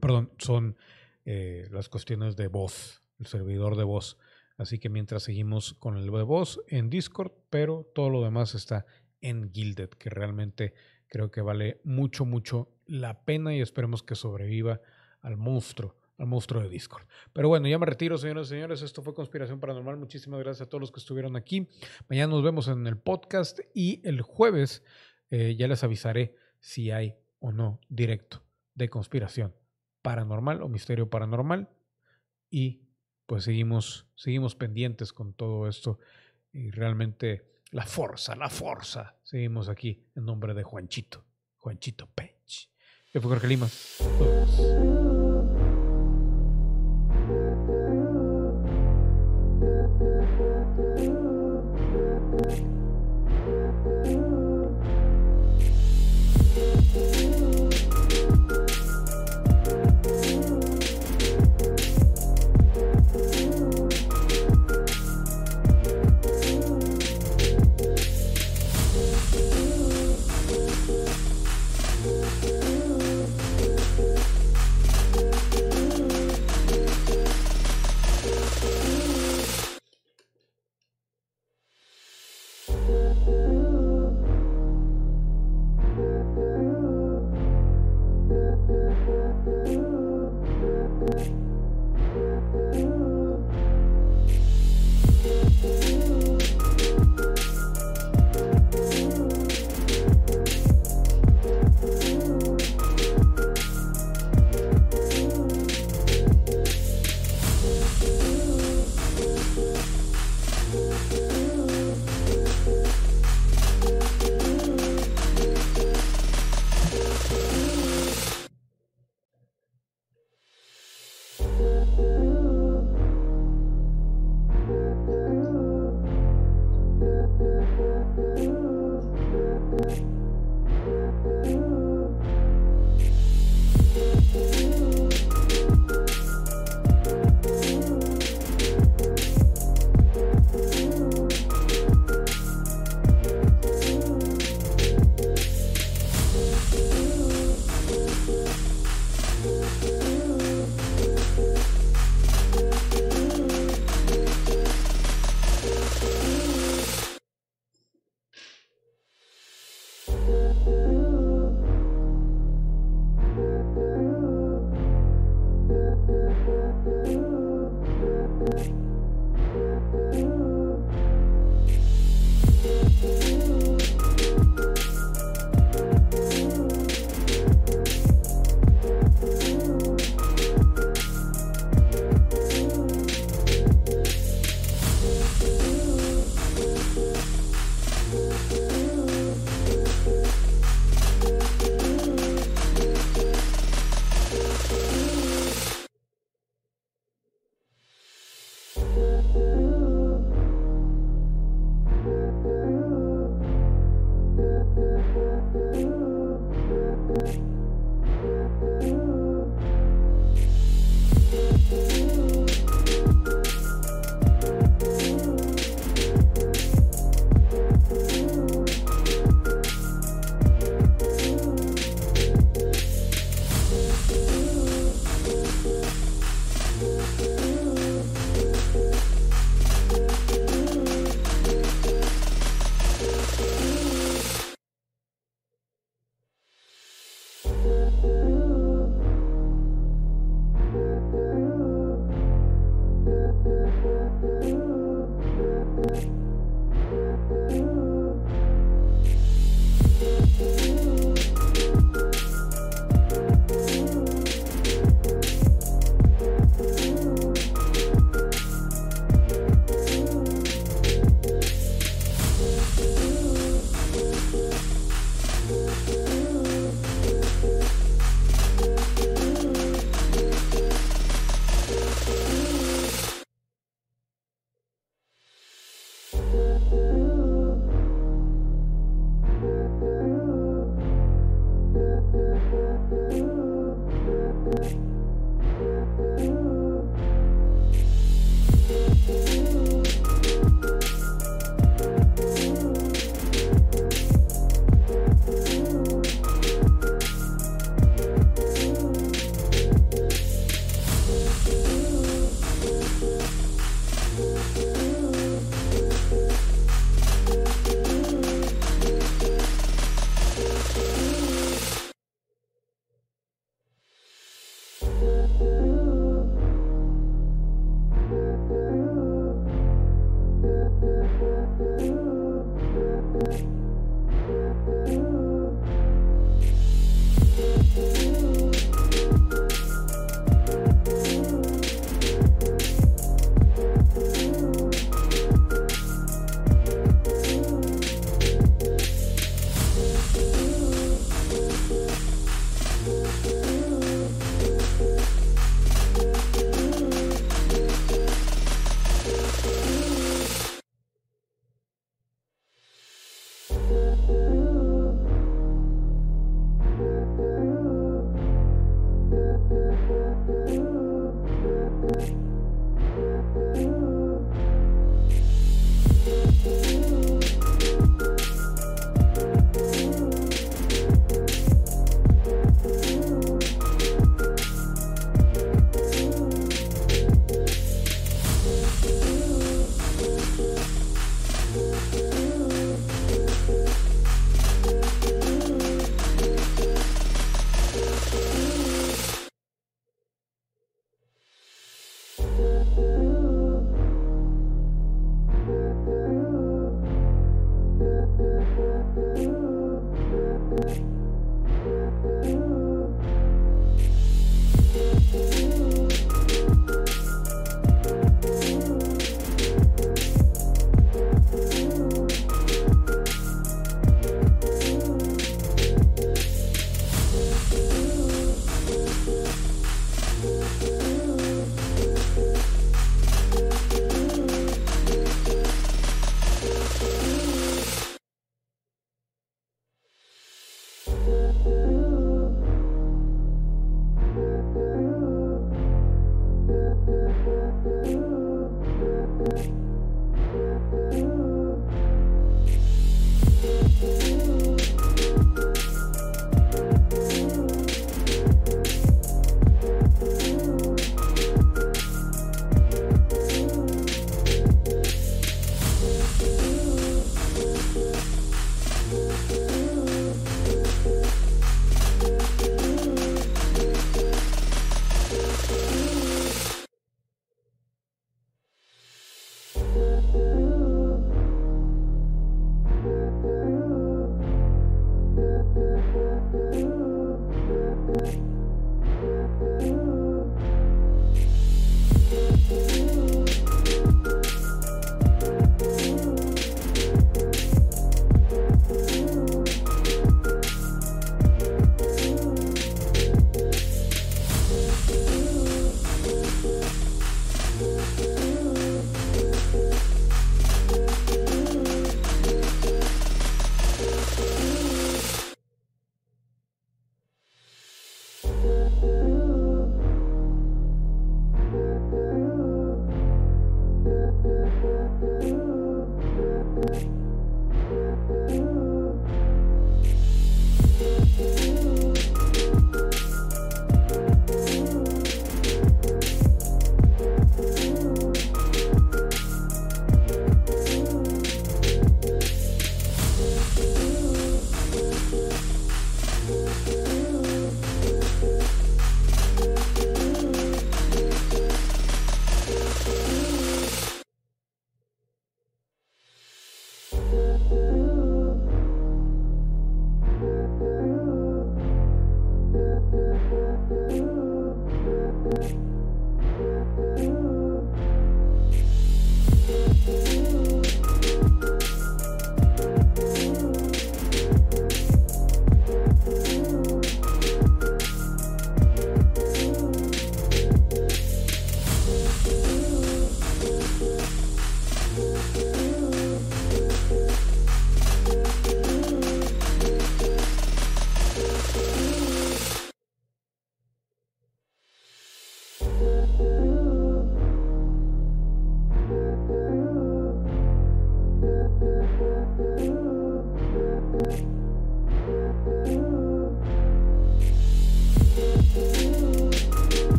perdón, son eh, las cuestiones de voz, el servidor de voz. Así que mientras seguimos con el de voz en Discord, pero todo lo demás está en Gilded, que realmente creo que vale mucho, mucho la pena y esperemos que sobreviva al monstruo al monstruo de Discord. Pero bueno, ya me retiro, señores y señores. Esto fue Conspiración Paranormal. Muchísimas gracias a todos los que estuvieron aquí. Mañana nos vemos en el podcast y el jueves eh, ya les avisaré si hay o no directo de Conspiración Paranormal o Misterio Paranormal. Y pues seguimos, seguimos pendientes con todo esto y realmente la fuerza, la fuerza. Seguimos aquí en nombre de Juanchito, Juanchito Pech. Yo fui Jorge Limas.